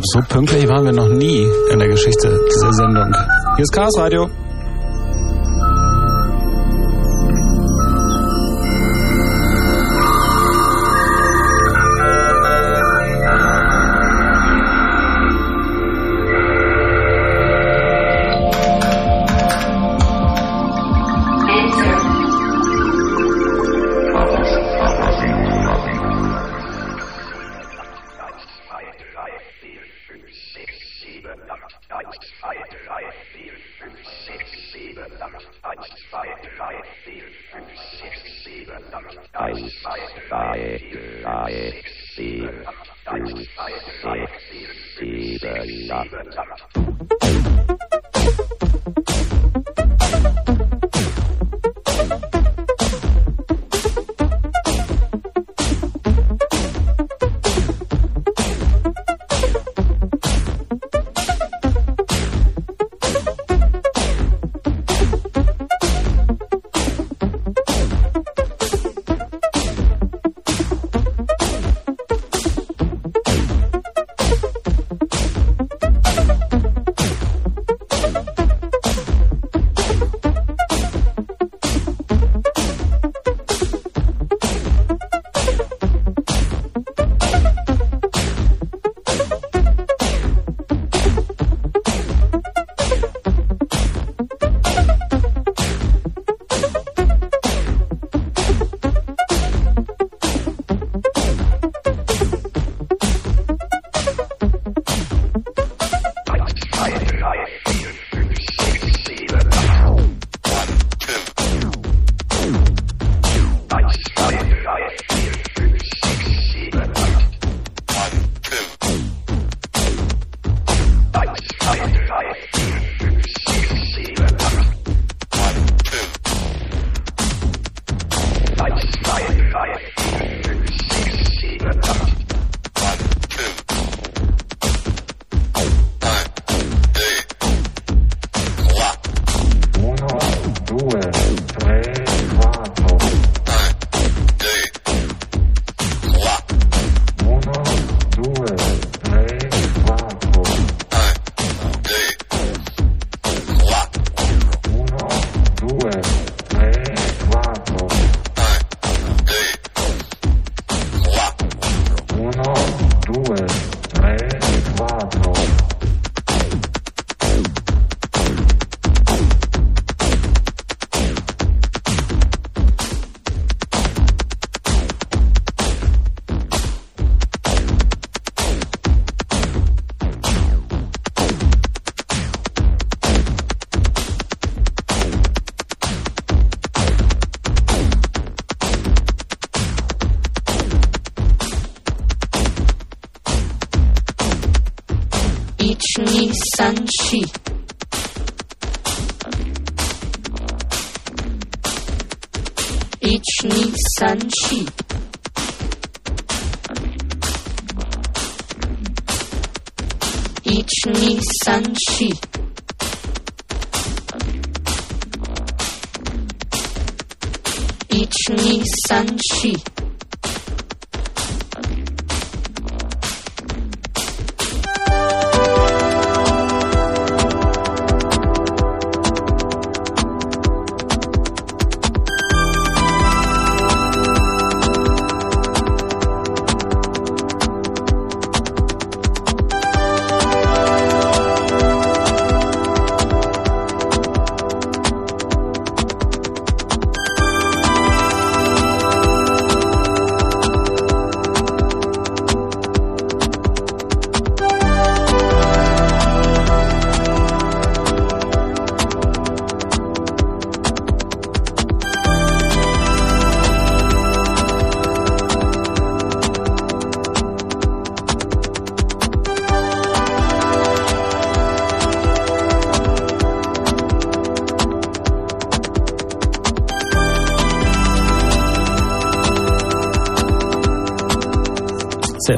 glaube, so pünktlich waren wir noch nie in der Geschichte dieser Sendung. Hier ist Chaos Radio.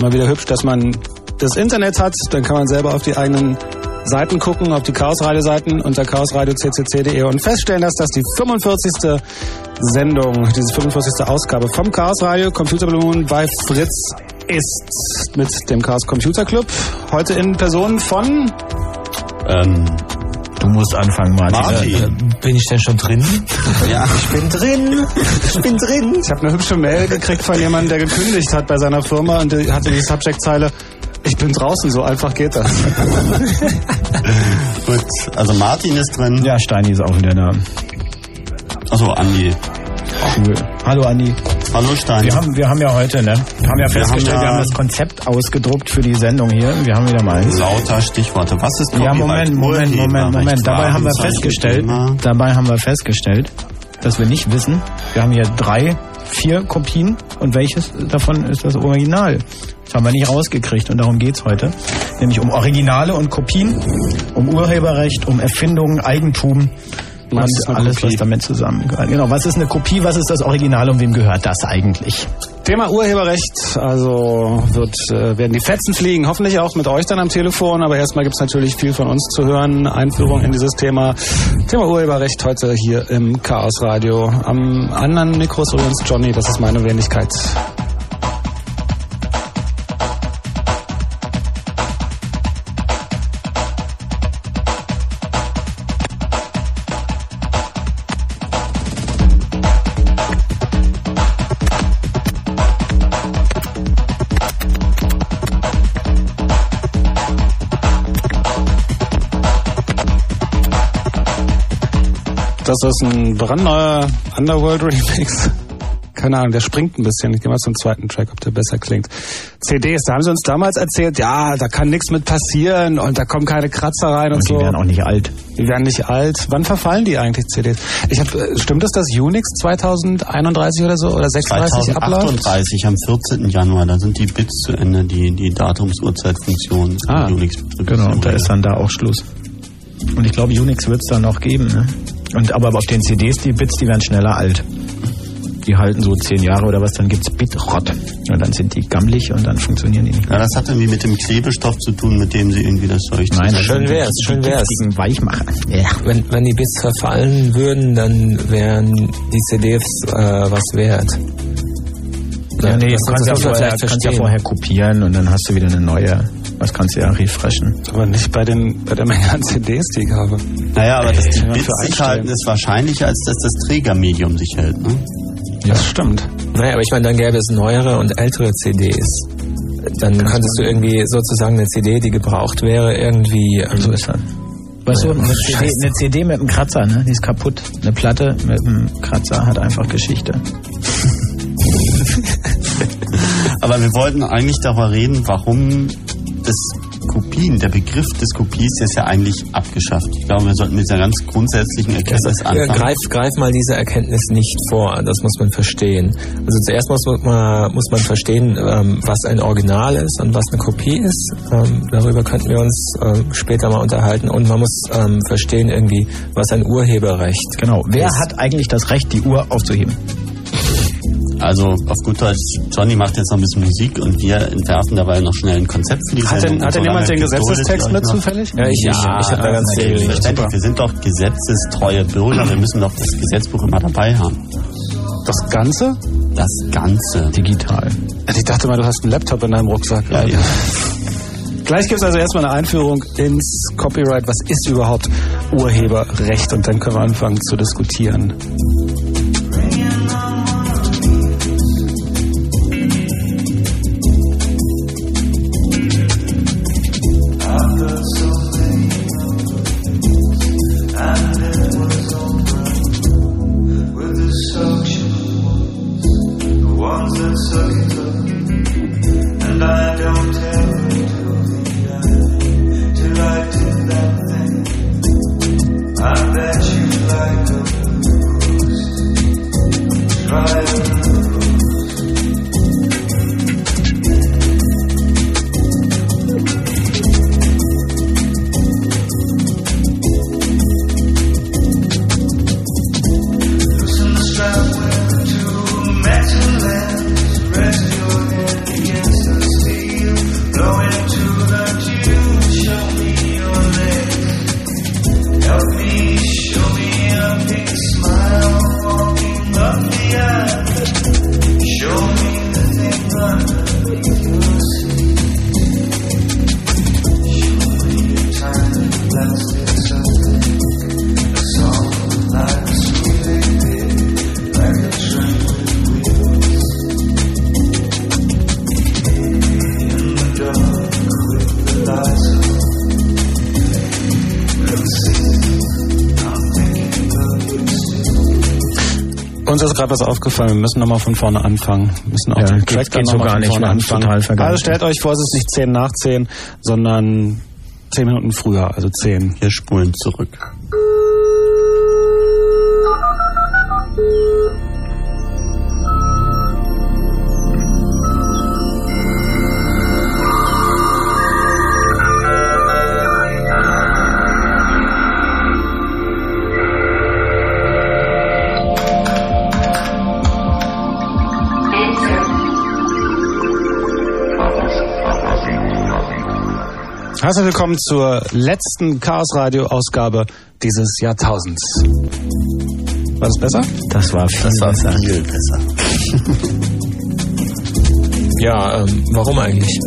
Immer wieder hübsch, dass man das Internet hat, dann kann man selber auf die eigenen Seiten gucken, auf die Chaos Radio Seiten unter chaosradio.ccc.de und feststellen, dass das die 45. Sendung, diese 45. Ausgabe vom Chaos Radio Computer Balloon bei Fritz ist mit dem Chaos Computer Club. Heute in Person von... Ähm, Du musst anfangen, Martin. Martin. Äh, bin ich denn schon drin? ja. Ich bin drin. Ich bin drin. Ich habe eine hübsche Mail gekriegt von jemandem, der gekündigt hat bei seiner Firma und hatte die Subject-Zeile ich bin draußen, so einfach geht das. Gut, also Martin ist drin. Ja, Steini ist auch wieder da. Achso, Andi. Cool. Hallo Andi. Hallo Steini. Wir haben, wir haben ja heute, ne? Wir haben ja festgestellt, haben wir ja- haben das Konzept ausgedruckt für die Sendung hier. Wir haben wieder mal eins. Lauter Stichworte. Was ist Ja, Copyright? Moment, Moment, Moment, Moment. Dabei haben wir festgestellt, dabei haben wir festgestellt, dass wir nicht wissen, wir haben hier drei, vier Kopien und welches davon ist das Original? Das haben wir nicht rausgekriegt und darum geht's heute. Nämlich um Originale und Kopien, um Urheberrecht, um Erfindungen, Eigentum Was ist alles, Kopie? was damit zusammengehört. Genau, was ist eine Kopie, was ist das Original und wem gehört das eigentlich? Thema Urheberrecht, also wird, äh, werden die Fetzen fliegen, hoffentlich auch mit euch dann am Telefon, aber erstmal gibt's natürlich viel von uns zu hören, Einführung in dieses Thema. Thema Urheberrecht heute hier im Chaos Radio. Am anderen Mikro ist übrigens Johnny, das ist meine Wenigkeit. Das ist ein brandneuer Underworld Remix. Keine Ahnung, der springt ein bisschen. Ich gehe mal zum zweiten Track, ob der besser klingt. CDs, da haben sie uns damals erzählt, ja, da kann nichts mit passieren und da kommen keine Kratzer rein und, Und die so. werden auch nicht alt. Die werden nicht alt. Wann verfallen die eigentlich CDs? Ich hab, äh, stimmt es, dass Unix 2031 oder so oder 36 abläuft? 2038 am 14. Januar, da sind die Bits zu Ende, die, die Datumsuhrzeitfunktion Ah, Unix. Genau, und da ist dann da auch Schluss. Und ich glaube, Unix wird es dann noch geben. Ne? Und aber auf den CDs, die Bits, die werden schneller alt. Die halten so zehn Jahre oder was, dann gibt's Bitrott. Und dann sind die gammelig und dann funktionieren die nicht mehr. Ja, das hat irgendwie mit dem Klebestoff zu tun, mit dem sie irgendwie das Zeug Nein, das Schön wär's, die schön wär's. giftigen Weichmacher. Ja. Wenn, wenn die Bits verfallen würden, dann wären die CDs äh, was wert. Ja, nee, das du kannst ja, vorher, kannst ja vorher kopieren und dann hast du wieder eine neue. Was kannst du ja refreshen. Aber nicht bei den bei der Menge an CDs, die ich habe. Naja, aber man Bits für sich halten, einstellen. ist wahrscheinlicher, als dass das Trägermedium sich hält. Ne? Das stimmt. Naja, aber ich meine, dann gäbe es neuere und ältere CDs. Dann könntest du irgendwie sozusagen eine CD, die gebraucht wäre, irgendwie. Ähm, So ist das. Weißt du, eine CD, eine CD mit einem Kratzer, ne? Die ist kaputt. Eine Platte mit einem Kratzer hat einfach Geschichte. Aber wir wollten eigentlich darüber reden, warum das Kopien, der Begriff des Kopies ist ja eigentlich abgeschafft. Ich glaube, wir sollten mit dieser ganz grundsätzlichen Erkenntnis anfangen. greif, greif mal diese Erkenntnis nicht vor, das muss man verstehen. Also zuerst muss man, muss man verstehen, ähm, was ein Original ist und was eine Kopie ist. Ähm, darüber könnten wir uns ähm, später mal unterhalten. Und man muss ähm, verstehen irgendwie, was ein Urheberrecht Genau. Wer ist. hat eigentlich das Recht, die Uhr aufzuheben? Also auf gut Deutsch, Johnny macht jetzt noch ein bisschen Musik und wir entwerfen dabei noch schnell ein Konzept für die Hat Sendung. denn, hat denn jemand den Gesetzestext mit zufällig? Ja, ich, ich, ich habe da ganz viel. Selbstverständlich, wir sind doch gesetzestreue Bürger, wir müssen doch das Gesetzbuch immer dabei haben. Das Ganze? Das Ganze. Digital. Ich dachte mal, du hast einen Laptop in deinem Rucksack. Ja, ja. Gleich gibt es also erstmal eine Einführung ins Copyright. Was ist überhaupt Urheberrecht? Und dann können wir anfangen zu diskutieren. Müssen nochmal von vorne anfangen. Wir müssen auch Ja, den Track dann geht so noch mal gar von nicht, vorne haben's anfangen. Also stellt euch vor, es ist nicht 10 nach 10, sondern 10 Minuten früher, also 10. Wir spulen zurück. Herzlich willkommen zur letzten Chaos Radio Ausgabe dieses Jahrtausends. War das besser? Das war viel Das war besser. viel besser. Ja, ähm, warum eigentlich?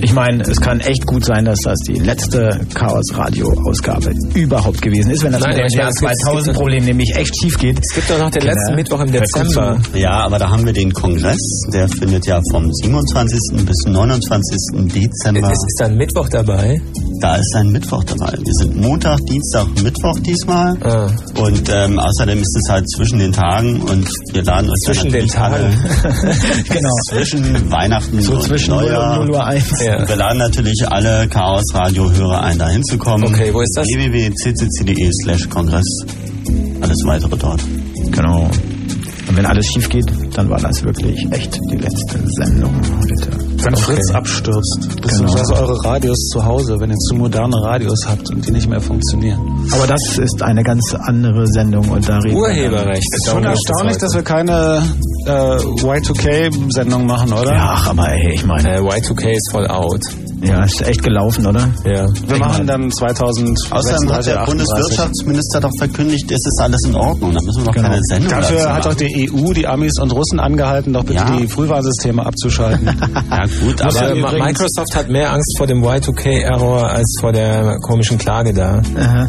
Ich meine, es kann echt gut sein, dass das die letzte Chaos-Radio-Ausgabe überhaupt gewesen ist, wenn das Nein, mit dem Jahr meine, es gibt- 2000-Problem nämlich echt schief geht. Es gibt doch noch den letzten Genau. Mittwoch im Dezember. Ja, aber da haben wir den Kongress, der findet ja vom 27. bis 29. Dezember. Ist, ist da ein Mittwoch dabei? Da ist ein Mittwoch dabei. Wir sind Montag, Dienstag, Mittwoch diesmal. Ah. Und ähm, außerdem ist es halt zwischen den Tagen und wir laden euch dann Zwischen den alle Genau. zwischen Weihnachten So und zwischen 0 Neujahr. und 0 Uhr 1. Ja. Wir laden natürlich alle Chaos Radio Hörer ein, da hinzukommen. Okay, wo ist das? www.ccc.de slash Kongress. Alles weitere dort. Genau. Und wenn alles schief geht, dann war das wirklich echt die letzte Sendung heute. Wenn Okay. Fritz abstürzt, beziehungsweise eure Radios zu Hause, wenn ihr zu moderne Radios habt und die nicht mehr funktionieren. Aber das ist eine ganz andere Sendung und da reden wir Urheberrecht. Ist schon erstaunlich, dass wir keine äh, Y2K-Sendung machen, oder? Ja, ach, aber ey, ich meine, Äh, Y2K ist voll out. Ja, ist echt gelaufen, oder? Ja. Wir machen dann 2000. Außerdem hat der Bundeswirtschaftsminister doch verkündigt, es ist alles in Ordnung. Da müssen wir doch Genau. keine Sendung dazu Dafür hat doch die EU, die Amis und Russen angehalten, doch bitte Ja. die Frühwarnsysteme abzuschalten. Ja gut, Aber Microsoft hat mehr Angst vor dem Y2K-Error als vor der komischen Klage da. Aha.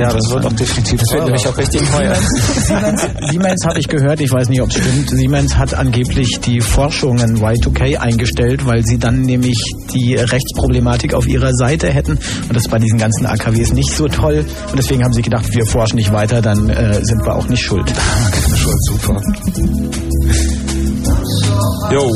Ja, das wird auch definitiv Das wird nämlich auch richtig teuer. Siemens, Siemens habe ich gehört, ich weiß nicht, ob es stimmt. Siemens hat angeblich die Forschungen Y2K eingestellt, weil sie dann nämlich die Rechtsproblematik auf ihrer Seite hätten. Und das ist bei diesen ganzen AKWs nicht so toll. Und deswegen haben sie gedacht, wir forschen nicht weiter, dann äh, sind wir auch nicht schuld. Schuld, super. Jo.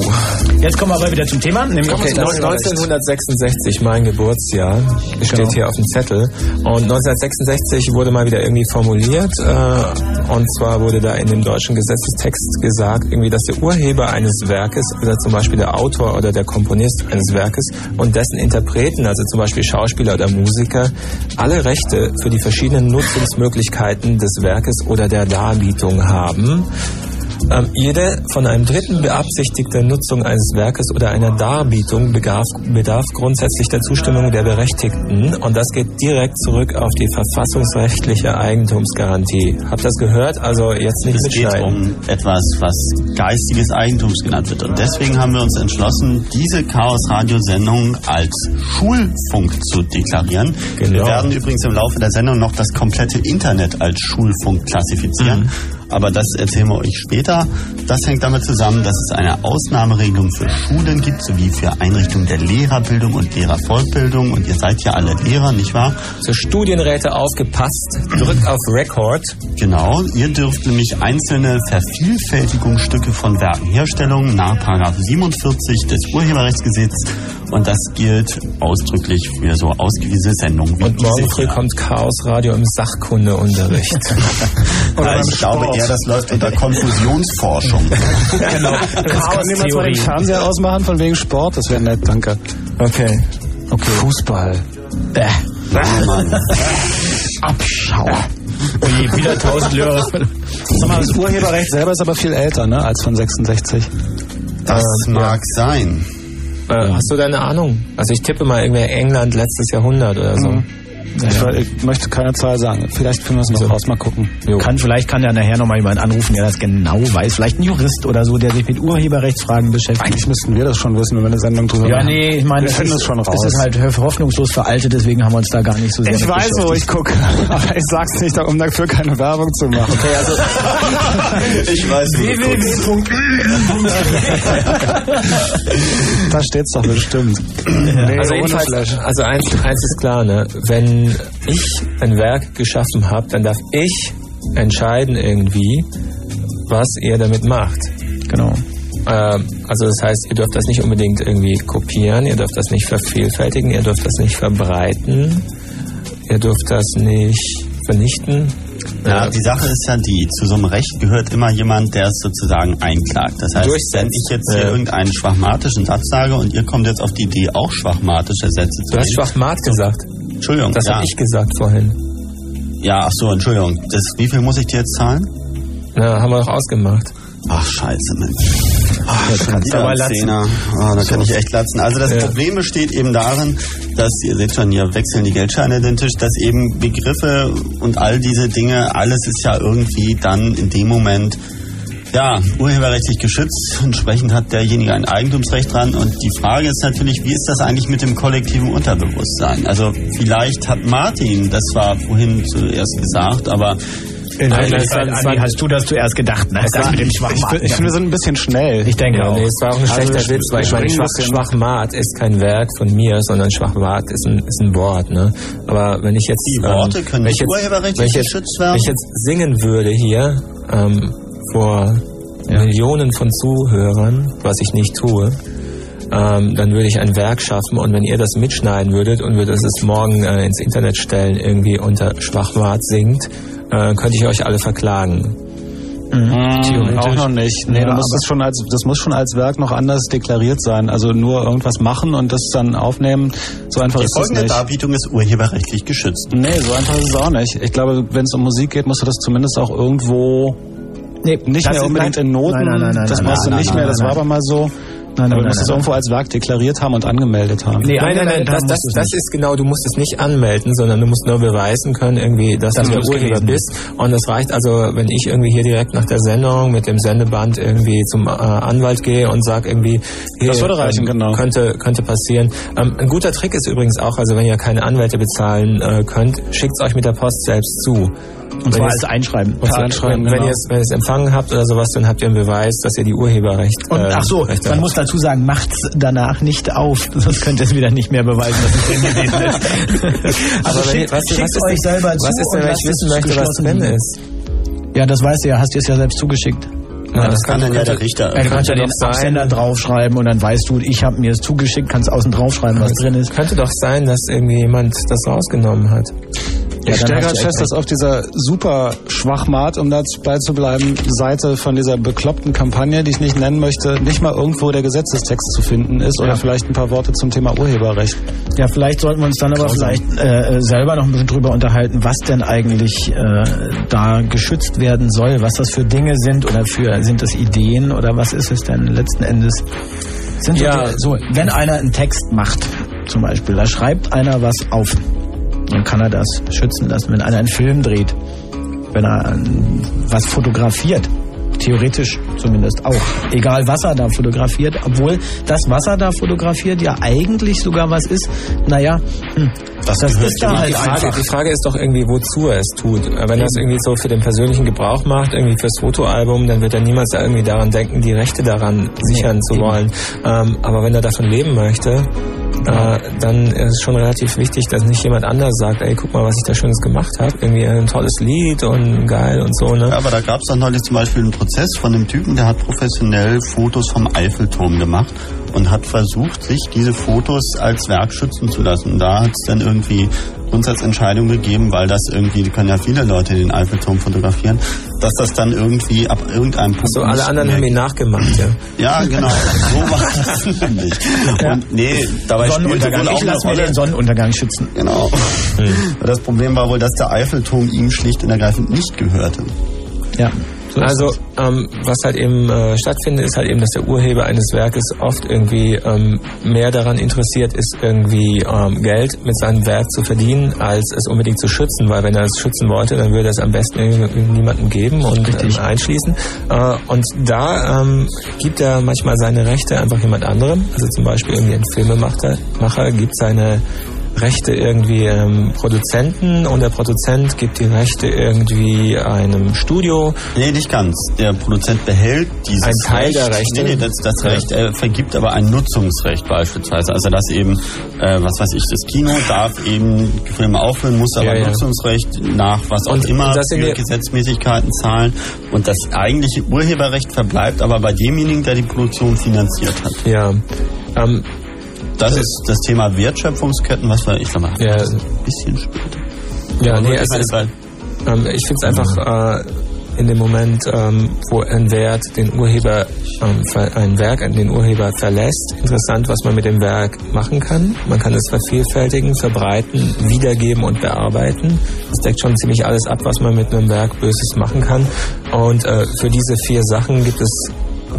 Jetzt kommen wir aber wieder zum Thema, nämlich Okay, das 1966, mein Geburtsjahr, steht Genau. hier auf dem Zettel. Und 1966 wurde mal wieder irgendwie formuliert, äh, und zwar wurde da in dem deutschen Gesetzestext gesagt, irgendwie, dass der Urheber eines Werkes, oder zum Beispiel der Autor oder der Komponist eines Werkes und dessen Interpreten, also zum Beispiel Schauspieler oder Musiker, alle Rechte für die verschiedenen Nutzungsmöglichkeiten des Werkes oder der Darbietung haben. Ähm, jede von einem Dritten beabsichtigte Nutzung eines Werkes oder einer Darbietung bedarf, bedarf grundsätzlich der Zustimmung der Berechtigten und das geht direkt zurück auf die verfassungsrechtliche Eigentumsgarantie. Habt das gehört? Also jetzt nicht es geht um etwas, was geistiges Eigentums genannt wird. Und deswegen haben wir uns entschlossen, diese Chaos-Radio-Sendung als Schulfunk zu deklarieren. Genau. Wir werden übrigens im Laufe der Sendung noch das komplette Internet als Schulfunk klassifizieren. Aber das erzählen wir euch später. Das hängt damit zusammen, dass es eine Ausnahmeregelung für Schulen gibt, sowie für Einrichtungen der Lehrerbildung und Lehrerfortbildung. Und ihr seid ja alle Lehrer, nicht wahr? So Studienräte aufgepasst, drückt auf Record. Genau, ihr dürft nämlich einzelne Vervielfältigungsstücke von Werkenherstellungen nach 47 des Urheberrechtsgesetzes und das gilt ausdrücklich für so ausgewiesene Sendungen wie Und morgen früh kommt Chaos Radio im Sachkundeunterricht. Ja, ich glaube eher, das läuft unter Konfusionsforschung. genau. Kann jemand mal den. Fernseher ausmachen von wegen Sport? Das wäre nett, danke. Okay. Okay. Fußball. Bäh. Oh Mann. Abschau. Oh je, wieder tausend Hörer. Sag mal, das Urheberrecht selber ist aber viel älter, ne, als von 66. Das mag sein. Äh, hast du deine Ahnung? Also ich tippe mal irgendwie England letztes Jahrhundert oder so. Ich, ver- ich möchte keine Zahl sagen. Vielleicht finden wir es noch raus. Mal gucken. Jo. Kann, vielleicht kann ja nachher nochmal jemand anrufen, der das genau weiß. Vielleicht ein Jurist oder so, der sich mit Urheberrechtsfragen beschäftigt. Eigentlich müssten wir das schon wissen, wenn wir eine Sendung drüber Ja, machen. nee, ich meine, wir es finden ist, es schon raus. ist halt hoffnungslos veraltet, deswegen haben wir uns da gar nicht so sehr ich weiß, wo ich gucke, aber ich sag's nicht, um dafür keine Werbung zu machen. Okay, also Ich weiß, wo du da steht's doch bestimmt. Nee, Also ohne jedenfalls, Flash. also eins, eins ist klar, ne? Wenn ich ein Werk geschaffen habe, dann darf ich entscheiden irgendwie, was ihr damit macht. Genau. Ähm, also das heißt, ihr dürft das nicht unbedingt irgendwie kopieren, ihr dürft das nicht vervielfältigen, ihr dürft das nicht verbreiten, ihr dürft das nicht vernichten. Ja, die Sache ist ja die, zu so einem Recht gehört immer jemand, der es sozusagen einklagt. Das heißt, wenn ich jetzt hier Ja. irgendeinen schwachmatischen Satz sage und ihr kommt jetzt auf die Idee, auch schwachmatische Sätze zu Du hast. Schwachmat gesagt. Entschuldigung, Das ja. habe ich gesagt vorhin. Ja, ach so, Entschuldigung. Das, wie viel muss ich dir jetzt zahlen? Na, haben wir doch ausgemacht. Ach, scheiße, Mensch. Ach, kannst du wieder aber latzen. Ah, da kann ich echt latzen. Also das Ja. Problem besteht eben darin, dass, ihr seht schon, hier wechseln die Geldscheine den Tisch, dass eben Begriffe und all diese Dinge, alles ist ja irgendwie dann in dem Moment ja, urheberrechtlich geschützt. Entsprechend hat derjenige ein Eigentumsrecht dran. Und die Frage ist natürlich, wie ist das eigentlich mit dem kollektiven Unterbewusstsein? Also vielleicht hat Martin, das war vorhin zuerst gesagt, aber In Nein, Wirklichkeit, das war- Andi, hast du das zuerst gedacht, ne? Das mit dem Ich, Schwachmat. ich finde, wir sind ein bisschen schnell. Ich denke Ja, auch. nee, es war auch ein Also schlechter wir Witz, weil ich meine, Schwach, Schwachmat ist kein Werk von mir, sondern Schwachmat ist ein, ist ein Wort. Ne? Aber wenn ich jetzt... Die Worte können wenn ich nicht urheberrechtlich geschützt werden? Wenn ich jetzt singen würde hier ähm, vor Millionen von Zuhörern, was ich nicht tue, ähm, dann würde ich ein Werk schaffen und wenn ihr das mitschneiden würdet und würdet es morgen äh, ins Internet stellen, irgendwie unter Schwachmat singt, äh, könnte ich euch alle verklagen. Hm, auch noch nicht. Nee, Ja, du musst das schon als, das muss schon als Werk noch anders deklariert sein. Also nur irgendwas machen und das dann aufnehmen. So einfach die ist das folgende nicht. Darbietung ist urheberrechtlich geschützt. Nee, so einfach ist es auch nicht. Ich glaube, wenn es um Musik geht, musst du das zumindest auch irgendwo Nee, nicht das mehr unbedingt in Noten. Nein, nein, nein, nein, das brauchst du nein, nicht nein, mehr. nein, Das war aber mal so. Nein, aber nein, du musst nein, es nein. irgendwo als Werk deklariert haben und angemeldet haben. Nee, Nein, nein, nein, das, das, das ist genau, du musst es nicht anmelden, sondern du musst nur beweisen können, irgendwie, dass, Dass du der Urheber bist. Und das reicht also, wenn ich irgendwie hier direkt nach der Sendung mit dem Sendeband irgendwie zum äh, Anwalt gehe und sag irgendwie, hier, Das würde reichen, ähm, genau. Könnte, könnte passieren. Ähm, ein guter Trick ist übrigens auch, also wenn ihr keine Anwälte bezahlen äh, könnt, schickt es euch mit der Post selbst zu. Und zwar als Einschreiben. Als Einschreiben, wenn, genau. ihr es wenn ihr es empfangen habt oder sowas, dann habt ihr einen Beweis, dass ihr die Urheberrecht Und äh, ach so, Rechte man habt. muss dazu sagen, macht's danach nicht auf, sonst könnt ihr es wieder nicht mehr beweisen, dass es drin gewesen ist. Also Aber schickt, was, schickt was ist euch selber zu Was ist denn, und wenn ich wissen es möchte, was drin ist? Ja, das weißt du ja, hast dir es ja selbst zugeschickt. Ja, das kann dann ja der Richter. Du kannst ja den. Absender draufschreiben und dann weißt du, ich habe mir es zugeschickt, kannst außen draufschreiben, was drin ist. Könnte doch sein, dass irgendwie jemand das rausgenommen hat. Ich stelle gerade fest, dass auf dieser super Schwachmat, um dabei zu bleiben, Seite von dieser bekloppten Kampagne, die ich nicht nennen möchte, nicht mal irgendwo der Gesetzestext zu finden ist oder Ja. vielleicht ein paar Worte zum Thema Urheberrecht. Ja, vielleicht sollten wir uns dann aber vielleicht äh, selber noch ein bisschen drüber unterhalten, was denn eigentlich äh, da geschützt werden soll, was das für Dinge sind oder für sind das Ideen oder was ist es denn letzten Endes? Sind so, Ja. die- so, wenn einer einen Text macht, zum Beispiel, da schreibt einer was auf, dann kann er das schützen lassen. Wenn einer einen Film dreht, wenn er ähm, was fotografiert, theoretisch zumindest auch. Egal, was er da fotografiert, obwohl das, was er da fotografiert, ja eigentlich sogar was ist, naja, hm, das, gehört ist da ja halt Die Frage, einfach. die Frage ist doch irgendwie, wozu er es tut. Wenn er es irgendwie so für den persönlichen Gebrauch macht, irgendwie fürs Fotoalbum, dann wird er niemals irgendwie daran denken, die Rechte daran sichern zu wollen. Ähm, aber wenn er davon leben möchte, äh, dann ist es schon relativ wichtig, dass nicht jemand anders sagt, ey, guck mal, was ich da Schönes gemacht habe. Irgendwie ein tolles Lied und geil und so, ne? Ja, aber da gab es doch neulich zum Beispiel einen Prozess von einem Typen, der hat professionell Fotos vom Eiffelturm gemacht und hat versucht, sich diese Fotos als Werk schützen zu lassen. Und da hat es dann irgendwie Grundsatzentscheidungen gegeben, weil das irgendwie, die können ja viele Leute den Eiffelturm fotografieren, dass das dann irgendwie ab irgendeinem Punkt. So, alle anderen mehr- haben ihn nachgemacht, ja. Ja, genau. So war das nämlich. Und nee, dabei Sonnenuntergang. auch Ich lasse mir den Sonnenuntergang schützen. Genau. Das Problem war wohl, dass der Eiffelturm ihm schlicht und ergreifend nicht gehörte. Ja. So ist Also, ähm, was halt eben äh, stattfindet, ist halt eben, dass der Urheber eines Werkes oft irgendwie ähm, mehr daran interessiert ist, irgendwie ähm, Geld mit seinem Werk zu verdienen, als es unbedingt zu schützen, weil wenn er es schützen wollte, dann würde er es am besten irgendwie niemandem geben und ähm, einschließen. Äh, und da ähm, gibt er manchmal seine Rechte einfach jemand anderem. Also zum Beispiel irgendwie ein Filmemacher Macher gibt seine Rechte irgendwie ähm, Produzenten und der Produzent gibt die Rechte irgendwie einem Studio. Nee, nicht ganz. Der Produzent behält dieses Ein Teil Recht. der Rechte? Nee, nee, das, das. Recht. Er vergibt aber ein Nutzungsrecht beispielsweise. Also dass eben, äh, was weiß ich, das Kino darf eben Filme aufführen, muss aber Ja, ja. Nutzungsrecht nach was auch Und immer sind für Gesetzmäßigkeiten zahlen. Und das eigentliche Urheberrecht verbleibt aber bei demjenigen, der die Produktion finanziert hat. Ja. Ähm, Das ist das Thema Wertschöpfungsketten, was wir, ich sag mal, Ja. ein bisschen später. ja, nee, Aber es ich ist, ähm, ich finde es einfach äh, in dem Moment, ähm, wo ein Wert den Urheber, ähm, ein Werk an den Urheber verlässt, interessant, was man mit dem Werk machen kann. Man kann es vervielfältigen, verbreiten, wiedergeben und bearbeiten. Das deckt schon ziemlich alles ab, was man mit einem Werk Böses machen kann. Und äh, für diese vier Sachen gibt es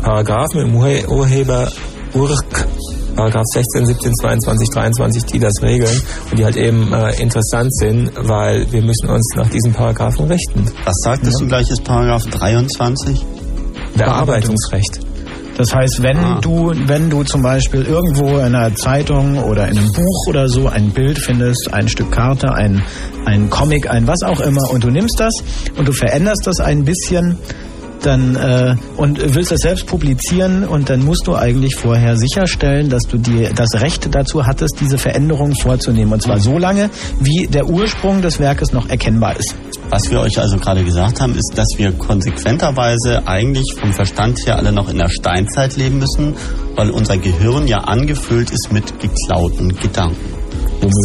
Paragraphen im Urhe Urheber Urk Paragraph 16, 17, 22, 23, die das regeln und die halt eben äh, interessant sind, weil wir müssen uns nach diesen Paragraphen richten. was sagtest du gleich, ist Paragraph 23? Bearbeitungsrecht. Das heißt, wenn Ah. du, wenn du zum Beispiel irgendwo in einer Zeitung oder in einem Buch oder so ein Bild findest, ein Stück Karte, ein, ein Comic, ein was auch immer, und du nimmst das und du veränderst das ein bisschen, dann äh, und willst das selbst publizieren und dann musst du eigentlich vorher sicherstellen, dass du die, das Recht dazu hattest, diese Veränderung vorzunehmen. Und zwar so lange, wie der Ursprung des Werkes noch erkennbar ist. Was wir euch also gerade gesagt haben, ist, dass wir konsequenterweise eigentlich vom Verstand her alle noch in der Steinzeit leben müssen, weil unser Gehirn ja angefüllt ist mit geklauten Gedanken.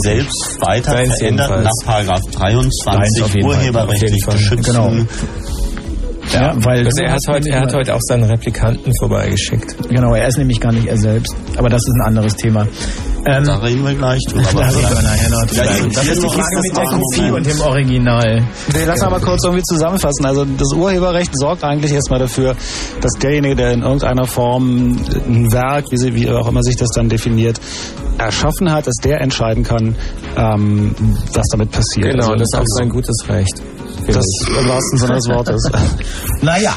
Selbst weiter verändert nach. Paragraph Deins 23 auf jeden Fall. urheberrechtlich geschützten. Genau. Ja, weil Also er hat, heute, er hat heute auch seinen Replikanten vorbeigeschickt. Genau, er ist nämlich gar nicht er selbst. Aber das ist ein anderes Thema. Ähm, Da reden wir gleich drüber. da reden wir nachher noch drüber. Das ist die Frage mit der. Kopie und dem Original. Nee, lass mal kurz irgendwie zusammenfassen. Also das Urheberrecht sorgt eigentlich erstmal dafür, dass derjenige, der in irgendeiner Form ein Werk, wie, sie, wie auch immer sich das dann definiert, erschaffen hat, dass der entscheiden kann, ähm, was damit passiert. Genau, also, das ist auch sein gutes Recht. Finde das im wahrsten Sinne des Wortes. Naja,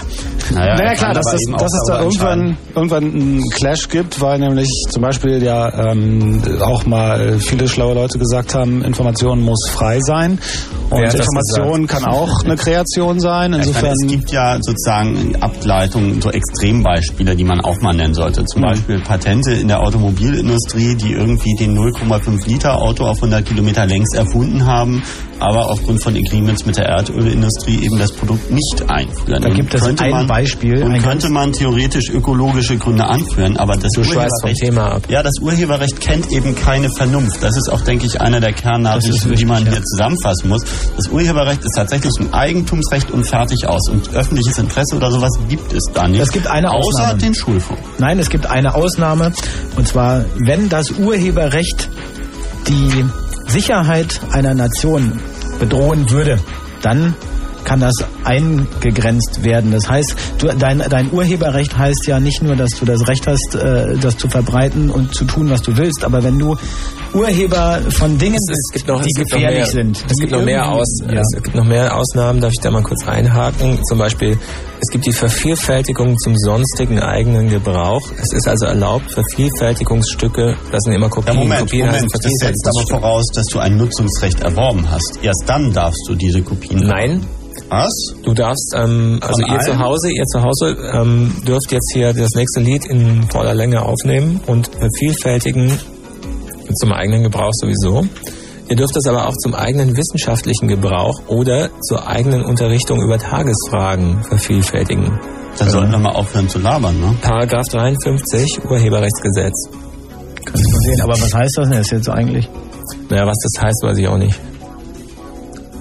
Naja, Naja klar, dass, das, dass es da irgendwann, irgendwann einen Clash gibt, weil nämlich zum Beispiel ja ähm, auch mal viele schlaue Leute gesagt haben, Information muss frei sein und Information kann auch eine Kreation sein. Ich meine, Insofern es gibt ja sozusagen Ableitungen, so Extrembeispiele, die man auch mal nennen sollte. Zum Beispiel Patente in der Automobilindustrie, die irgendwie den 0,5 Liter Auto auf 100 Kilometer längs erfunden haben, aber aufgrund von Agreements mit der Erdölindustrie eben das Produkt nicht einführen. Da gibt es ein man, Beispiel, Und könnte man theoretisch ökologische Gründe anführen, aber das Urheberrecht, Thema ab. ja, das Urheberrecht kennt eben keine Vernunft. Das ist auch, denke ich, einer der Kernnachrichten, die man ja. hier zusammenfassen muss. Das Urheberrecht ist tatsächlich ein Eigentumsrecht und fertig aus. Und öffentliches Interesse oder sowas gibt es da nicht. Es gibt eine Außer Ausnahme. den Schulfonds. Nein, es gibt eine Ausnahme. Und zwar, wenn das Urheberrecht die Sicherheit einer Nation bedrohen würde, dann kann das eingegrenzt werden. Das heißt, du, dein, dein Urheberrecht heißt ja nicht nur, dass du das Recht hast, äh, das zu verbreiten und zu tun, was du willst, aber wenn du Urheber von Dingen Es, es bist, gibt noch, die es gibt noch gefährlich mehr, sind. Es gibt noch mehr aus, Ja. es gibt noch mehr Ausnahmen. Darf ich da mal kurz einhaken? Zum Beispiel, es gibt die Vervielfältigung zum sonstigen eigenen Gebrauch. Es ist also erlaubt, Vervielfältigungsstücke, das sind immer Ja, Kopien, Moment, Kopien Moment. Das setzt aber voraus, dass du ein Nutzungsrecht erworben hast. Erst dann darfst du diese Kopien. Nein, Was? Du darfst, ähm, also ihr zu? Hause, ihr zu Hause ähm, dürft jetzt hier das nächste Lied in voller Länge aufnehmen und vervielfältigen zum eigenen Gebrauch sowieso. Ihr dürft das aber auch zum eigenen wissenschaftlichen Gebrauch oder zur eigenen Unterrichtung über Tagesfragen vervielfältigen. Dann sollten wir mal aufhören zu labern, ne? Paragraph 53 Urheberrechtsgesetz. Kannst du sehen. Aber was heißt das denn jetzt eigentlich? Naja, was das heißt, weiß ich auch nicht.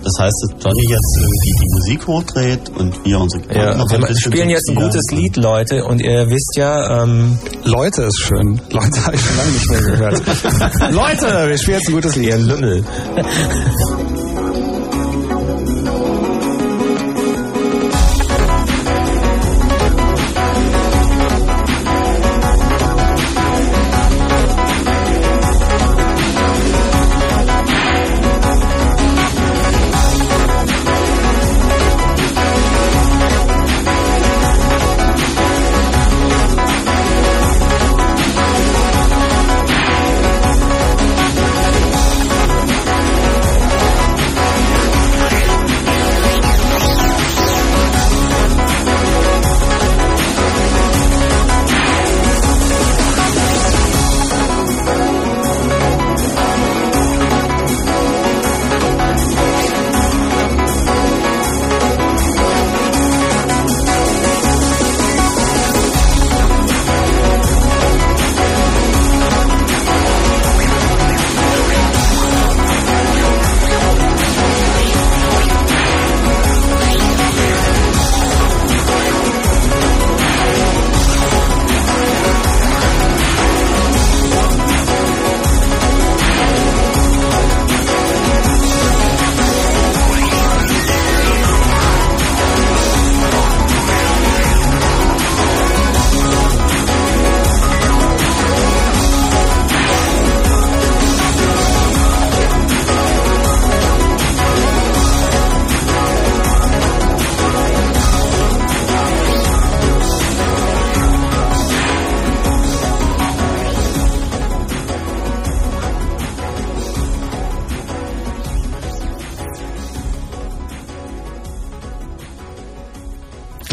Das heißt, dass Johnny jetzt irgendwie die Musik hochdreht und wir unsere Gedanken Ja, noch wir ein bisschen spielen jetzt ein gutes Lied, Leute, und ihr wisst ja, ähm, Leute ist schön. Leute habe ich schon lange nicht mehr gehört. Leute, wir spielen jetzt ein gutes Lied. ihr Lümmel.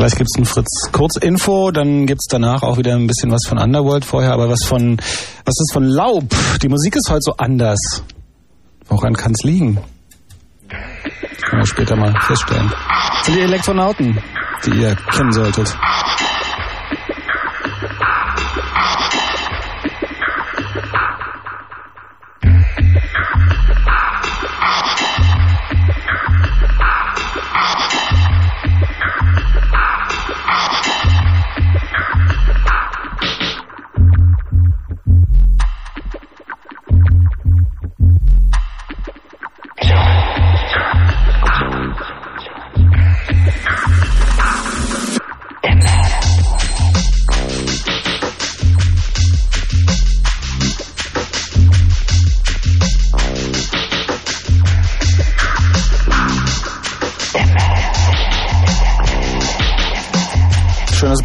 Gleich gibt's ein Fritz Kurzinfo, dann gibt's danach auch wieder ein bisschen was von Underworld vorher, aber was von was ist von Laub? Die Musik ist heute so anders. Woran kann's liegen? Können wir später mal feststellen. Das sind die Elektronauten, die ihr kennen solltet.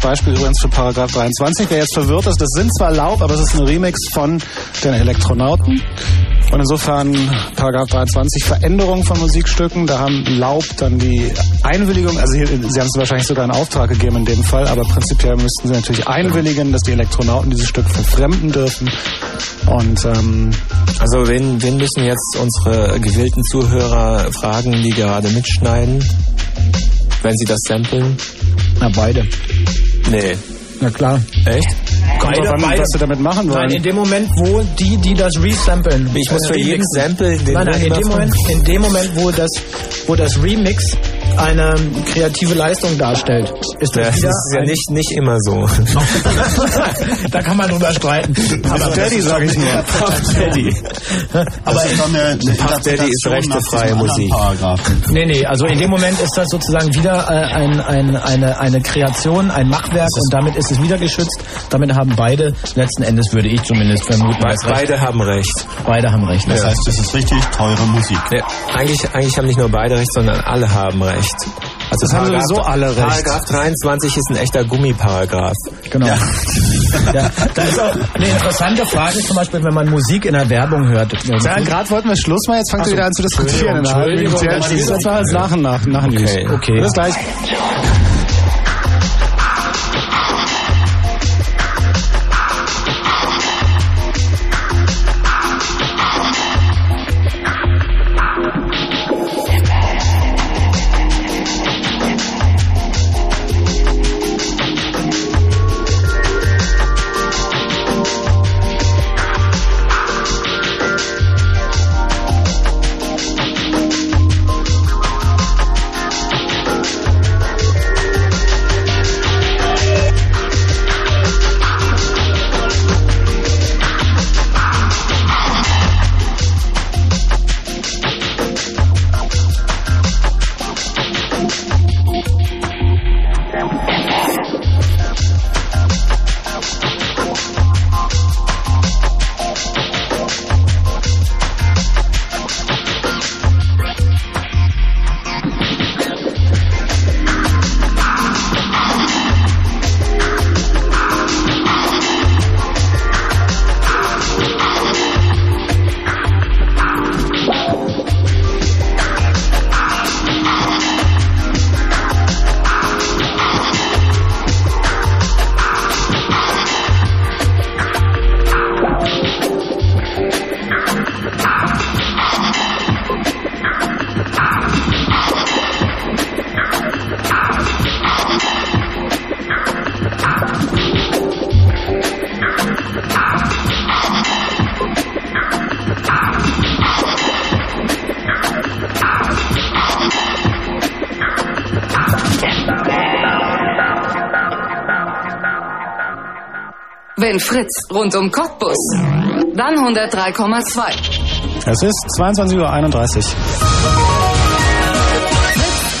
Beispiel übrigens für Paragraph 23. Wer jetzt verwirrt ist, das sind zwar Laub, aber es ist ein Remix von den Elektronauten. Und insofern Paragraph 23 Veränderung von Musikstücken. Da haben Laub dann die Einwilligung, also hier, Sie haben es wahrscheinlich sogar in Auftrag gegeben in dem Fall, aber prinzipiell müssten Sie natürlich einwilligen, dass die Elektronauten dieses Stück verfremden dürfen. Und ähm, Also wen, wen müssen jetzt unsere gewillten Zuhörer fragen, die gerade mitschneiden, wenn sie das samplen? Na, beide. Nee. Na klar. Echt? kommt drauf an, was Sie damit machen wollen. Nein, in dem Moment, wo die, die das resamplen. Ich muss äh, für jeden. Sample den Nein, nein, in dem Moment, in dem Moment, wo das, wo das Remix eine kreative Leistung darstellt, ist das, Ja, das ist ja nicht, nicht immer so. da kann man drüber streiten. Aber Daddy, sage ich nur. Daddy. Aber das ist doch eine, eine Puff Daddy ist rechtefreie Musik. Nee, nee, also in dem Moment ist das sozusagen wieder äh, ein, ein, eine, eine Kreation, ein Machwerk und damit ist es wieder geschützt. Damit haben beide, letzten Endes würde ich zumindest vermuten. Beide haben recht. beide haben recht. Das heißt, es ist richtig teure Musik. Ja, eigentlich, eigentlich haben nicht nur beide recht, sondern alle haben recht. Also Das haben Paragraph- sowieso alle recht. Paragraph 23 ist ein echter Gummiparagraph. Genau. Ja. da ist auch eine interessante Frage zum Beispiel, wenn man Musik in der Werbung hört. Ja, gerade wollten wir Schluss machen, jetzt fangt ihr wieder an zu diskutieren. in einer halben Entschuldigung, Minute. Ja, Entschuldigung. Das war jetzt nach und nach, Wenn Fritz rund um Cottbus, dann 103,2. Es ist 22.31 Uhr.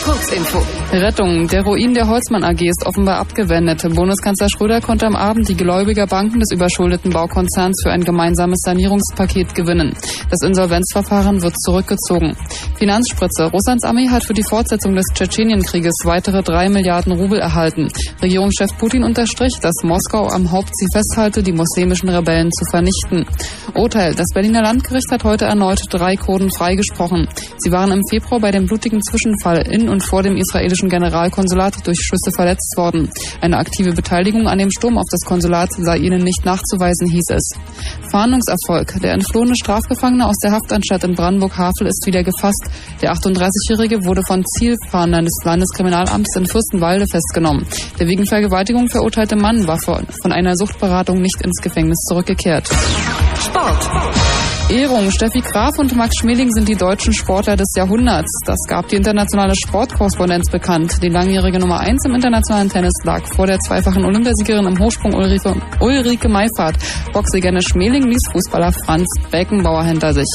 Kurzinfo. Rettung. Der Ruin der Holzmann AG ist offenbar abgewendet. Bundeskanzler Schröder konnte am Abend die Gläubigerbanken des überschuldeten Baukonzerns für ein gemeinsames Sanierungspaket gewinnen. Das Insolvenzverfahren wird zurückgezogen. Finanzspritze. Russlands Armee hat für die Fortsetzung des Tschetschenienkrieges weitere drei Milliarden Rubel erhalten. Regierungschef Putin unterstrich, dass Moskau am Hauptziel festhalte, die muslimischen Rebellen zu vernichten. Urteil. Das Berliner Landgericht hat heute erneut drei Kurden freigesprochen. Sie waren im Februar bei dem blutigen Zwischenfall in und vor dem israelischen Generalkonsulat durch Schüsse verletzt worden. Eine aktive Beteiligung an dem Sturm auf das Konsulat sei ihnen nicht nachzuweisen, hieß es. Fahndungserfolg. Der entflohene Strafgefangene aus der Haftanstalt in Brandenburg-Havel ist wieder gefasst. Der 38-Jährige wurde von Zielfahndern des Landeskriminalamts in Fürstenwalde festgenommen. Der wegen Vergewaltigung verurteilte Mann war von einer Suchtberatung nicht ins Gefängnis zurückgekehrt. Sport. Ehrung. Steffi Graf und Max Schmeling sind die deutschen Sportler des Jahrhunderts. Das gab die internationale Sportkorrespondenz bekannt. Die langjährige Nummer 1 im internationalen Tennis lag vor der zweifachen Olympiasiegerin im Hochsprung Ulrike, Ulrike Meifert. Boxsieger Schmeling ließ Fußballer Franz Beckenbauer hinter sich.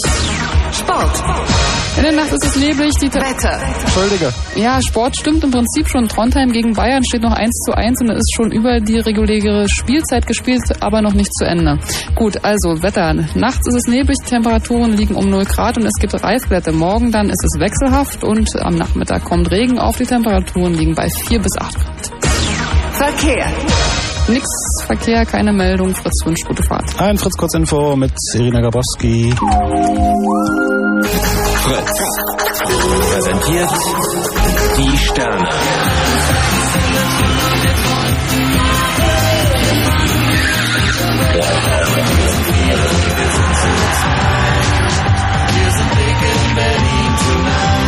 Sport. In der Nacht ist es neblig. Die Wetter. Entschuldige. ja, Sport stimmt im Prinzip schon. Trondheim gegen Bayern steht noch 1 zu 1 und es ist schon über die reguläre Spielzeit gespielt, aber noch nicht zu Ende. Gut, also Wetter. Nachts ist es neblig, die Temperaturen liegen um 0 Grad und es gibt Reifglätte. Morgen dann ist es wechselhaft und am Nachmittag kommt Regen auf. Die Temperaturen liegen bei 4 bis 8 Grad. Verkehr. Nix Verkehr, keine Meldung. Fritz wünscht gute Fahrt. Ein Fritz Kurzinfo mit Irina Grabowski. Fritz. Präsentiert die Sterne.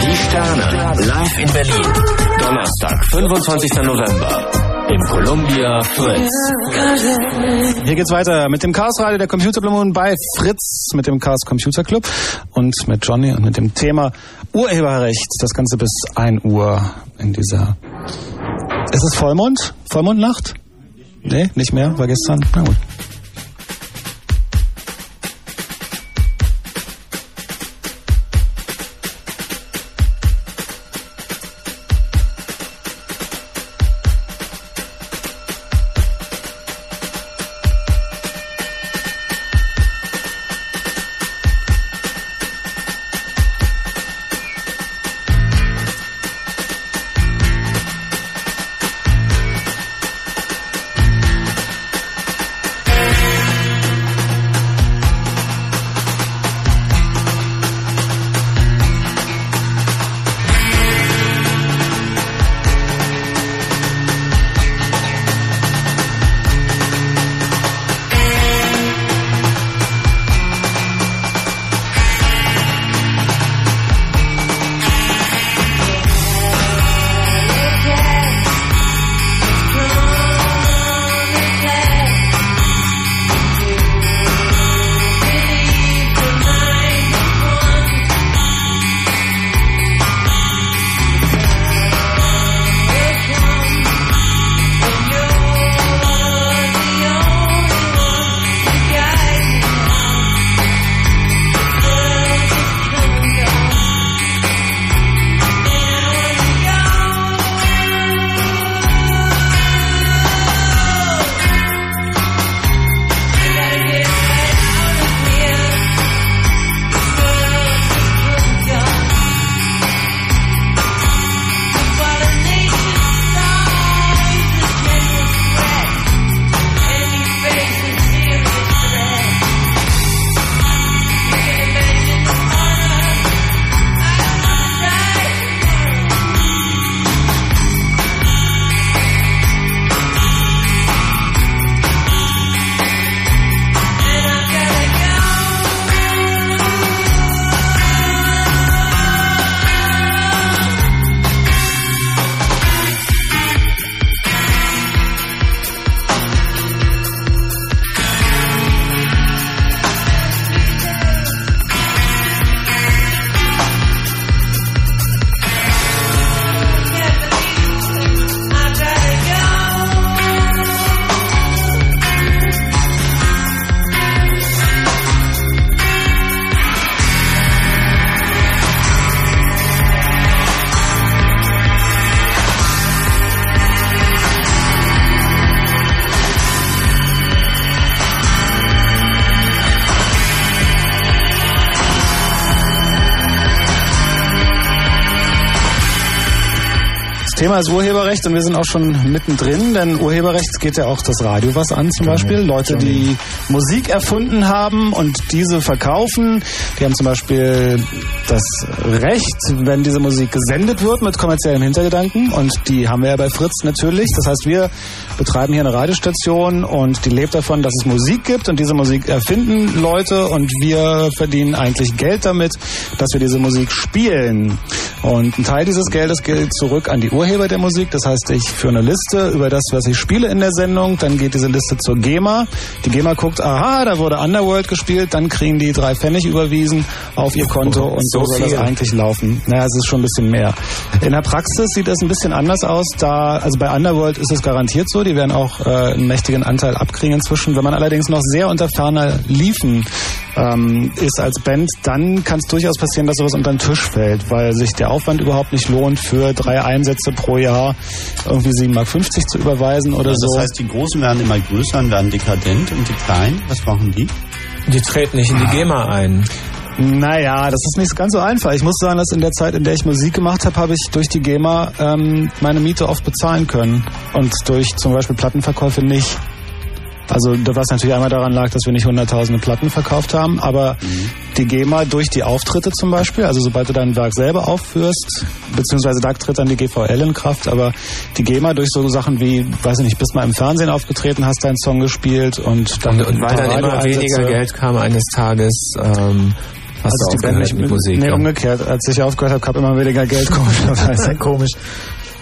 Die Sterne. Live in Berlin. Donnerstag, 25. November. Im Columbia Fritz. Hier geht's weiter mit dem Chaos Radio der Computerblumen bei Fritz, mit dem Chaos Computer Club und mit Johnny und mit dem Thema Urheberrecht. Das Ganze bis 1 Uhr in dieser. Ist es Vollmond? Vollmondnacht? Nee, nicht mehr, war gestern. Na gut. Thema ist Urheberrecht und wir sind auch schon mittendrin, denn Urheberrecht geht ja auch das Radio was an zum Beispiel. Leute, die Musik erfunden haben und diese verkaufen, die haben zum Beispiel das Recht, wenn diese Musik gesendet wird mit kommerziellem Hintergedanken und die haben wir ja bei Fritz natürlich. Das heißt, wir betreiben hier eine Radiostation und die lebt davon, dass es Musik gibt und diese Musik erfinden Leute und wir verdienen eigentlich Geld damit, dass wir diese Musik spielen. Und ein Teil dieses Geldes geht zurück an die Urheber der Musik. Das heißt, ich führe eine Liste über das, was ich spiele in der Sendung. Dann geht diese Liste zur GEMA. Die GEMA guckt, aha, da wurde Underworld gespielt. Dann kriegen die drei Pfennig überwiesen auf ihr Konto und so, So soll das eigentlich laufen. Naja, es ist schon ein bisschen mehr. In der Praxis sieht das ein bisschen anders aus. Da, also bei Underworld ist es garantiert so. Die werden auch äh, einen mächtigen Anteil abkriegen inzwischen. Wenn man allerdings noch sehr unter ferner Liefen ähm, ist als Band, dann kann es durchaus passieren, dass sowas unter den Tisch fällt, weil sich der Aufwand überhaupt nicht lohnt, für drei Einsätze pro Jahr irgendwie 7,50 Mark zu überweisen oder Also so. das heißt, die Großen werden immer größer und werden dekadent und die Kleinen, was machen die? Die treten nicht in die GEMA ein. Naja, das ist nicht ganz so einfach. Ich muss sagen, dass in der Zeit, in der ich Musik gemacht habe, habe ich durch die GEMA ähm, meine Miete oft bezahlen können. Und durch zum Beispiel Plattenverkäufe nicht. Also was natürlich einmal daran lag, dass wir nicht hunderttausende Platten verkauft haben, aber die GEMA durch die Auftritte zum Beispiel, also sobald du dein Werk selber aufführst, beziehungsweise da tritt dann die GVL in Kraft, aber die GEMA durch so Sachen wie, weiß ich nicht, bist mal im Fernsehen aufgetreten, hast deinen Song gespielt und dann Und, und weil dann immer weniger Geld kam eines Tages, ähm, hast Also du die Band nicht mit Musik. Nee, ja. umgekehrt. Als ich aufgehört habe, kam immer weniger Geld, komischerweise. Komisch.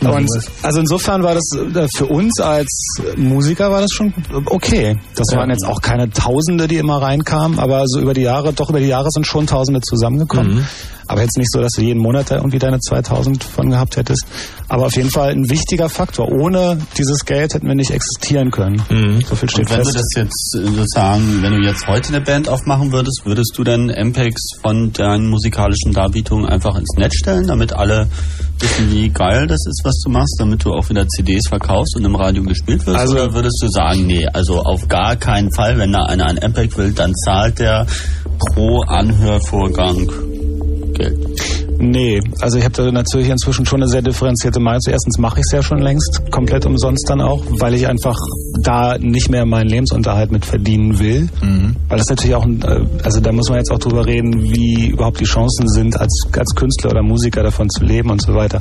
Und also insofern war das äh, für uns als Musiker war das schon okay. Das Ja. waren jetzt auch keine Tausende, die immer reinkamen, aber so über die Jahre, doch über die Jahre sind schon Tausende zusammengekommen. Mhm. Aber jetzt nicht so, dass du jeden Monat da irgendwie deine 2000 von gehabt hättest. Aber auf jeden Fall ein wichtiger Faktor. Ohne dieses Geld hätten wir nicht existieren können. Mhm. So viel steht Und wenn du fest. das jetzt sozusagen, wenn du jetzt heute eine Band aufmachen würdest, würdest du dann MPEGs von deinen musikalischen Darbietungen einfach ins Netz stellen, damit alle wissen, wie geil das ist, was du machst, damit du auch wieder CDs verkaufst und im Radio gespielt wirst? Also- Oder würdest du sagen, nee, also auf gar keinen Fall, wenn da einer ein MPEG will, dann zahlt der pro Anhörvorgang Geld. Nee, also ich habe da natürlich inzwischen schon eine sehr differenzierte Meinung. zu. Erstens mache ich es ja schon längst, komplett umsonst dann auch, weil ich einfach da nicht mehr meinen Lebensunterhalt mit verdienen will. Weil das natürlich auch, äh, also da muss man jetzt auch drüber reden, wie überhaupt die Chancen sind, als, als Künstler oder Musiker davon zu leben und so weiter.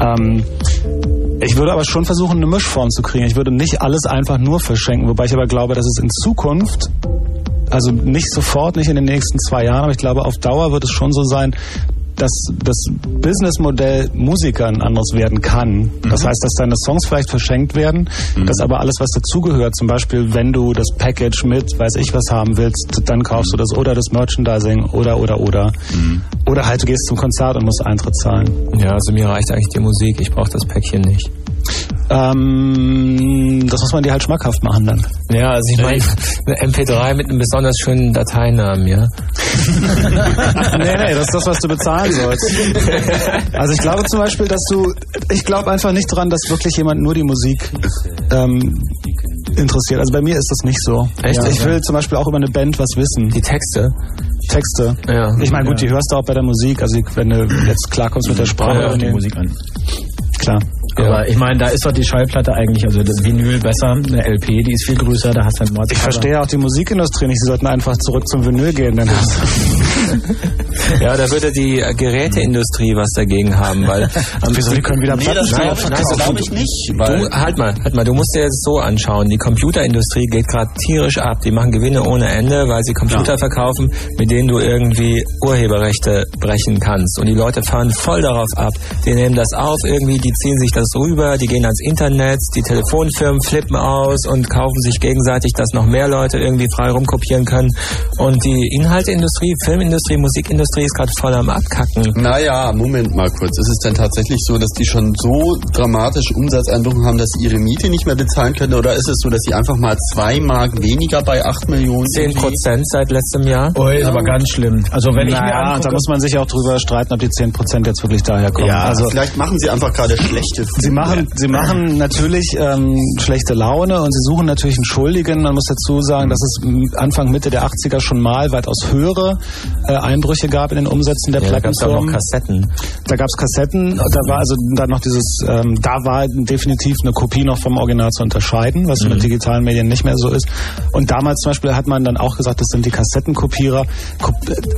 Ähm, ich würde aber schon versuchen, eine Mischform zu kriegen. Ich würde nicht alles einfach nur verschenken, wobei ich aber glaube, dass es in Zukunft also nicht sofort, nicht in den nächsten zwei Jahren, aber ich glaube, auf Dauer wird es schon so sein, dass das Businessmodell Musiker ein anderes werden kann. Das heißt, dass deine Songs vielleicht verschenkt werden, dass aber alles, was dazugehört, zum Beispiel, wenn du das Package mit, weiß ich was haben willst, dann kaufst du das oder das Merchandising oder, oder, oder. Oder halt, du gehst zum Konzert und musst Eintritt zahlen. Ja, also mir reicht eigentlich die Musik. Ich brauche das Päckchen nicht. Ähm, das muss man dir halt schmackhaft machen dann. Ja, also ich meine, eine MP3 mit einem besonders schönen Dateinamen, ja. nee, nee, das ist das, was du bezahlen sollst. Also ich glaube zum Beispiel, dass du, ich glaube einfach nicht dran, dass wirklich jemand nur die Musik ähm, interessiert. Also bei mir ist das nicht so. Echt? Ich will zum Beispiel auch über eine Band was wissen. Die Texte. Texte. Ja. Ich meine, gut, die hörst du auch bei der Musik. Also wenn du jetzt klarkommst mit der Sprache. Brauche auch die Musik an. Klar. Aber ich meine, da ist doch die Schallplatte eigentlich, also das Vinyl besser, eine LP, die ist viel größer, da hast du ein Mordscover. Ich verstehe auch die Musikindustrie nicht. Sie sollten einfach zurück zum Vinyl gehen. Denn Ja, da würde die Geräteindustrie was dagegen haben, weil... Wieso, die können wieder Nee, Platten das Nein, glaube nein, ich, du- glaub ich nicht. Du, Weil halt mal, halt mal, du musst dir das so anschauen. Die Computerindustrie geht gerade tierisch ab. Die machen Gewinne ohne Ende, weil sie Computer verkaufen, mit denen du irgendwie Urheberrechte brechen kannst. Und die Leute fahren voll darauf ab. Die nehmen das auf irgendwie, die ziehen sich das rüber, die gehen ans Internet, die Telefonfirmen flippen aus und kaufen sich gegenseitig, dass noch mehr Leute irgendwie frei rumkopieren können. Und die Inhalteindustrie, Filmindustrie, Musikindustrie ist gerade voll am Abkacken. Naja, Moment mal kurz. Ist es denn tatsächlich so, dass die schon so dramatisch Umsatzeinbuchen haben, dass sie ihre Miete nicht mehr bezahlen können? Oder ist es so, dass sie einfach mal zwei Mark weniger bei acht Millionen... 10 Prozent seit letztem Jahr. Oh, ist aber ganz schlimm. Also wenn ich mir naja, angucke, da muss man sich auch drüber streiten, ob die 10% jetzt wirklich daher kommen. ja, also vielleicht machen sie einfach gerade schlechte Filme. Sie machen, sie machen natürlich ähm, schlechte Laune und sie suchen natürlich einen Schuldigen. Man muss dazu sagen, dass es Anfang Mitte der 80er schon mal weitaus höhere äh, Einbrüche gab in den Umsätzen der Ja, da gab es Plattenfirmen. Kassetten. Da gab's Kassetten, da war also dann noch dieses, ähm, da war definitiv eine Kopie noch vom Original zu unterscheiden, was mit digitalen Medien nicht mehr so ist. Und damals zum Beispiel hat man dann auch gesagt, das sind die Kassettenkopierer. Kop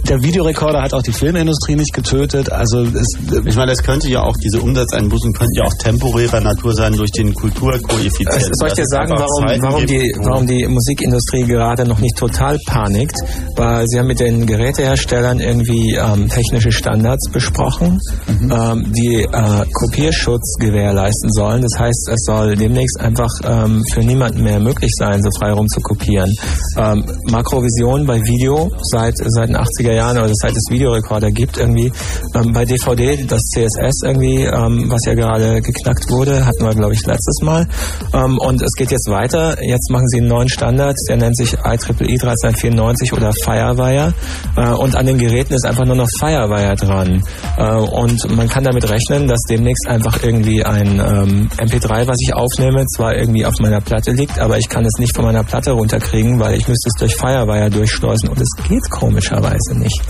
der Videorekorder hat auch die Filmindustrie nicht getötet. Also es, Ich meine, das könnte ja auch, diese Umsatzeinbußen könnten ja auch temporärer Natur sein durch den Kulturkoeffizienten. Soll ich dir sagen, warum, Zeiten warum, die, warum die Musikindustrie gerade noch nicht total panikt? Weil sie haben mit den Geräteherstellern irgendwie ähm, technische Standards besprochen, ähm, die äh, Kopierschutz gewährleisten sollen. Das heißt, es soll demnächst einfach ähm, für niemanden mehr möglich sein, so frei rum zu kopieren. Ähm, Makrovision bei Video seit, seit den 80er Jahren oder seit es Videorekorder gibt irgendwie. Ähm, bei DVD das CSS irgendwie, ähm, was ja gerade geknackt wurde, hatten wir glaube ich letztes Mal. Ähm, und es geht jetzt weiter. Jetzt machen sie einen neuen Standard, der nennt sich IEEE 1394 oder Firewire. Äh, und an den Geräten ist einfach nur noch Firewire dran. Äh, und man kann damit rechnen, dass demnächst einfach irgendwie ein ähm, MP3, was ich aufnehme, zwar irgendwie auf meiner Platte liegt, aber ich kann es nicht von meiner Platte runterkriegen, weil ich müsste es durch Firewire durchschleusen und es geht komischerweise nicht.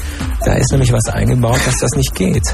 Da ist nämlich was eingebaut, dass das nicht geht.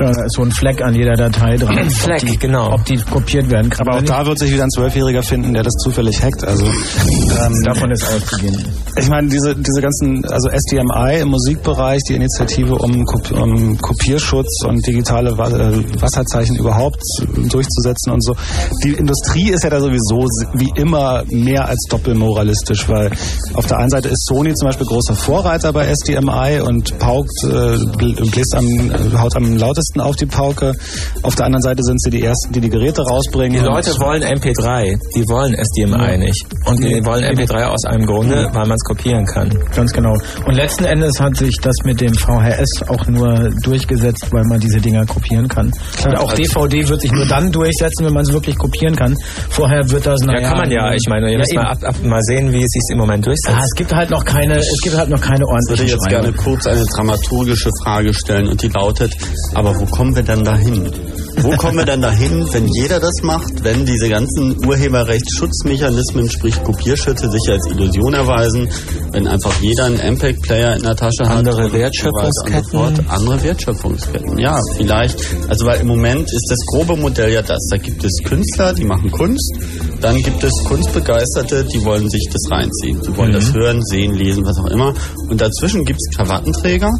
Da ist so ein Fleck an jeder Datei dran. Ein Fleck, ob die, genau. Ob die kopiert werden kann. aber auch da wird sich wieder ein Zwölfjähriger finden, der das zufällig hackt. Also ähm, davon ist auszugehen. Ich meine, diese, diese ganzen, also SDMI im Musikbereich, die Initiative um, um Kopierschutz und digitale äh, Wasserzeichen überhaupt durchzusetzen und so. Die Industrie ist ja da sowieso wie immer mehr als doppelmoralistisch, weil auf der einen Seite ist Sony zum Beispiel großer Vorreiter bei SDMI und paukt, äh, bl- bläst am, äh, haut am lautesten auf die Pauke. Auf der anderen Seite sind sie die Ersten, die die Geräte rausbringen. Die Leute wollen MP3, die wollen SDMI nicht. Und die wollen MP3 aus einem Grunde, weil man es kopieren kann. Ganz genau. Und letzten Endes hat sich das mit dem VHS auch nur durchgesetzt, weil man diese Dinger kopieren kann. Und auch DVD wird sich nur dann durchsetzen, wenn man es wirklich kopieren kann. Vorher wird das, Ja, naja... kann man ja. Ich meine, ihr müsst eben. mal, ab, ab, mal sehen, wie es sich im Moment durchsetzt. Ah, es gibt halt noch keine, es gibt halt noch keine Ich würde jetzt gerne kurz eine dramaturgische Frage stellen und die lautet, aber wo kommen wir denn dahin? Wo kommen wir denn dahin, wenn jeder das macht, wenn diese ganzen Urheberrechtsschutzmechanismen, sprich Kopierschütze, sich als Illusion erweisen, wenn einfach jeder einen MPEG-Player in der Tasche hat Andere und so Wertschöpfungsketten. fort. Andere Wertschöpfungsketten, ja, vielleicht. Also weil im Moment ist das grobe Modell ja das. Da gibt es Künstler, die machen Kunst, dann gibt es Kunstbegeisterte, die wollen sich das reinziehen. Die wollen das hören, sehen, lesen, was auch immer. Und dazwischen gibt es Krawattenträger,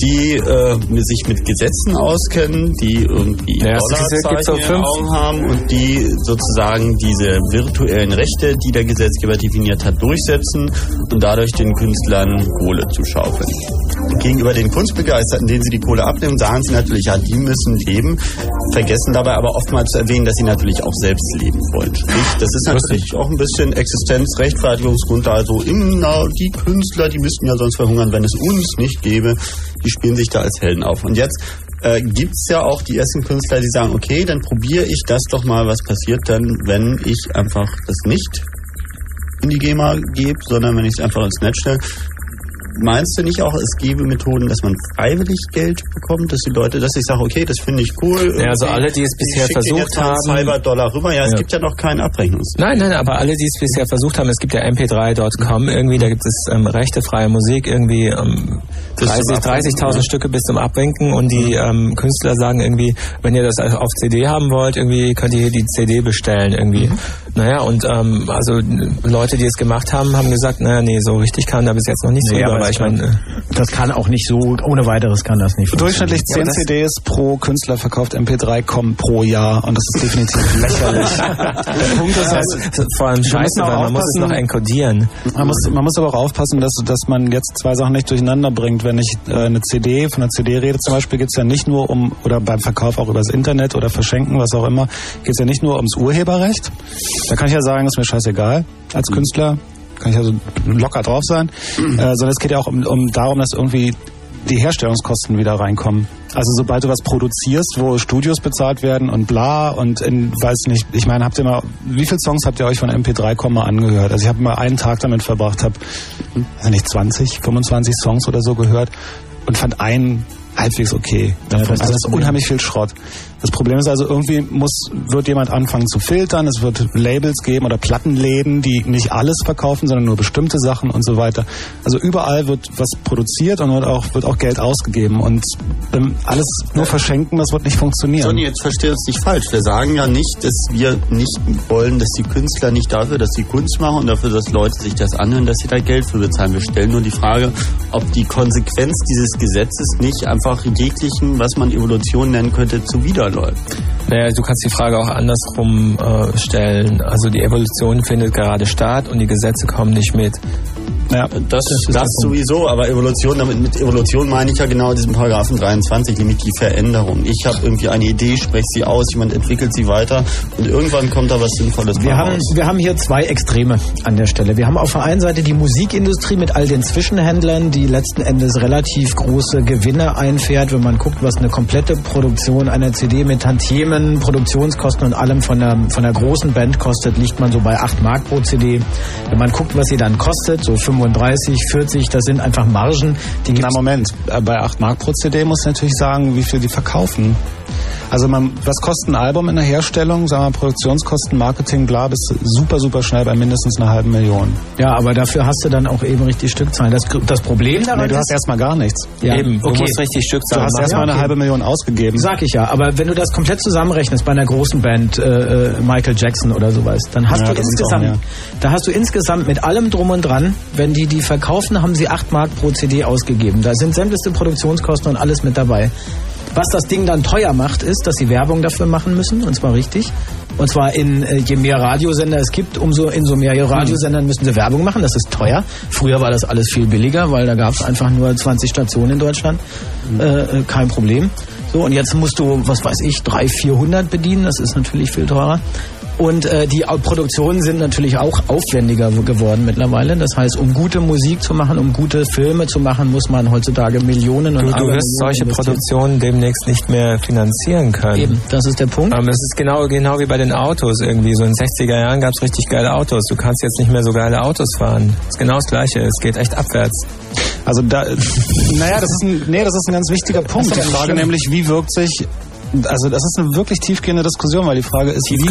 die äh, sich mit Gesetzen auskennen, die irgendwie Ja, Dollarzeichen in den fünf- Augen haben und die sozusagen diese virtuellen Rechte, die der Gesetzgeber definiert hat, durchsetzen und dadurch den Künstlern Kohle zu schaufeln. Gegenüber den Kunstbegeisterten, denen sie die Kohle abnehmen, sagen sie natürlich, ja, die müssen leben, vergessen dabei aber oftmals zu erwähnen, dass sie natürlich auch selbst leben wollen. Sprich, das ist natürlich auch ein bisschen Existenzrechtfertigungsgrund, also im, na, die Künstler, die müssten ja sonst verhungern, wenn es uns nicht gäbe. Die spielen sich da als Helden auf. Und jetzt äh, gibt's ja auch die ersten Künstler, die sagen, okay, dann probiere ich das doch mal, was passiert dann, wenn ich einfach das nicht in die GEMA gebe, sondern wenn ich es einfach ins Netz stelle. Meinst du nicht auch, es gäbe Methoden, dass man freiwillig Geld bekommt, dass die Leute, dass ich sage, okay, das finde ich cool. Ja, also alle, die es bisher versucht haben- Cyber-Dollar rüber. Ja, es Ja. gibt ja noch keinen Abrechnungs. Nein, nein, aber alle, die es bisher versucht haben, es gibt ja mp3.com irgendwie, da gibt es ähm, rechte freie Musik irgendwie ähm, Bis zum 30 Abwinken, 30.000 ja. Stücke bis zum Abwinken und die ähm, Künstler sagen irgendwie, wenn ihr das auf CD haben wollt, irgendwie könnt ihr hier die CD bestellen irgendwie. Naja, und ähm, also Leute, die es gemacht haben, haben gesagt, naja, nee, so richtig kam da bis jetzt noch nicht so Nee, rüber, aber es ich meine, äh, Das kann auch nicht so, ohne weiteres kann das nicht Durchschnittlich funktionieren. 10 CDs pro Künstler verkauft MP3 kommen pro Jahr und das ist definitiv lächerlich. Der Punkt ist halt, ist vor allem scheiße, weil man muss es noch enkodieren. Man muss, man muss aber auch aufpassen, dass, dass man jetzt zwei Sachen nicht durcheinander bringt. Wenn ich äh, eine CD, von einer CD rede zum Beispiel, geht's ja nicht nur um, oder beim Verkauf auch übers Internet oder Verschenken, was auch immer, geht's ja nicht nur ums Urheberrecht. Da kann ich ja sagen, ist mir scheißegal als Künstler. Kann ich also locker drauf sein. Äh, sondern es geht ja auch um, um darum, dass irgendwie die Herstellungskosten wieder reinkommen. Also sobald du was produzierst, wo Studios bezahlt werden und bla und in, weiß nicht, ich meine, habt ihr mal, wie viele Songs habt ihr euch von MP3 mal angehört? Also ich habe mal einen Tag damit verbracht, habe, weiß nicht, 20, 25 Songs oder so gehört und fand einen halbwegs okay. Ja, das also ist das ist unheimlich viel Schrott. Das Problem ist also, irgendwie muss, wird jemand anfangen zu filtern, es wird Labels geben oder Plattenläden, die nicht alles verkaufen, sondern nur bestimmte Sachen und so weiter. Also überall wird was produziert und wird auch, wird auch Geld ausgegeben und ähm, alles nur verschenken, das wird nicht funktionieren. Sonny, jetzt versteht uns nicht falsch. Wir sagen ja nicht, dass wir nicht wollen, dass die Künstler nicht dafür, dass sie Kunst machen und dafür, dass Leute sich das anhören, dass sie da Geld für bezahlen. Wir stellen nur die Frage, ob die Konsequenz dieses Gesetzes nicht einfach jeglichen, was man Evolution nennen könnte, zuwiderläuft. Naja, du kannst die Frage auch andersrum äh, stellen. Also die Evolution findet gerade statt und die Gesetze kommen nicht mit. Ja, Das, das, sowieso, aber Evolution, damit mit Evolution meine ich ja genau diesen Paragraphen 23, nämlich die Veränderung. Ich habe irgendwie eine Idee, spreche sie aus, jemand entwickelt sie weiter und irgendwann kommt da was Sinnvolles Wir haben, raus. wir haben hier zwei Extreme an der Stelle. Wir haben auf der einen Seite die Musikindustrie mit all den Zwischenhändlern, die letzten Endes relativ große Gewinne einfährt, wenn man guckt, was eine komplette Produktion einer CD mit Tantiemen, Produktionskosten und allem von der, von der großen Band kostet, liegt man so bei 8 Mark pro CD. Wenn man guckt, was sie dann kostet, so 35, 40, das sind einfach Margen, die Na Moment, äh, bei 8 Mark pro CD muss ich natürlich sagen, wie viel die verkaufen. Also man, was kostet ein Album in der Herstellung? Sagen wir Produktionskosten, Marketing, bla, bist du super, super schnell bei mindestens einer halben Million. Ja, aber dafür hast du dann auch eben richtig Stückzahlen. Das, das Problem daran Nee, du ist, hast erstmal gar nichts. ja, Eben, du okay. musst richtig Du Stückzahlen hast machen. erstmal eine okay. halbe Million ausgegeben. Sag ich ja, aber wenn du das komplett zusammenrechnest bei einer großen Band, äh, äh, Michael Jackson oder sowas, dann hast Ja, du sind's auch insgesamt, mehr. da hast du insgesamt mit allem drum und dran, wenn die die verkaufen, haben sie 8 Mark pro CD ausgegeben. Da sind sämtliche Produktionskosten und alles mit dabei. Was das Ding dann teuer macht, ist, dass sie Werbung dafür machen müssen, und zwar richtig. Und zwar in äh, je mehr Radiosender es gibt, umso in so mehr Radiosendern müssen sie Werbung machen. Das ist teuer. Früher war das alles viel billiger, weil da gab es einfach nur 20 Stationen in Deutschland. Äh, äh, kein Problem. So, und jetzt musst du, was weiß ich, 300, 400 bedienen. Das ist natürlich viel teurer. Und äh, die Produktionen sind natürlich auch aufwendiger geworden mittlerweile. Das heißt, um gute Musik zu machen, um gute Filme zu machen, muss man heutzutage Millionen und Du, du wirst solche investieren. Produktionen demnächst nicht mehr finanzieren können. Eben, das ist der Punkt. Ähm, es ist genau, genau wie bei den Autos irgendwie. So in den 60er Jahren gab es richtig geile Autos. Du kannst jetzt nicht mehr so geile Autos fahren. ist genau das Gleiche. Es geht echt abwärts. Also da, naja, das ist ein, nee, das ist ein ganz wichtiger Punkt. Die Frage nämlich, wie wirkt sich, also das ist eine wirklich tiefgehende Diskussion, weil die Frage ist, wie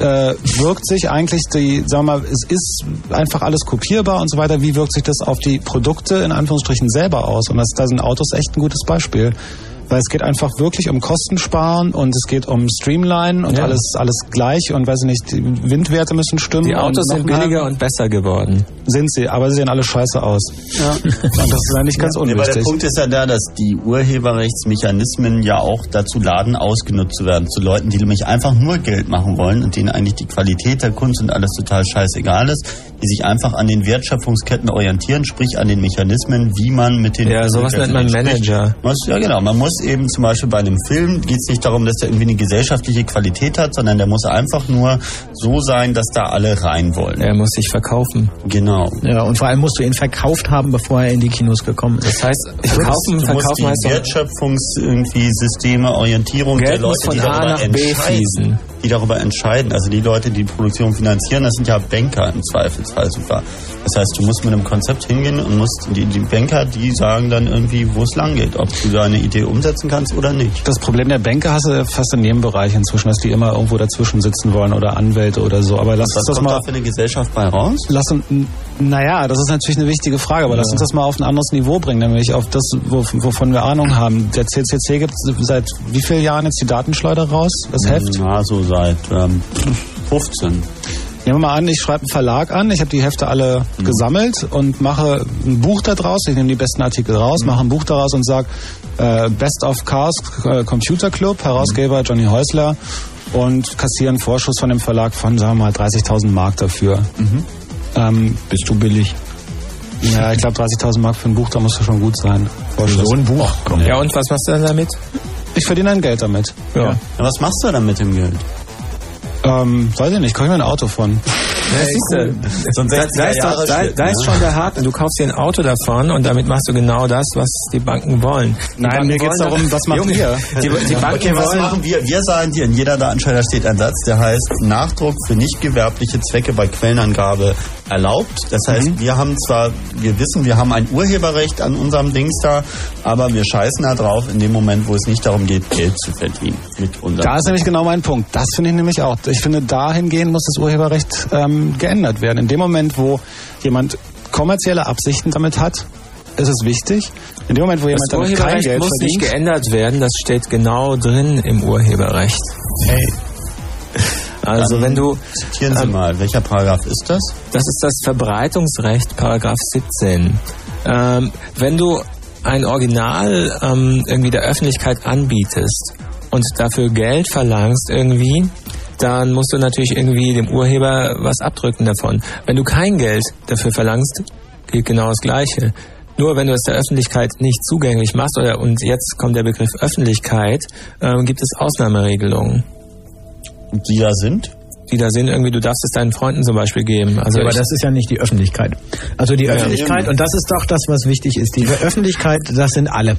äh, wirkt sich eigentlich die, sagen wir mal, es ist einfach alles kopierbar und so weiter, wie wirkt sich das auf die Produkte in Anführungsstrichen selber aus? Und das, da sind Autos echt ein gutes Beispiel. Weil es geht einfach wirklich um Kostensparen und es geht um Streamline und Ja. alles, alles gleich und weiß ich nicht, die Windwerte müssen stimmen. Die Autos sind billiger und besser geworden. Sind sie, aber sie sehen alle scheiße aus. Ja. Und das ist eigentlich ganz Nee, aber der unwichtig. Punkt ist ja der, dass die Urheberrechtsmechanismen ja auch dazu laden, ausgenutzt zu werden. Zu Leuten, die nämlich einfach nur Geld machen wollen und denen eigentlich die Qualität der Kunst und alles total scheißegal ist, die sich einfach an den Wertschöpfungsketten orientieren, sprich an den Mechanismen, wie man mit den... Ja, sowas nennt man Manager. Muss, ja, genau. Man muss eben zum Beispiel bei einem Film, geht es nicht darum, dass der irgendwie eine gesellschaftliche Qualität hat, sondern der muss einfach nur so sein, dass da alle rein wollen. Er muss sich verkaufen. Genau. Ja, und vor allem musst du ihn verkauft haben, bevor er in die Kinos gekommen ist. Das heißt, verkaufen, du musst verkaufen die heißt Wertschöpfungs irgendwie Systeme, Orientierung Geld der Leute, die A darüber entscheiden, fließen. die darüber entscheiden. Also die Leute, die die Produktion finanzieren, das sind ja Banker im Zweifelsfall sogar. Das heißt, du musst mit einem Konzept hingehen und musst die, die Banker, die sagen dann irgendwie, wo es lang geht, ob du deine Idee umsetzen kannst oder nicht. Das Problem der Banker hast du fast in jedem Bereich inzwischen, dass die immer irgendwo dazwischen sitzen wollen oder Anwälte oder so. Aber lass Was uns das kommt mal. da für eine Gesellschaft bei raus? Lass uns, naja, das ist natürlich eine wichtige Frage, aber lass uns das mal auf ein anderes Niveau bringen, nämlich auf das, wo, wovon wir Ahnung haben. Der CCC gibt seit wie vielen Jahren jetzt die Datenschleuder raus? Das Heft? Na, so seit ähm, 15. Nehmen wir mal an, ich schreibe einen Verlag an, ich habe die Hefte alle gesammelt und mache ein Buch daraus, ich nehme die besten Artikel raus, mache ein Buch daraus und sage Best of Cars äh, Computer Club, Herausgeber Johnny Häusler und kassiere einen Vorschuss von dem Verlag von, sagen wir mal, 30.000 Mark dafür. Ähm, Bist du billig? ja, ich glaube 30.000 Mark für ein Buch, da muss das schon gut sein. Vorschuss. So ein Buch. Komm. Ja, und was machst du dann damit? Ich verdiene ein Geld damit. Ja. Ja, was machst du dann mit dem Geld? Ähm, weiß ich nicht, kaufe ich mir ein Auto von. So ein Da, da, ist, doch, da, da ist schon der Haken. Du kaufst dir ein Auto davon und damit machst du genau das, was die Banken wollen. Die Nein, Banken mir geht's wollen darum, was macht Junge, ihr? Die, die Banken Okay, was wollen... machen wir? Wir sagen dir, in jeder Datenschalter steht ein Satz, der heißt Nachdruck für nicht gewerbliche Zwecke bei Quellenangabe erlaubt. Das heißt, Mhm. wir haben zwar, wir wissen, wir haben ein Urheberrecht an unserem Dings da, aber wir scheißen da drauf in dem Moment, wo es nicht darum geht, Geld zu verdienen mit unserem. Da ist nämlich genau mein Punkt. Das finde ich nämlich auch. Ich finde, dahingehend muss das Urheberrecht ähm, geändert werden. In dem Moment, wo jemand kommerzielle Absichten damit hat, ist es wichtig. In dem Moment, wo Das jemand damit kein Urheberrecht Geld muss nicht verdient, geändert werden, das steht genau drin im Urheberrecht. hey, Also Dann wenn du, Zitieren Sie ähm, mal, welcher Paragraph ist das? das ist das Verbreitungsrecht, Paragraph 17. Ähm, wenn du ein Original ähm, irgendwie der Öffentlichkeit anbietest und dafür Geld verlangst irgendwie, dann musst du natürlich irgendwie dem Urheber was abdrücken davon. Wenn du kein Geld dafür verlangst, gilt genau das Gleiche. Nur wenn du es der Öffentlichkeit nicht zugänglich machst, oder und jetzt kommt der Begriff Öffentlichkeit, ähm, gibt es Ausnahmeregelungen, Und die da sind? die da sind irgendwie, du darfst es deinen Freunden zum Beispiel geben. Also Ja, aber das ist ja nicht die Öffentlichkeit. Also die Öffentlichkeit, eben. und das ist doch das, was wichtig ist. Die Öffentlichkeit, das sind alle.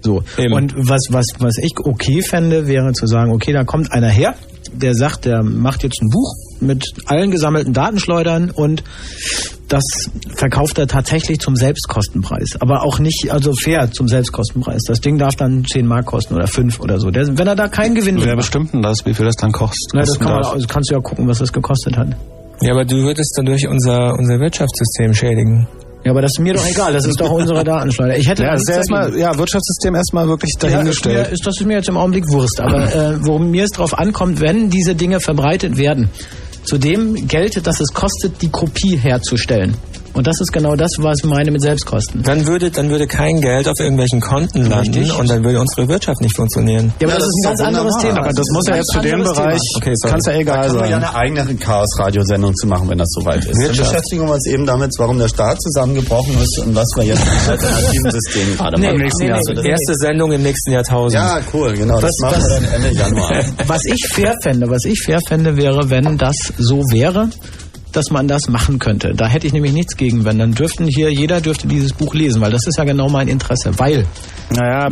So. Eben. Und was, was, was ich okay fände, wäre zu sagen, okay, da kommt einer her, der sagt, der macht jetzt ein Buch mit allen gesammelten Datenschleudern und das verkauft er tatsächlich zum Selbstkostenpreis. Aber auch nicht, also fair zum Selbstkostenpreis. Das Ding darf dann 10 Mark kosten oder 5 oder so. Der, wenn er da keinen Gewinn wer mit macht. bestimmt denn das, wie viel das dann kostet? Na, das kann man, also kannst du ja gucken, was das gekostet hat. Ja, aber du würdest dadurch unser, unser Wirtschaftssystem schädigen. Ja, aber das ist mir doch egal. Das ist doch unsere Datenschleuder. Ich hätte Ja, da das erstmal, ja, Wirtschaftssystem erstmal wirklich Ja, ist, mir, dahingestellt. ist das ist mir jetzt im Augenblick Wurst. Aber äh, worum mir es drauf ankommt, wenn diese Dinge verbreitet werden, zudem gelte, dass es kostet, die Kopie herzustellen. Und das ist genau das, was ich meine mit Selbstkosten. Dann würde, dann würde kein Geld auf irgendwelchen Konten landen Richtig. und dann würde unsere Wirtschaft nicht funktionieren. Ja, aber Ja, das, das ist ein ganz anderes. Thema. aber das muss ja jetzt den anderes Bereich, Okay, sorry. kann es ja Da egal können wir ja sein. eine eigene Chaos-Radiosendung zu machen, wenn das soweit ist. Dann Wirtschaft. beschäftigen wir uns eben damit, warum der Staat zusammengebrochen ist und was wir jetzt mit alternativen Systemen gerade Nee, machen. nee, nee, Also das- Erste Sendung im nächsten Jahrtausend. Ja, cool, genau. Das Was- machen was- wir dann Ende Januar. Was ich fair fände, was ich fair fände, wäre, wenn das so wäre, dass man das machen könnte. Da hätte ich nämlich nichts gegen, wenn. Dann dürften hier, jeder dürfte dieses Buch lesen, weil das ist ja genau mein Interesse. Weil, Naja,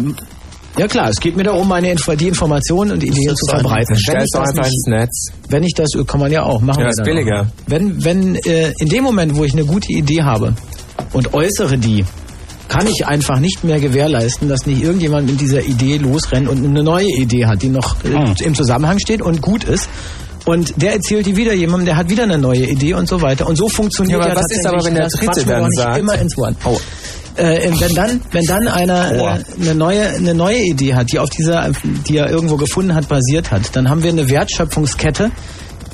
ja klar, es geht mir darum, meine Info die Informationen und Ideen zu verbreiten. Wenn ich, Stellst du das einfach ins Netz. wenn ich das, kann man ja auch, machen Ja, ist billiger. auch. Wenn, wenn, äh, in dem Moment, wo ich eine gute Idee habe und äußere die, kann ich einfach nicht mehr gewährleisten, dass nicht irgendjemand mit dieser Idee losrennt und eine neue Idee hat, die noch äh, Hm. im Zusammenhang steht und gut ist. Und der erzählt die wieder jemandem, der hat wieder eine neue Idee und so weiter. Und so funktioniert Ja, aber ja was ist tatsächlich- aber, wenn der Dritte dann sagt- immer ins Wort. Äh, wenn dann, wenn dann einer äh, eine neue, eine neue Idee hat, die auf dieser, die er irgendwo gefunden hat, basiert hat, dann haben wir eine Wertschöpfungskette,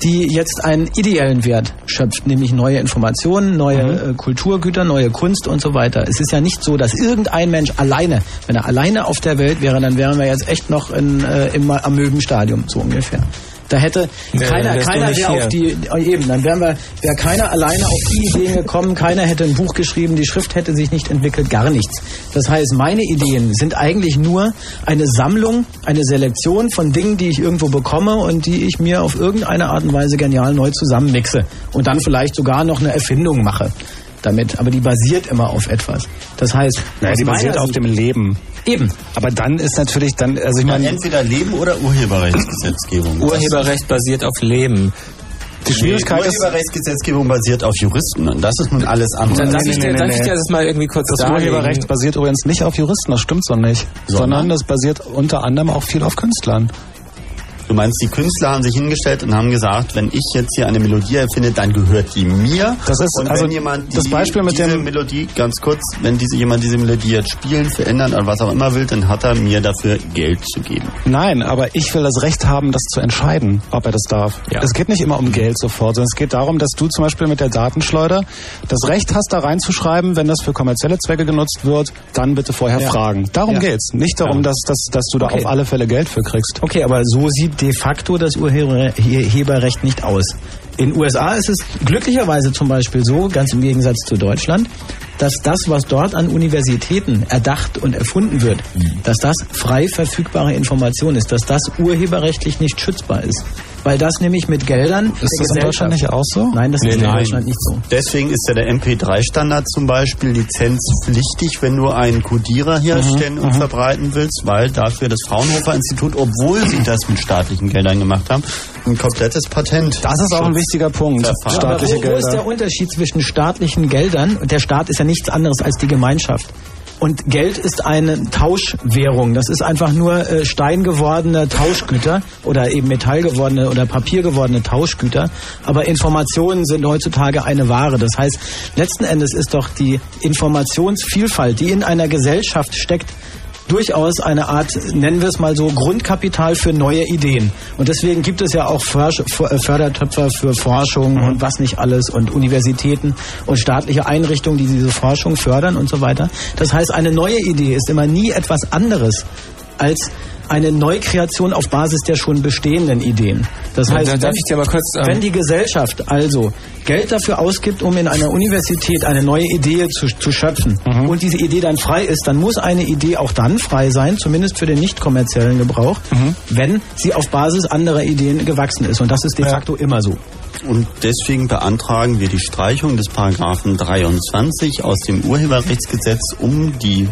die jetzt einen ideellen Wert schöpft, nämlich neue Informationen, neue äh, Kulturgüter, neue Kunst und so weiter. Es ist ja nicht so, dass irgendein Mensch alleine, wenn er alleine auf der Welt wäre, dann wären wir jetzt echt noch in, äh, im Amöbenstadium, so ungefähr. Da hätte Nee, keiner, keiner wäre auf die, äh, eben, dann wären wir, wäre keiner alleine auf die Ideen gekommen, keiner hätte ein Buch geschrieben, die Schrift hätte sich nicht entwickelt, gar nichts. Das heißt, meine Ideen sind eigentlich nur eine Sammlung, eine Selektion von Dingen, die ich irgendwo bekomme und die ich mir auf irgendeine Art und Weise genial neu zusammenmixe und dann vielleicht sogar noch eine Erfindung mache damit, aber die basiert immer auf etwas. Das heißt, naja, die basiert auf Sicht- dem Leben. Eben. Aber dann ist natürlich dann, also ich meine, Entweder Leben oder Urheberrechtsgesetzgebung. Urheberrecht basiert auf Leben. die Schwierigkeit ist, Urheberrechtsgesetzgebung basiert auf Juristen und das ist nun alles andere. Dann darf nee, ich, nee, dir, nee, darf ich nee. dir das mal irgendwie kurz das darlegen? Urheberrecht basiert übrigens nicht auf Juristen, das stimmt so nicht. Sondern? Sondern das basiert unter anderem auch viel auf Künstlern. Du meinst, die Künstler haben sich hingestellt und haben gesagt, wenn ich jetzt hier eine Melodie erfinde, dann gehört die mir. Das ist- und also wenn jemand die, das Beispiel mit diese dem- Melodie, ganz kurz, wenn diese jemand diese Melodie jetzt spielen, verändern oder was auch immer will, dann hat er mir dafür Geld zu geben. Nein, aber ich will das Recht haben, das zu entscheiden, ob er das darf. Ja. Es geht nicht immer um Geld sofort, sondern es geht darum, dass du zum Beispiel mit der Datenschleuder das Recht hast, da reinzuschreiben, wenn das für kommerzielle Zwecke genutzt wird, dann bitte vorher Ja. fragen. Darum Ja. geht's. Nicht darum, dass, dass, dass du da Okay. auf alle Fälle Geld für kriegst. Okay, aber so sieht de facto das Urheberrecht nicht aus. In USA ist es glücklicherweise zum Beispiel so, ganz im Gegensatz zu Deutschland, dass das, was dort an Universitäten erdacht und erfunden wird, dass das frei verfügbare Information ist, dass das urheberrechtlich nicht schützbar ist. weil das nämlich mit Geldern Ist das in Deutschland nicht auch so? Nein, das ist in Deutschland nicht so. Deswegen ist ja der MP3-Standard zum Beispiel lizenzpflichtig, wenn du einen Codierer herstellen und verbreiten willst, weil dafür das Fraunhofer-Institut, obwohl sie das mit staatlichen Geldern gemacht haben, ein komplettes Patent. Das ist auch ein wichtiger Punkt. Staatliche wo, wo ist der Unterschied zwischen staatlichen Geldern und der Staat ist ja nichts anderes als die Gemeinschaft. Und Geld ist eine Tauschwährung. Das ist einfach nur äh, steingewordene Tauschgüter oder eben metallgewordene oder papiergewordene Tauschgüter. Aber Informationen sind heutzutage eine Ware. Das heißt, letzten Endes ist doch die Informationsvielfalt, die in einer Gesellschaft steckt, durchaus eine Art, nennen wir es mal so, Grundkapital für neue Ideen. Und deswegen gibt es ja auch äh, Fördertöpfer für Forschung und was nicht alles und Universitäten und staatliche Einrichtungen, die diese Forschung fördern und so weiter. Das heißt, eine neue Idee ist immer nie etwas anderes als eine Neukreation auf Basis der schon bestehenden Ideen. Das Ja, heißt, darf wenn- ich dir mal kurz, ähm, wenn die Gesellschaft also Geld dafür ausgibt, um in einer Universität eine neue Idee zu, zu schöpfen und diese Idee dann frei ist, dann muss eine Idee auch dann frei sein, zumindest für den nicht kommerziellen Gebrauch, wenn sie auf Basis anderer Ideen gewachsen ist. Und das ist de facto immer so. Und deswegen beantragen wir die Streichung des Paragraphen 23 aus dem Urheberrechtsgesetz, um die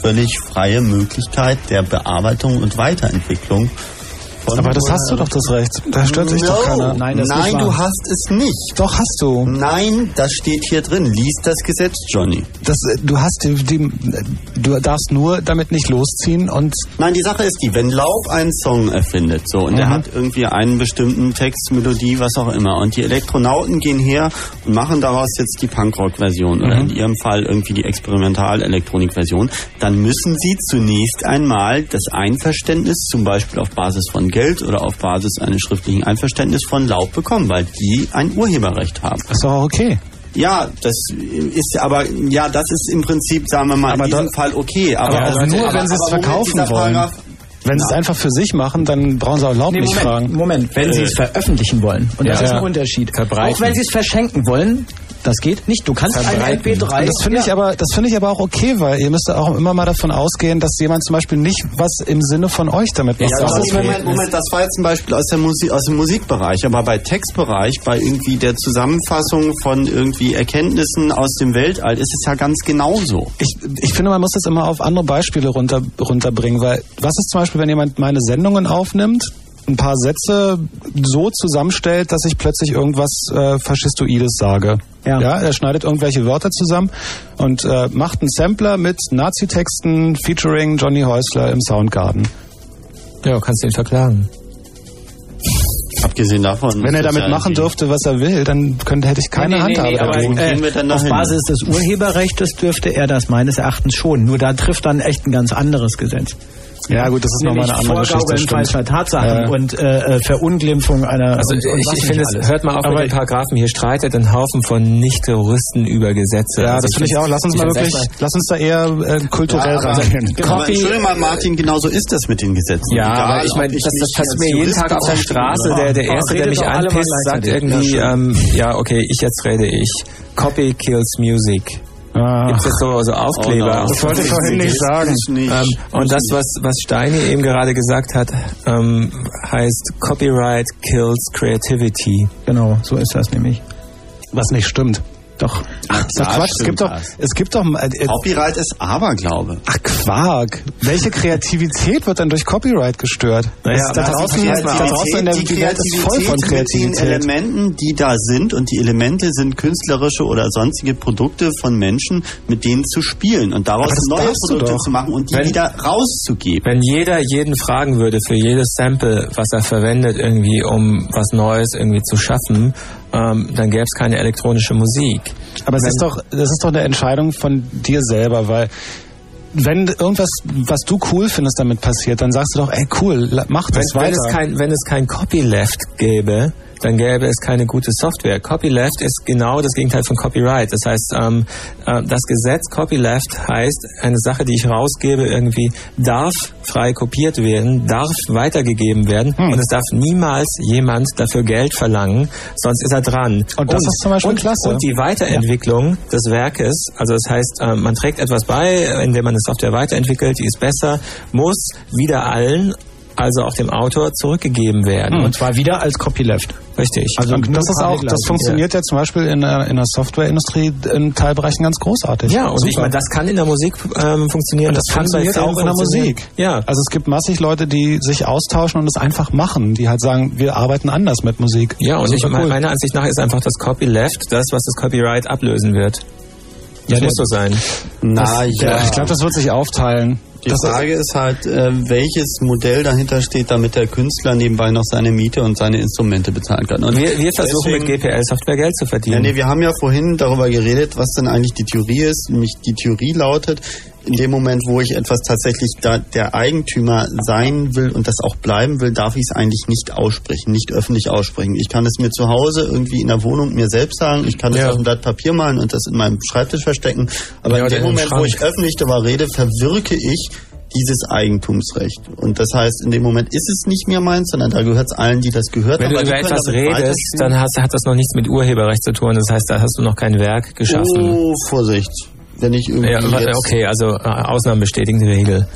völlig freie Möglichkeit der Bearbeitung und Weiterentwicklung von Aber das hast du doch das Recht. Da stört sich no. doch keiner. Nein, das Nein, du hast es nicht. Doch, hast du. Nein, das steht hier drin. Lies das Gesetz, Johnny. Das, äh, du hast die, die, du darfst nur damit nicht losziehen und Nein, die Sache ist die, wenn Laub einen Song erfindet, so, und der Mhm. hat irgendwie einen bestimmten Text, Melodie, was auch immer, und die Elektronauten gehen her und machen daraus jetzt die Punkrock-Version oder Mhm. in ihrem Fall irgendwie die Experimental-Elektronik-Version, dann müssen sie zunächst einmal das Einverständnis, zum Beispiel auf Basis von Geld oder auf Basis eines schriftlichen Einverständnisses von Laub bekommen, weil die ein Urheberrecht haben. ist doch auch okay. Ja, das ist aber, ja, das ist im Prinzip, sagen wir mal, Aber in diesem da- Fall okay. Aber, aber auch nur, wenn sie es aber Moment, verkaufen wollen. Paragraph- Wenn sie es einfach für sich machen, dann brauchen sie auch Laub Nee, nicht Moment, fragen. Moment, wenn sie es veröffentlichen wollen. Und das Ja. ist ein. Unterschied. Verbreiten. Auch wenn sie es verschenken wollen, das geht nicht. Du kannst ein Verbreiten. MP3. Und das finde ich Ja. aber, das finde ich aber auch okay, weil ihr müsst auch immer mal davon ausgehen, dass jemand zum Beispiel nicht was im Sinne von euch damit macht. Ja, Das ist, Moment, Moment, das war jetzt ein Beispiel aus, der Musik, aus dem Musikbereich, aber bei Textbereich, bei irgendwie der Zusammenfassung von irgendwie Erkenntnissen aus dem Weltall ist es ja ganz genauso. ich, ich finde, man muss das immer auf andere Beispiele runter, runterbringen, weil was ist zum Beispiel, wenn jemand meine Sendungen aufnimmt, ein paar Sätze so zusammenstellt, dass ich plötzlich irgendwas äh, Faschistoides sage. Ja. er schneidet irgendwelche Wörter zusammen und äh, macht einen Sampler mit Nazi-Texten featuring Johnny Häusler im Soundgarden. ja, kannst du ihn verklagen. Abgesehen davon. Wenn er damit ja machen dürfte, was er will, dann könnte, hätte ich keine Nee, nee, Handhabe nee, aber, dagegen. dann auf? Basis des Urheberrechts dürfte er das meines Erachtens schon. Nur da trifft dann echt ein ganz anderes Gesetz. Ja gut, das ist nochmal eine andere Geschichte. Falscher Tatsachen Ja. und äh, äh, Verunglimpfung einer. Also und, und ich, ich finde, es hört mal auf Aber mit den Paragraphen. Hier streitet ein Haufen von Nicht-Terroristen über Gesetze. Ja, Also das finde ich auch. Lass uns mal wirklich, erstmal- lass uns da eher äh, kulturell Ja, Copy- Entschuldigung mal, Martin, genau so ist das mit den Gesetzen. Ja, Egal, aber ich meine, das, das passiert mir jeden Tag auf der Straße. Der, der Erste, der mich mal anpisst, sagt irgendwie, ähm, ja, okay, ich jetzt rede ich. Copy kills music. Ah. Gibt es so, so Aufkleber? Oh, no. Das wollte ich vorhin nicht sagen. Nicht. Ähm, und das, was, was Steini eben gerade gesagt hat, ähm, heißt Copyright kills creativity. Genau, so ist das nämlich. Was nicht stimmt. Doch. Ach, ist doch Ja, Quatsch. Es gibt doch, es gibt doch, äh, Copyright ist Aberglaube. ach Quark. Welche Kreativität wird dann durch Copyright gestört? Naja, Das- da draußen, da draußen in der die Welt ist voll von Kreativität mit den Kreativität. Elementen, die da sind und die Elemente sind künstlerische oder sonstige Produkte von Menschen, mit denen zu spielen und daraus neue Produkte zu machen und die Wenn- wieder rauszugeben. Wenn jeder jeden fragen würde für jedes Sample, was er verwendet, irgendwie, um was Neues irgendwie zu schaffen, ähm, dann gäbe es keine elektronische Musik. Aber es ist doch, das ist doch eine Entscheidung von dir selber, weil wenn irgendwas, was du cool findest, damit passiert, dann sagst du doch, ey cool, mach Wenn, das wenn, weiter. es kein, wenn es kein Copyleft gäbe, dann gäbe es keine gute Software. Copyleft ist genau das Gegenteil von Copyright. Das heißt, ähm, äh, das Gesetz Copyleft heißt, eine Sache, die ich rausgebe, irgendwie darf frei kopiert werden, darf weitergegeben werden Hm. und es darf niemals jemand dafür Geld verlangen, sonst ist er dran. Und das ist zum Beispiel und, klasse. Und die Weiterentwicklung des Werkes, also das heißt, äh, man trägt etwas bei, indem man eine Software weiterentwickelt, die ist besser, muss wieder allen also auch dem Autor zurückgegeben werden. Und zwar wieder als Copyleft. Richtig. Also Und das ist auch, das funktioniert ja zum Beispiel in der, in der Softwareindustrie in Teilbereichen ganz großartig. ja, und ich Super. meine, das kann in der Musik ähm, funktionieren. Und das kann bei funktioniert auch in der. Musik. Ja. Also es gibt massig Leute, die sich austauschen und es einfach machen, die halt sagen, wir arbeiten anders mit Musik. Ja, und ich, cool. meiner Ansicht nach ist einfach das Copyleft das, was das Copyright ablösen wird. Das Ja, muss so sein. Na ja, ich glaube, das wird sich aufteilen. Die Das- Frage ist halt, äh, welches Modell dahinter steht, damit der Künstler nebenbei noch seine Miete und seine Instrumente bezahlen kann. Und Wir, wir versuchen deswegen- mit GPL-Software Geld zu Ja, verdienen. nee, wir haben ja vorhin darüber geredet, was denn eigentlich die Theorie ist. Nämlich die Theorie lautet, in dem Moment, wo ich etwas tatsächlich da der Eigentümer sein will und das auch bleiben will, darf ich es eigentlich nicht aussprechen, nicht öffentlich aussprechen. Ich kann es mir zu Hause irgendwie in der Wohnung mir selbst sagen, ich kann es Ja. auf ein Blatt Papier malen und das in meinem Schreibtisch verstecken, aber Ja, in dem Moment, wo ich öffentlich darüber rede, verwirke ich dieses Eigentumsrecht. Und das heißt, in dem Moment ist es nicht mehr meins, sondern da gehört es allen, die das gehört Wenn haben. du weil die über etwas redest, dann hast, hat das noch nichts mit Urheberrecht zu tun. Das heißt, da hast du noch kein Werk geschaffen. Oh, Vorsicht. Wenn ich irgendwie ja, okay, also äh, Ausnahmen bestätigen die Regel.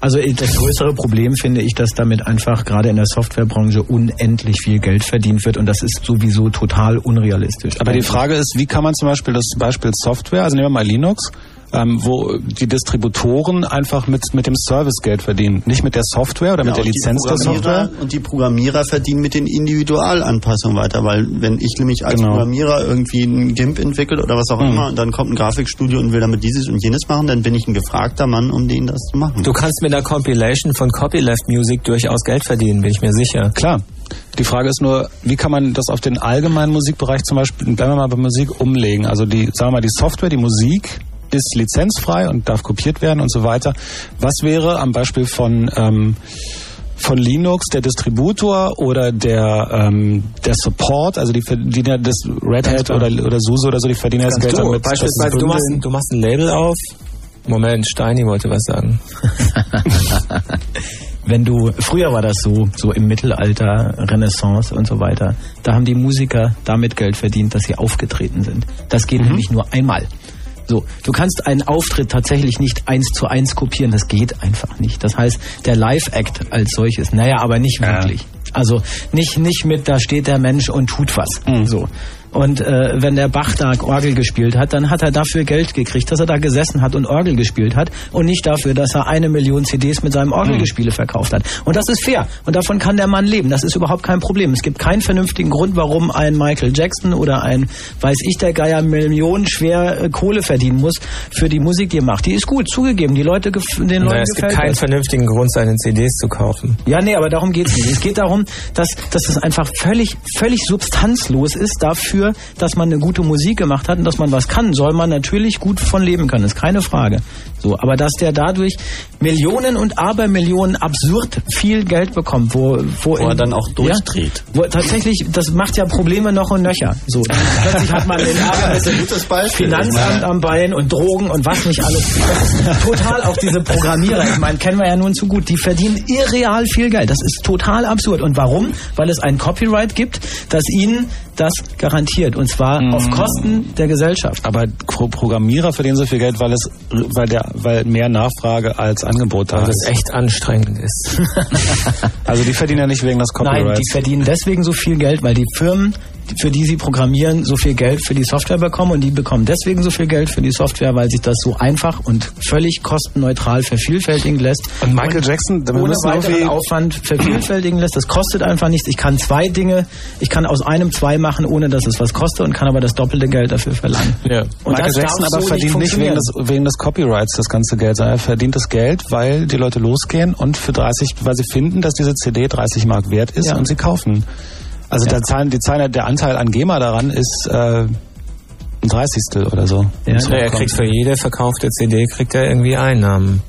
Also das größere Problem finde ich, dass damit einfach gerade in der Softwarebranche unendlich viel Geld verdient wird und das ist sowieso total unrealistisch. Aber die Frage ist, wie kann man zum Beispiel das Beispiel Software, also nehmen wir mal Linux, ähm, wo die Distributoren einfach mit, mit dem Service Geld verdienen. Nicht mit der Software oder mit Ja, der und die Lizenz der Programmierer- Software. Und die Programmierer verdienen mit den Individualanpassungen weiter, weil wenn ich nämlich als Genau. Programmierer irgendwie ein GIMP entwickelt oder was auch Mhm. immer und dann kommt ein Grafikstudio und will damit dieses und jenes machen, dann bin ich ein gefragter Mann, um denen das zu machen. Du kannst mit der Compilation von Copyleft Music durchaus Geld verdienen, bin ich mir sicher. Klar. Die Frage ist nur, wie kann man das auf den allgemeinen Musikbereich zum Beispiel, bleiben wir mal bei Musik, umlegen? Also die, sagen wir mal, die Software, die Musik ist lizenzfrei und darf kopiert werden und so weiter. Was wäre am Beispiel von ähm, von Linux der Distributor oder der ähm, der Support, also die verdienen ja das Red Hat oder oder SUSE oder so, die verdienen das Geld Du, damit. beispielsweise, du machst, du machst ein Label auf. Moment, Steini wollte was sagen. Wenn du, früher war das so, so im Mittelalter, Renaissance und so weiter, da haben die Musiker damit Geld verdient, dass sie aufgetreten sind. Das geht nämlich nur einmal. So, du kannst einen Auftritt tatsächlich nicht eins zu eins kopieren, das geht einfach nicht. Das heißt, der Live-Act als solches, naja, aber nicht wirklich. Also nicht, nicht mit, da steht der Mensch und tut was. So. Und äh, wenn der Bach da Orgel gespielt hat, dann hat er dafür Geld gekriegt, dass er da gesessen hat und Orgel gespielt hat und nicht dafür, dass er eine Million CDs mit seinem Orgelgespiele verkauft hat. Und das ist fair. Und davon kann der Mann leben. Das ist überhaupt kein Problem. Es gibt keinen vernünftigen Grund, warum ein Michael Jackson oder ein, weiß ich, der Geier Millionen schwer äh, Kohle verdienen muss für die Musik, die er macht. Die ist gut, zugegeben. Die Leute, den Leuten Naja, es gibt keinen das. vernünftigen Grund, seine CDs zu kaufen. Ja, nee, aber darum geht's nicht. Es geht darum, dass, dass es einfach völlig, völlig substanzlos ist dafür, dass man eine gute Musik gemacht hat und dass man was kann, soll man natürlich gut von leben können, ist keine Frage. So, aber dass der dadurch Millionen und Abermillionen absurd viel Geld bekommt, wo, wo, Wo er in- dann auch durchdreht. Ja, wo tatsächlich, das macht ja Probleme noch und nöcher. So, plötzlich hat man den Beispiel. Finanzamt am Bein und Drogen und was nicht alles. Total auch diese Programmierer, ich meine, kennen wir ja nun zu gut, die verdienen irreal viel Geld. Das ist total absurd. Und warum? Weil es ein Copyright gibt, das ihnen das garantiert. Und zwar auf Kosten der Gesellschaft. Aber Pro Programmierer verdienen so viel Geld, weil es, weil der, weil mehr Nachfrage als Angebot da Weil das ist. echt anstrengend ist. Also die verdienen ja nicht wegen des Nein, Copyrights. die verdienen deswegen so viel Geld, weil die Firmen, für die sie programmieren, so viel Geld für die Software bekommen und die bekommen deswegen so viel Geld für die Software, weil sich das so einfach und völlig kostenneutral vervielfältigen lässt. Und Michael Jackson, wir ohne weiteren Aufwand vervielfältigen lässt. Das kostet einfach nichts. Ich kann zwei Dinge, ich kann aus einem zwei machen, ohne dass es was kostet und kann aber das doppelte Geld dafür verlangen. Ja. Und Michael das Jackson aber so verdient nicht wegen des, wegen des Copyrights das ganze Geld, sondern er verdient das Geld, weil die Leute losgehen und für 30, weil sie finden, dass diese CD 30 Mark wert ist Ja. und sie kaufen. Also der, Zahlen, die Zahlen, der Anteil an GEMA daran ist äh, ein Dreißigstel oder so. Ja. Ja, er kriegt für jede verkaufte CD kriegt er irgendwie Einnahmen.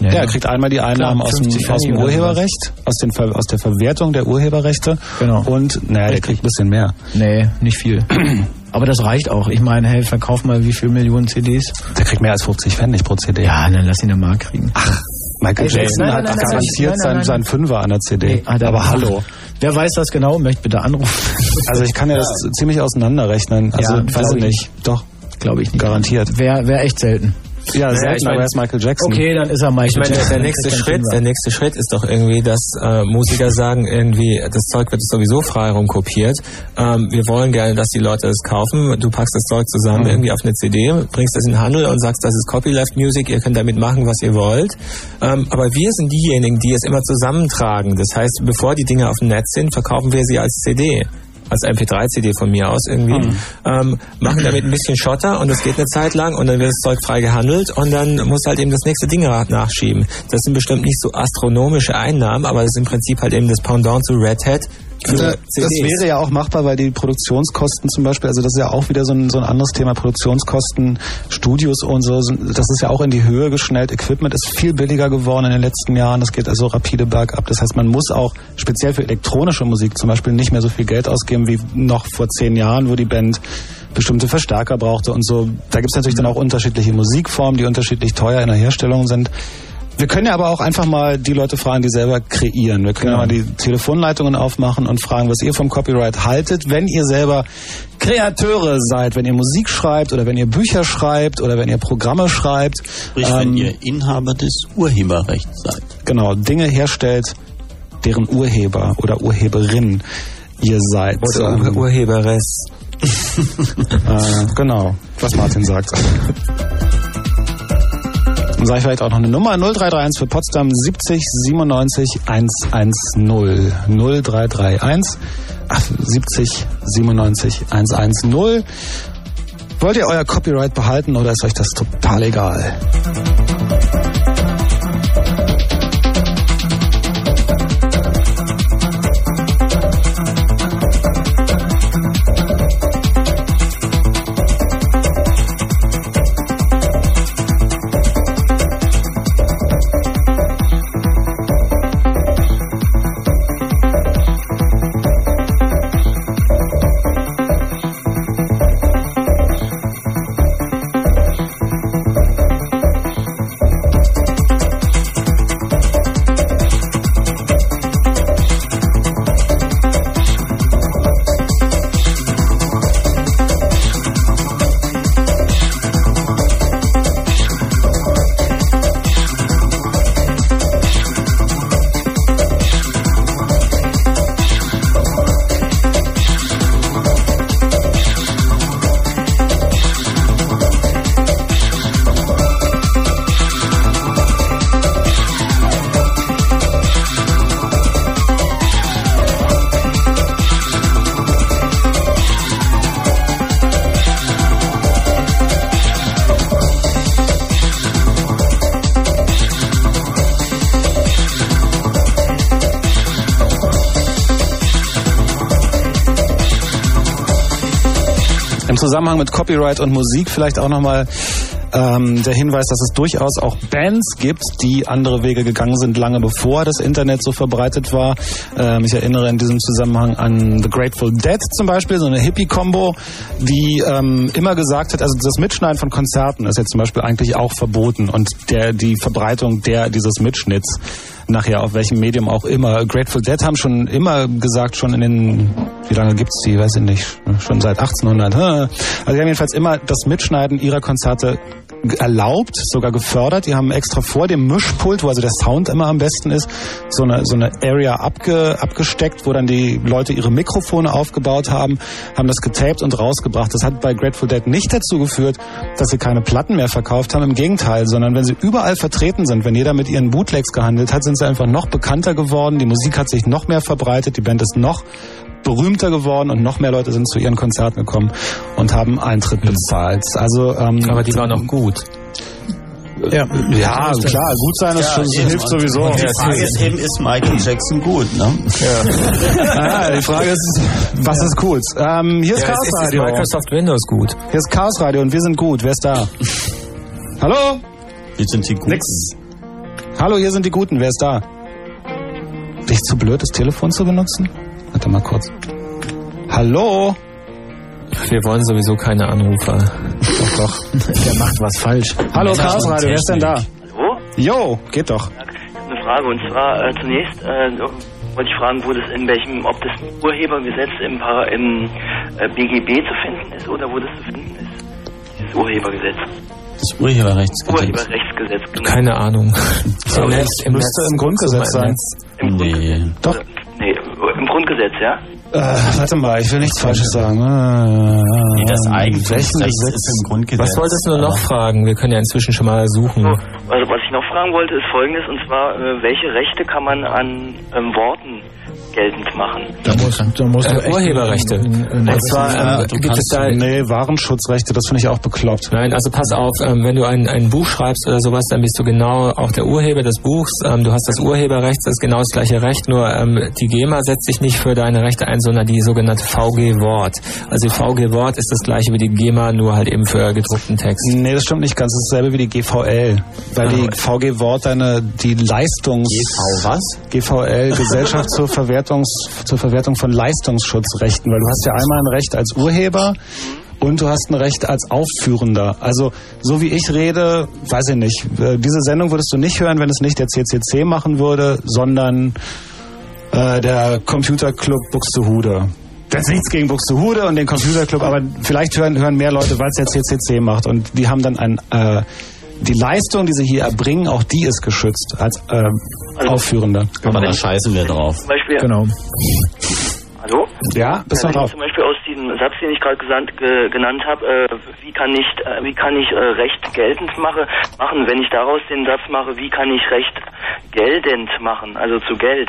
Ja, er kriegt einmal die Einnahmen Klar, aus, dem, 50 aus dem Urheberrecht, aus, den, Ver- aus der Verwertung der Urheberrechte. Genau. Und, naja, der kriegt ein bisschen mehr. Nee, nicht viel. Aber das reicht auch. Ich meine, hey, verkauf mal wie viel Millionen CDs. Der kriegt mehr als 50 Pfennig pro CD. Ja, dann lass ihn eine Mark kriegen. Ach, Michael Jackson hat garantiert seinen, Fünfer an der CD. Nee, er Aber hallo. Wer weiß das genau, möchte bitte anrufen. Also ich kann ja das ziemlich auseinanderrechnen. Also Ja, weiß ich nicht. Doch, Glaube ich nicht. garantiert. Wäre wär echt selten. Ja, Naja, selten, ich mein- aber er ist Michael Jackson. Okay, dann ist er Michael Ich meine, der, Jackson. der nächste Schritt, er der nächste Schritt ist doch irgendwie, dass äh, Musiker sagen, irgendwie, das Zeug wird sowieso frei rumkopiert. Ähm, wir wollen gerne, dass die Leute es kaufen. Du packst das Zeug zusammen Mhm. irgendwie auf eine CD, bringst das in den Handel und sagst, das ist Copyleft Music, ihr könnt damit machen, was ihr wollt. Ähm, aber wir sind diejenigen, die es immer zusammentragen. Das heißt, bevor die Dinge auf dem Netz sind, verkaufen wir sie als CD als MP3-CD von mir aus irgendwie, Mhm. ähm, machen damit ein bisschen Schotter und das geht eine Zeit lang und dann wird das Zeug frei gehandelt und dann muss halt eben das nächste Ding nachschieben. Das sind bestimmt nicht so astronomische Einnahmen, aber das ist im Prinzip halt eben das Pendant zu Red Hat für Äh, Das wäre ja auch machbar, weil die Produktionskosten zum Beispiel, also das ist ja auch wieder so ein, so ein anderes Thema, Produktionskosten, Studios und so, das ist ja auch in die Höhe geschnellt. Equipment ist viel billiger geworden in den letzten Jahren, das geht also rapide bergab. Das heißt, man muss auch speziell für elektronische Musik zum Beispiel nicht mehr so viel Geld ausgeben wie noch vor zehn Jahren, wo die Band bestimmte Verstärker brauchte und so. Da gibt es natürlich dann auch unterschiedliche Musikformen, die unterschiedlich teuer in der Herstellung sind. Wir können ja aber auch einfach mal die Leute fragen, die selber kreieren. Wir können ja mal die Telefonleitungen aufmachen und fragen, was ihr vom Copyright haltet, wenn ihr selber Kreateure seid, wenn ihr Musik schreibt oder wenn ihr Bücher schreibt oder wenn ihr Programme schreibt. Sprich, wenn Ähm, ihr Inhaber des Urheberrechts seid. genau, Dinge herstellt, deren Urheber oder Urheberin ihr seid. Oder Ähm, Ur Urheberes. äh, genau, was Martin sagt. Dann sage ich vielleicht auch noch eine Nummer. 0331 für Potsdam 70 97 110 0331 ach, 70 97 110 Wollt ihr euer Copyright behalten oder ist euch das total egal? Zusammenhang mit Copyright und Musik vielleicht auch nochmal ähm, der Hinweis, dass es durchaus auch Bands gibt, die andere Wege gegangen sind, lange bevor das Internet so verbreitet war. Ähm, ich erinnere in diesem Zusammenhang an The Grateful Dead zum Beispiel, so eine Hippie-Combo, die ähm, immer gesagt hat, also das Mitschneiden von Konzerten ist jetzt zum Beispiel eigentlich auch verboten und der die Verbreitung der dieses Mitschnitts nachher auf welchem Medium auch immer. Grateful Dead haben schon immer gesagt, schon in den, wie lange gibt's die, weiß ich nicht, schon seit 1800. hä? Also die haben jedenfalls immer das Mitschneiden ihrer Konzerte erlaubt, sogar gefördert. Die haben extra vor dem Mischpult, wo also der Sound immer am besten ist, so eine, so eine Area abge, abgesteckt, wo dann die Leute ihre Mikrofone aufgebaut haben, haben das getaped und rausgebracht. Das hat bei Grateful Dead nicht dazu geführt, dass sie keine Platten mehr verkauft haben, im Gegenteil, sondern wenn sie überall vertreten sind, wenn jeder mit ihren Bootlegs gehandelt hat, sind sie einfach noch bekannter geworden, die Musik hat sich noch mehr verbreitet, die Band ist noch berühmter geworden und noch mehr Leute sind zu ihren Konzerten gekommen und haben Eintritt bezahlt. Also ähm, Aber die waren auch gut. Ja, ja, klar, gut sein ist schon, hilft sowieso. Und die Frage ist eben, ist Michael Jackson gut, ne? Ja, die Frage ist, was ist cool? Ähm, hier ist Ja, Chaos es ist Radio. Microsoft Windows gut. Hier ist Chaos Radio und wir sind gut. Wer ist da? Hallo? Wir sind die Guten. Nix. Hallo, hier sind die Guten. Wer ist da? Bin ich zu blöd, das Telefon zu benutzen? Warte mal kurz. Hallo? Wir wollen sowieso keine Anrufer. Doch, doch. der macht was falsch. Hallo, Chaos Radio, wer ist denn da? Hallo? Jo, geht doch. Eine Frage und zwar äh, zunächst äh, wollte ich fragen, wo das in welchem, ob das Urhebergesetz im, Para- im äh, BGB zu finden ist oder wo das zu finden ist, dieses Urhebergesetz. Das Urheberrechtsgesetz. Urheberrechtsgesetz. Genau. Keine Ahnung. So das Netz- im müsste Netz- im Grundgesetz im sein. Im Nee. Grundgesetz. Doch. Oder- Nee, im Grundgesetz, ja? Äh, warte mal, ich will nichts Falsches sagen. Nee, das Welchen Eigentumsrecht Gesetz? ist im Grundgesetz. Was wolltest du nur noch fragen? Wir können ja inzwischen schon mal suchen. So, also was ich noch fragen wollte, ist folgendes, und zwar, äh, welche Rechte kann man an ähm, Worten geltend machen? Da musst, da musst du Äh, echt Urheberrechte. Und zwar du gibt es da Nee, Warenschutzrechte, das finde ich auch bekloppt. Nein, also pass auf, ähm, wenn du ein, ein Buch schreibst oder sowas, dann bist du genau auch der Urheber des Buchs. Ähm, du hast das Urheberrecht, das ist genau das gleiche Recht, nur ähm, die GEMA setzt sich nicht für deine Rechte ein, sondern die sogenannte VG Wort. Also die VG Wort ist das gleiche wie die GEMA, nur halt eben für gedruckten Text. Nee, das stimmt nicht ganz. Das ist dasselbe wie die GVL. Weil die VG Wort deine, die Leistungs... GV was? GVL, Gesellschaft zur, Verwertungs, zur Verwertung von Leistungsschutzrechten. Weil du hast ja einmal ein Recht als Urheber und du hast ein Recht als Aufführender. Also so wie ich rede, weiß ich nicht. äh, Diese Sendung würdest du nicht hören, wenn es nicht der CCC machen würde, sondern äh, der Computerclub Buxtehude. Das ist nichts gegen Buxtehude und den Computerclub, aber vielleicht hören, hören mehr Leute, weil es der CCC macht. Und die haben dann ein, äh, die Leistung, die sie hier erbringen, auch die ist geschützt als äh, Aufführender. Aber da scheißen wir drauf. Zum Beispiel, Genau. hallo? Ja, bist Ja, wenn drauf. zum Beispiel aus diesem Satz, den ich gerade ge, genannt habe, äh, wie kann ich, äh, wie kann ich äh, Recht geltend mache, machen, wenn ich daraus den Satz mache, wie kann ich Recht geltend machen, also zu Geld.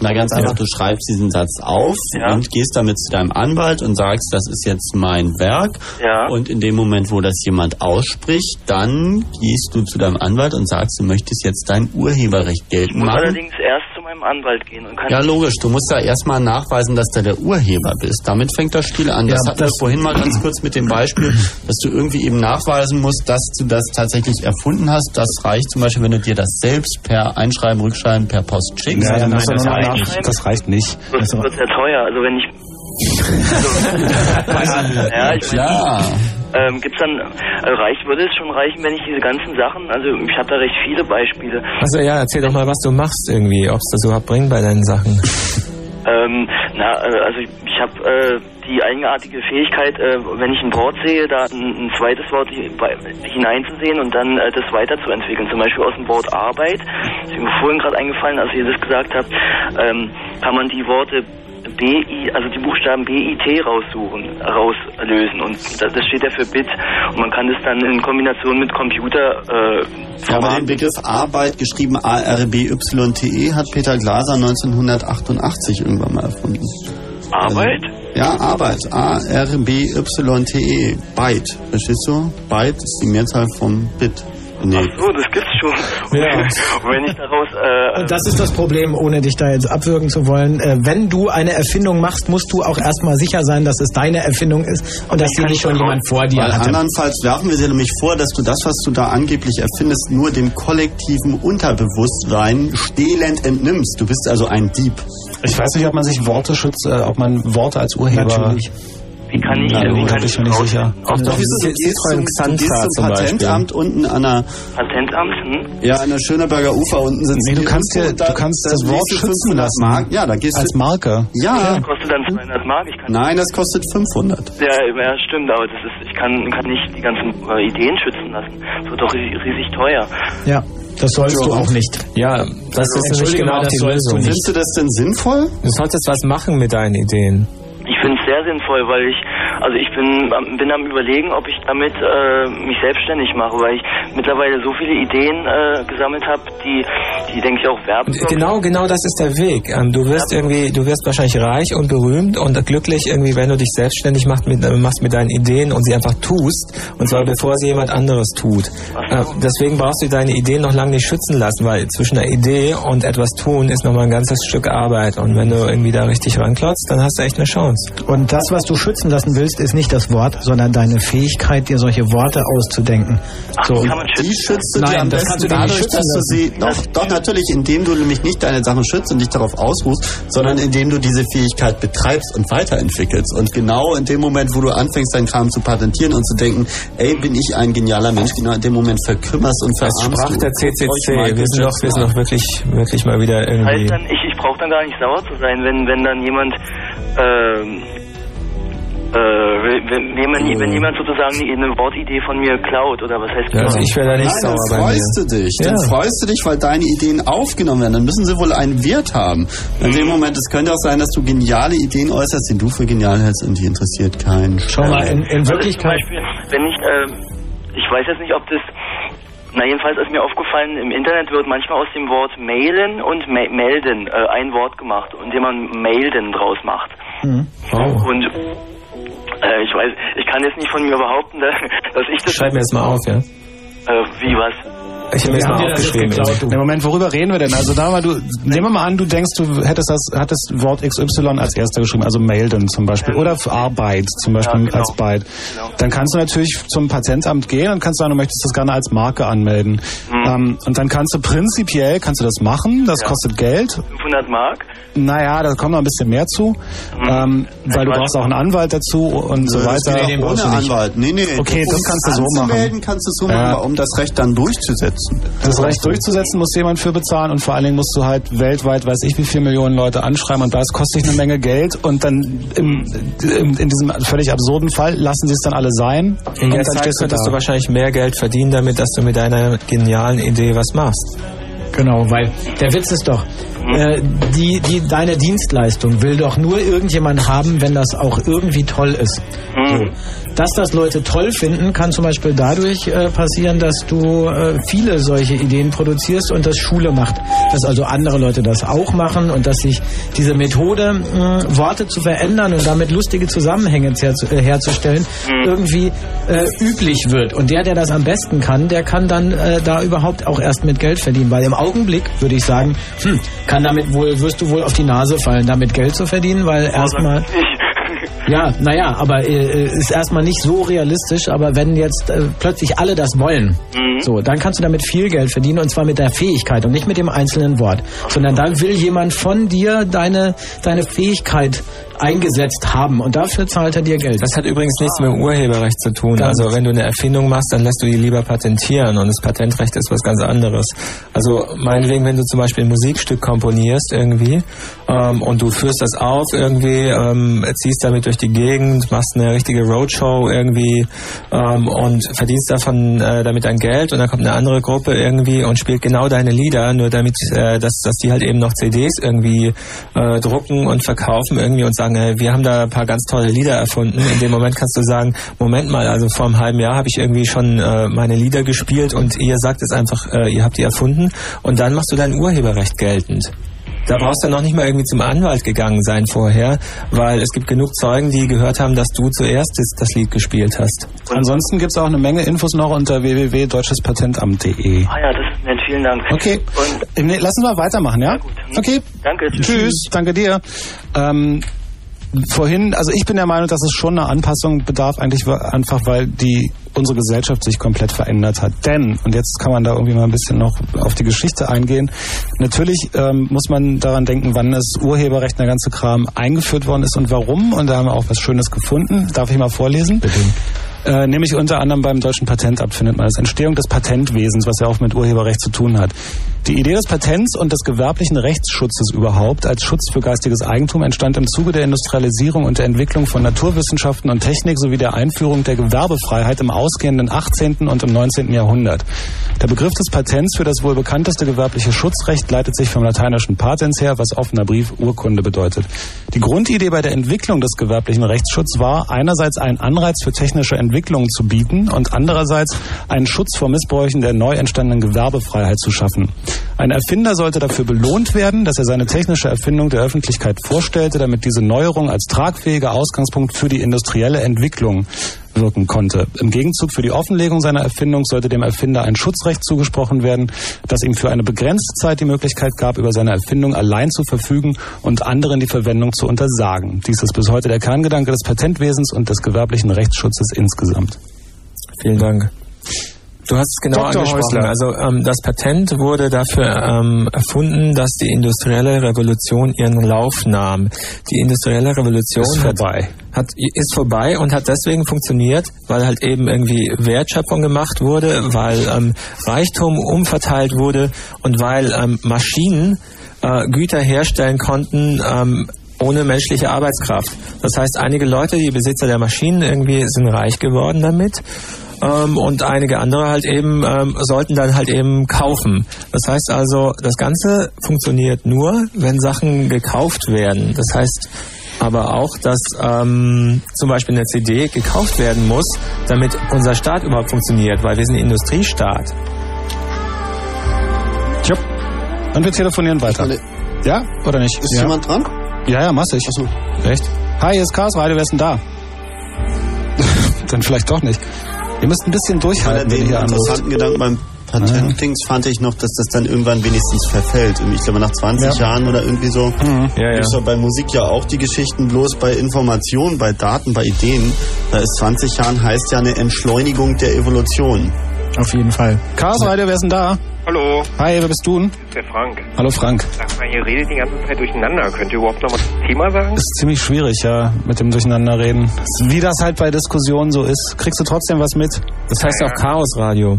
Na ganz einfach, du schreibst diesen Satz auf Ja. und gehst damit zu deinem Anwalt und sagst, das ist jetzt mein Werk. Ja. Und in dem Moment, wo das jemand ausspricht, dann gehst du zu deinem Anwalt und sagst, du möchtest jetzt dein Urheberrecht geltend machen. allerdings erst zu meinem Anwalt gehen und kann Ja, logisch. Du musst da erstmal nachweisen, dass du der Urheber bist. Damit fängt das Spiel an. Das Ja, hatten wir das- vorhin mal ganz kurz mit dem Beispiel, dass du irgendwie eben nachweisen musst, dass du das tatsächlich erfunden hast. Das reicht zum Beispiel, wenn du dir das selbst per Einschreiben, Rückschreiben, per Post schickst. Ja, dann nein, du das reicht nach, das reicht nicht. das wird sehr teuer. Also wenn ich also, ja, ich Klar. ähm, gibt's dann äh, reicht würde es schon reichen, wenn ich diese ganzen Sachen, also ich habe da recht viele Beispiele. Also ja, erzähl doch mal, was du machst irgendwie, ob es das überhaupt bringt bei deinen Sachen. Ähm, na, äh, also ich, ich habe äh, die eigenartige Fähigkeit, äh, wenn ich ein Wort sehe, da ein, ein zweites Wort hineinzusehen und dann äh, das weiterzuentwickeln. Zum Beispiel aus dem Wort Arbeit, das ist mir vorhin gerade eingefallen, als ihr das gesagt habt, ähm, kann man die Worte BI, also die Buchstaben BIT raussuchen, rauslösen und das, das steht ja für Bit und man kann das dann in Kombination mit Computer äh, Ja, aber den Begriff Arbeit, geschrieben A-R-B-Y-T-E, hat Peter Glaser 1988 irgendwann mal erfunden. Arbeit. Ja, Arbeit. A-R-B-Y-T-E. Byte. Verstehst du? Byte ist die Mehrzahl vom Bit. Nee. Ach so, das gibt's schon. Ja. Und wenn ich daraus äh, Und das ist das Problem, ohne dich da jetzt abwürgen zu wollen. Äh, wenn du eine Erfindung machst, musst du auch erstmal sicher sein, dass es deine Erfindung ist und dass die nicht schon jemand vor dir Weil hatte. andernfalls werfen wir dir nämlich vor, dass du das, was du da angeblich erfindest, nur dem kollektiven Unterbewusstsein stehlend entnimmst. Du bist also ein Dieb. Ich weiß nicht, ob man sich Worte schützt, äh, ob man Worte als Urheber... Natürlich. Wie kann ich, Na, wie da kann bin ich nicht sicher. Auch doch, gehst, du gehst zum, du gehst zum. Patentamt unten an der, Patentamt? Hm? ja, an der Schöneberger Ufer unten sitzen Nee, du kannst dir- du kannst da das Wort schützen 500 lassen. Mark. Ja, da gehst Als Marke. ja, Das kostet dann 200 Mark. Ich kann, nein, das kostet 500. ja, ja, stimmt, aber das ist, ich kann, kann nicht die ganzen äh, Ideen schützen lassen. Das wird doch riesig, teuer. Ja, das sollst du auch nicht. Ja, das ist nämlich genau das die sollst du Lösung. Findest du das denn sinnvoll? Du solltest was machen mit deinen Ideen. Ich finde es sehr sinnvoll, weil ich, also ich bin, am- bin am überlegen, ob ich damit äh, mich selbstständig mache, weil ich mittlerweile so viele Ideen äh, gesammelt habe, die, die denke ich auch werben. Genau, genau das ist der Weg. Ähm, Du wirst irgendwie, du wirst wahrscheinlich reich und berühmt und glücklich irgendwie, wenn du dich selbstständig machst mit, äh, machst mit deinen Ideen und sie einfach tust. Und zwar bevor sie jemand anderes tut. Äh, Deswegen brauchst du deine Ideen noch lange nicht schützen lassen, weil zwischen einer Idee und etwas tun ist nochmal ein ganzes Stück Arbeit. Und wenn du irgendwie da richtig ranklotzt, dann hast du echt eine Chance. Und das, was du schützen lassen willst, ist nicht das Wort, sondern deine Fähigkeit, dir solche Worte auszudenken. So. Kann man Die schützen. schützt du Nein, dir am das besten dadurch, schützen dass du sie, doch, doch natürlich, indem du nämlich nicht deine Sachen schützt und dich darauf ausruhst, sondern indem du diese Fähigkeit betreibst und weiterentwickelst. Und genau in dem Moment, wo du anfängst, deinen Kram zu patentieren und zu denken, ey, bin ich ein genialer Mensch, genau in dem Moment verkümmerst und verarmst sprach du. der CCC. Wir sind doch, wir sind doch wirklich, wirklich mal wieder Heißt irgendwie. dann, ich, ich brauche dann gar nicht sauer zu sein, wenn, wenn dann jemand, ähm, äh, wenn, wenn, man, wenn jemand sozusagen eine Wortidee von mir klaut oder was heißt Ja, also ich wäre da nicht Nein, sauer dann bei freust mir. du dich. Ja. Dann freust du dich, weil deine Ideen aufgenommen werden. Dann müssen sie wohl einen Wert haben. In dem Moment, es könnte auch sein, dass du geniale Ideen äußerst, die du für genial hältst und die interessiert keinen. Schau mal, in, in Also zum Wirklichkeit. Beispiel, wenn ich, äh, ich weiß jetzt nicht, ob das, na jedenfalls ist mir aufgefallen, im Internet wird manchmal aus dem Wort mailen und ma melden äh, ein Wort gemacht, indem man melden draus macht. Oh. Und äh, ich weiß, ich kann jetzt nicht von mir behaupten, dass ich das, Schreib mir das mal auf, ja. äh, wie was? Ich habe mir das mal dir das jetzt aufgeschrieben. geklaut, du. Im Moment, worüber reden wir denn? Also da mal, du, nehmen wir mal an, du denkst, du hättest das, hattest Wort XY als erster geschrieben, also melden zum Beispiel, oder für Arbeit zum Beispiel Ja, genau. als Byte. Genau. Dann kannst du natürlich zum Patentamt gehen und kannst sagen, du möchtest das gerne als Marke anmelden. Ähm, und dann kannst du prinzipiell, kannst du das machen, das Mhm. Ja. kostet Geld. 500 Mark? Naja, da kommt noch ein bisschen mehr zu, ähm, weil du brauchst auch einen Anwalt dazu und so Das weiter. geht auch ohne Anwalt. Nee, nee. Okay, das um kannst du so machen. anzumelden, kannst du so Ja. machen, aber um das Recht dann durchzusetzen. Das Recht durchzusetzen, muss jemand für bezahlen und vor allen Dingen musst du halt weltweit, weiß ich, wie viele Millionen Leute anschreiben und das kostet dich eine Menge Geld und dann im, im, in diesem völlig absurden Fall lassen sie es dann alle sein In und der Zeit du könntest du wahrscheinlich mehr Geld verdienen damit, dass du mit deiner genialen Idee was machst. Genau, weil der Witz ist doch, äh, die, die, deine Dienstleistung will doch nur irgendjemand haben, wenn das auch irgendwie toll ist. So. Dass das Leute toll finden, kann zum Beispiel dadurch äh, passieren, dass du äh, viele solche Ideen produzierst und das Schule macht. Dass also andere Leute das auch machen und dass sich diese Methode, mh, Worte zu verändern und damit lustige Zusammenhänge herzu, äh, herzustellen, irgendwie äh, üblich wird. Und der, der das am besten kann, der kann dann äh, da überhaupt auch erst mit Geld verdienen. Weil im Augenblick würde ich sagen, hm, kann damit wohl, wirst du wohl auf die Nase fallen, damit Geld zu verdienen, weil erstmal. Ja, naja, aber äh, ist erstmal nicht so realistisch, aber wenn jetzt äh, plötzlich alle das wollen, so, dann kannst du damit viel Geld verdienen und zwar mit der Fähigkeit und nicht mit dem einzelnen Wort, sondern dann will jemand von dir deine, deine Fähigkeit eingesetzt haben und dafür zahlt er dir Geld. Das hat übrigens nichts mit dem Urheberrecht zu tun. Also wenn du eine Erfindung machst, dann lässt du die lieber patentieren und das Patentrecht ist was ganz anderes. Also meinetwegen, wenn du zum Beispiel ein Musikstück komponierst irgendwie ähm, und du führst das auf irgendwie, ähm, ziehst damit durch die Gegend, machst eine richtige Roadshow irgendwie ähm, und verdienst davon äh, damit dein Geld und dann kommt eine andere Gruppe irgendwie und spielt genau deine Lieder, nur damit, äh, dass, dass die halt eben noch CDs irgendwie äh, drucken und verkaufen irgendwie und sagen, äh, wir haben da ein paar ganz tolle Lieder erfunden. In dem Moment kannst du sagen, Moment mal, also vor einem halben Jahr habe ich irgendwie schon äh, meine Lieder gespielt und ihr sagt es einfach, äh, ihr habt die erfunden und dann machst du dein Urheberrecht geltend. Da brauchst du noch nicht mal irgendwie zum Anwalt gegangen sein vorher, weil es gibt genug Zeugen, die gehört haben, dass du zuerst das, Lied gespielt hast. Ansonsten gibt's auch eine Menge Infos noch unter www.deutschespatentamt.de. Ah ja, das ist nett, vielen Dank. Okay, Und lassen wir weitermachen, ja? gut. Okay, danke. tschüss, danke dir. Ähm, vorhin, also ich bin der Meinung, dass es schon eine Anpassung bedarf, eigentlich einfach, weil die unsere Gesellschaft sich komplett verändert hat. Denn, und jetzt kann man da irgendwie mal ein bisschen noch auf die Geschichte eingehen, natürlich ähm, muss man daran denken, wann das Urheberrecht, der ganze Kram eingeführt worden ist und warum. Und da haben wir auch was Schönes gefunden. Darf ich mal vorlesen? Bitte. Äh, nämlich unter anderem beim deutschen Patentamt findet man das. Entstehung des Patentwesens, was ja auch mit Urheberrecht zu tun hat. Die Idee des Patents und des gewerblichen Rechtsschutzes überhaupt als Schutz für geistiges Eigentum entstand im Zuge der Industrialisierung und der Entwicklung von Naturwissenschaften und Technik sowie der Einführung der Gewerbefreiheit im ausgehenden 18. und im 19. Jahrhundert. Der Begriff des Patents für das wohl bekannteste gewerbliche Schutzrecht leitet sich vom lateinischen Patens her, was offener Brief, Urkunde bedeutet. Die Grundidee bei der Entwicklung des gewerblichen Rechtsschutzes war, einerseits einen Anreiz für technische Entwicklungen zu bieten und andererseits einen Schutz vor Missbräuchen der neu entstandenen Gewerbefreiheit zu schaffen. Ein Erfinder sollte dafür belohnt werden, dass er seine technische Erfindung der Öffentlichkeit vorstellte, damit diese Neuerung als tragfähiger Ausgangspunkt für die industrielle Entwicklung wirken konnte. Im Gegenzug für die Offenlegung seiner Erfindung sollte dem Erfinder ein Schutzrecht zugesprochen werden, das ihm für eine begrenzte Zeit die Möglichkeit gab, über seine Erfindung allein zu verfügen und anderen die Verwendung zu untersagen. Dies ist bis heute der Kerngedanke des Patentwesens und des gewerblichen Rechtsschutzes insgesamt. Vielen Dank. Du hast es genau Dr. angesprochen. Häusler. Also ähm, das Patent wurde dafür ähm, erfunden, dass die industrielle Revolution ihren Lauf nahm. Die industrielle Revolution Ist hat, vorbei. hat ist vorbei und hat deswegen funktioniert, weil halt eben irgendwie Wertschöpfung gemacht wurde, weil ähm, Reichtum umverteilt wurde und weil ähm, Maschinen äh, Güter herstellen konnten, ähm, ohne menschliche Arbeitskraft. Das heißt, einige Leute, die Besitzer der Maschinen irgendwie sind reich geworden damit ähm, und einige andere halt eben ähm, sollten dann halt eben kaufen. Das heißt also, das Ganze funktioniert nur, wenn Sachen gekauft werden. Das heißt aber auch, dass ähm, zum Beispiel eine CD gekauft werden muss, damit unser Staat überhaupt funktioniert, weil wir sind ein Industriestaat. Tja. Und wir telefonieren weiter. Ja, oder nicht? Ist ja. jemand dran? Ja, ja, massig. Achso. Echt? Hi, hier ist Chaos Radio, wer ist denn da? Dann vielleicht doch nicht. Ihr müsst ein bisschen durchhalten, den interessanten Gedanken beim Patentdings fand ich noch, dass das dann irgendwann wenigstens verfällt. Ich glaube nach 20 Ja. Jahren oder irgendwie so. Ja, ja. Ist doch bei Musik ja auch die Geschichten bloß bei Informationen, bei Daten, bei Ideen. Da ist 20 Jahren heißt ja eine Entschleunigung der Evolution. Auf jeden Fall. Chaos Radio, wer ist denn da? Hallo, Hi, wer bist du denn? ist der Frank. Hallo Frank. Sag mal, ihr redet die ganze Zeit durcheinander. Könnt ihr überhaupt noch mal das Thema sagen? Ist ziemlich schwierig, ja, mit dem Durcheinanderreden. Wie das halt bei Diskussionen so ist. Kriegst du trotzdem was mit? Das heißt auch Chaosradio.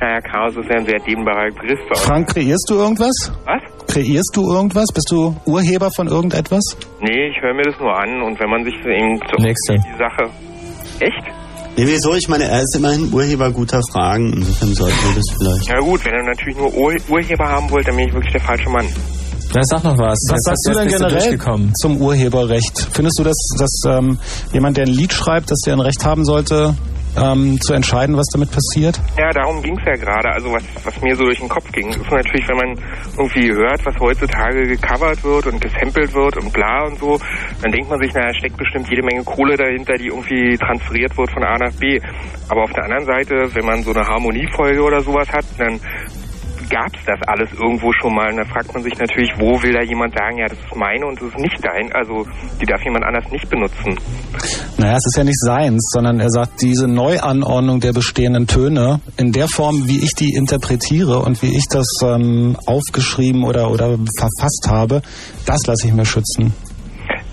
naja, Chaos ist ja ein sehr dehnbarer Begriff. Frank, kreierst du irgendwas? Was? Kreierst du irgendwas? Bist du Urheber von irgendetwas? Nee, ich höre mir das nur an und wenn man sich so eben so Nächste. die Sache... Echt? Nee, wieso? Ich meine, er ist immerhin Urheber guter Fragen. Insofern sollten wir das vielleicht. Na gut, wenn ihr natürlich nur Ur Urheber haben wollt, dann bin ich wirklich der falsche Mann. Na, sag noch was. Was Jetzt sagst du denn generell zum Urheberrecht? Findest du, dass, dass ähm, jemand, der ein Lied schreibt, dass der ein Recht haben sollte, ähm, zu entscheiden, was damit passiert? Ja, darum ging's ja gerade. Also was, was mir so durch den Kopf ging, ist natürlich, wenn man irgendwie hört, was heutzutage gecovert wird und gesampelt wird und bla und so, dann denkt man sich, naja, steckt bestimmt jede Menge Kohle dahinter, die irgendwie transferiert wird von A nach B. Aber auf der anderen Seite, wenn man so eine Harmoniefolge oder sowas hat, dann gab's das alles irgendwo schon mal. Und da fragt man sich natürlich, wo will da jemand sagen, ja, das ist meine und das ist nicht dein. Also die darf jemand anders nicht benutzen. Naja, es ist ja nicht seins, sondern er sagt, diese Neuanordnung der bestehenden Töne in der Form, wie ich die interpretiere und wie ich das ähm, aufgeschrieben oder, oder verfasst habe, das lasse ich mir schützen.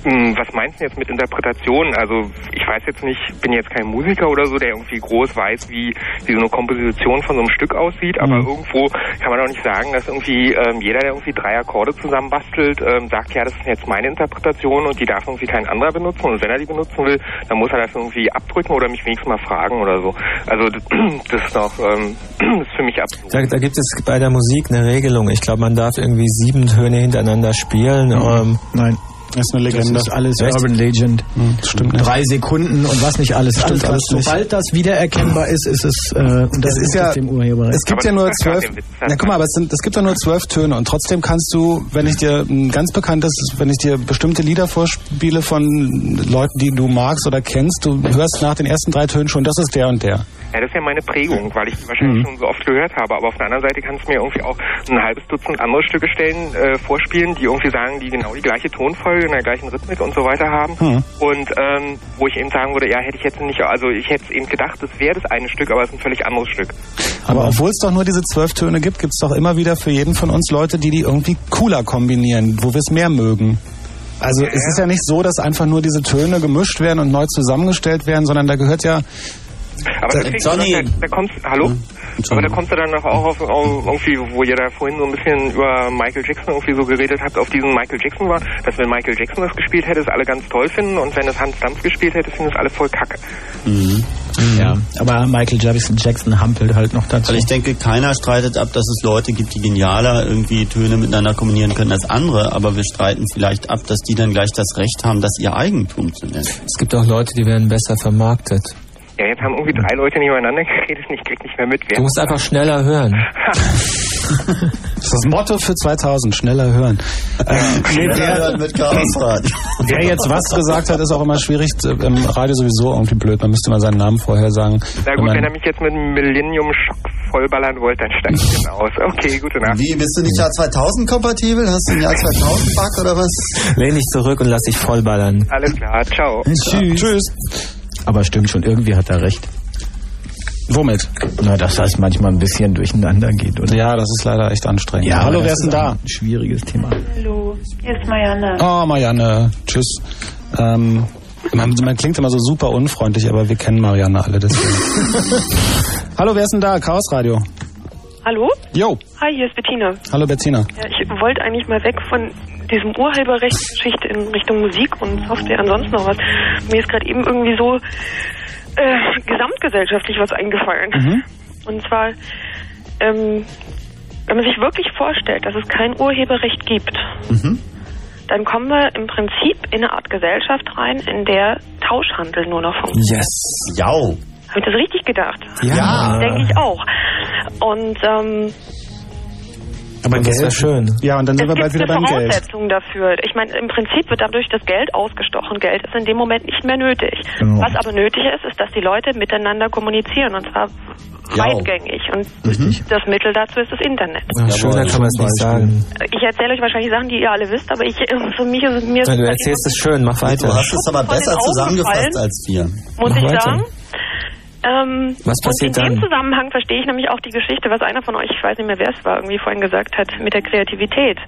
Hm, Was meinst du jetzt mit Interpretation? Also ich weiß jetzt nicht, bin jetzt kein Musiker oder so, der irgendwie groß weiß, wie, wie so eine Komposition von so einem Stück aussieht, aber Mhm. irgendwo kann man doch nicht sagen, dass irgendwie ähm, jeder, der irgendwie drei Akkorde zusammenbastelt, ähm, sagt, ja, das ist jetzt meine Interpretation und die darf irgendwie kein anderer benutzen und wenn er die benutzen will, dann muss er das irgendwie abdrücken oder mich wenigstens mal fragen oder so. Also das, das ist noch, ähm, das ist für mich absurd. Da, da gibt es bei der Musik eine Regelung. Ich glaube, man darf irgendwie sieben Töne hintereinander spielen. Ähm, Nein. Das ist eine Das Legende. ist alles Echt? Urban Legend. Hm, das stimmt nicht. Drei Sekunden und was nicht alles. Stimmt alles, alles nicht. Sobald das wiedererkennbar ist, ist es, äh, und das Es ist ja- dem Urheberrecht. Es gibt Aber ja nur das zwölf. Na guck mal, aber es, sind, es gibt ja nur zwölf Töne und trotzdem kannst du, wenn ich dir ein ganz bekanntes, wenn ich dir bestimmte Lieder vorspiele von Leuten, die du magst oder kennst, du hörst nach den ersten drei Tönen schon, das ist der und der. Ja, das ist ja meine Prägung, weil ich die wahrscheinlich Mhm. schon so oft gehört habe. Aber auf der anderen Seite kannst du mir irgendwie auch ein halbes Dutzend andere Stücke stellen, äh, vorspielen, die irgendwie sagen, die genau die gleiche Tonfolge in der gleichen Rhythmik und so weiter haben. Mhm. Und ähm, wo ich eben sagen würde, ja, hätte ich jetzt nicht, also ich hätte eben gedacht, das wäre das eine Stück, aber es ist ein völlig anderes Stück. Aber obwohl es doch nur diese zwölf Töne gibt, gibt es doch immer wieder für jeden von uns Leute, die die irgendwie cooler kombinieren, wo wir es mehr mögen. Also es ist ja nicht so, dass einfach nur diese Töne gemischt werden und neu zusammengestellt werden, sondern da gehört ja Aber Da- deswegen, Johnny. Da, da kommst, hallo? Aber da kommst du dann noch auch auf, auf irgendwie, wo ihr da vorhin so ein bisschen über Michael Jackson irgendwie so geredet habt, auf diesen Michael Jackson war, dass wenn Michael Jackson das gespielt hätte, es alle ganz toll finden und wenn es Hans Dampf gespielt hätte, finden es alle voll kacke. Ja, aber Michael Jackson, Jackson hampelt halt noch dazu. Weil ich denke, keiner streitet ab, dass es Leute gibt, die genialer irgendwie Töne miteinander kombinieren können als andere, aber wir streiten vielleicht ab, dass die dann gleich das Recht haben, das ihr Eigentum zu nennen. es gibt auch Leute, die werden besser vermarktet. Ja, jetzt haben irgendwie drei Leute nebeneinander geredet und ich krieg nicht mehr mit, wer. Du musst einfach schneller hören. das ist das Motto für 2000, schneller hören. Äh, nee, wer, mit Chaosrad. wer jetzt was gesagt hat, ist auch immer schwierig. Im Radio sowieso irgendwie blöd. Man müsste mal seinen Namen vorher sagen. Na Wenn gut, man- wenn er mich jetzt mit einem Millennium-Schock vollballern wollte, dann steige ich den aus. Okay, gute Nacht. Wie, bist du nicht Jahr 2000 kompatibel? Hast du ein Jahr 2000 Bug oder was? Lehn dich zurück und lass dich vollballern. Alles klar, ciao. Tschüss. Tschüss. Aber stimmt schon, irgendwie hat er recht. Womit? Na, dass das manchmal ein bisschen durcheinander geht, oder? Ja, das ist leider echt anstrengend. Ja, Hallo, wer ist denn da? Ein schwieriges Thema. Hallo, hier ist Marianne. Oh, Marianne. Tschüss. Ähm, man, man klingt immer so super unfreundlich, aber wir kennen Marianne alle deswegen. Hallo, wer ist denn da? Chaos Radio. Hallo? Jo. Hi, hier ist Bettina. Hallo, Bettina. Ja, ich wollte eigentlich mal weg von diesem Urheberrechtsgeschichte in Richtung Musik und Software und sonst noch was. Mir ist gerade eben irgendwie so äh, gesamtgesellschaftlich was eingefallen. Mhm. Und zwar, ähm, wenn man sich wirklich vorstellt, dass es kein Urheberrecht gibt, Mhm. dann kommen wir im Prinzip in eine Art Gesellschaft rein, in der Tauschhandel nur noch funktioniert. Yes. Jau. Habe ich das richtig gedacht? Ja. Denke ich auch. Und ähm, Aber Das wäre schön. Ja, und dann sind es wir bald gibt wieder beim Geld. Voraussetzung dafür. Ich meine, im Prinzip wird dadurch das Geld ausgestochen. Geld ist in dem Moment nicht mehr nötig. Genau. Was aber nötig ist, ist, dass die Leute miteinander kommunizieren und zwar Ja. weitgängig. Und das Mittel dazu ist das Internet. Ja, schöner kann man es nicht sagen. Ich erzähle euch wahrscheinlich Sachen, die ihr alle wisst, aber ich, für mich ist es mir Ja, du erzählst es schön, mach weiter. Du hast es aber besser zusammengefasst als wir. muss Mach ich weiter. sagen. Ähm, Was passiert und in dem dann? Zusammenhang verstehe ich nämlich auch die Geschichte, was einer von euch, ich weiß nicht mehr wer es war, irgendwie vorhin gesagt hat, mit der Kreativität.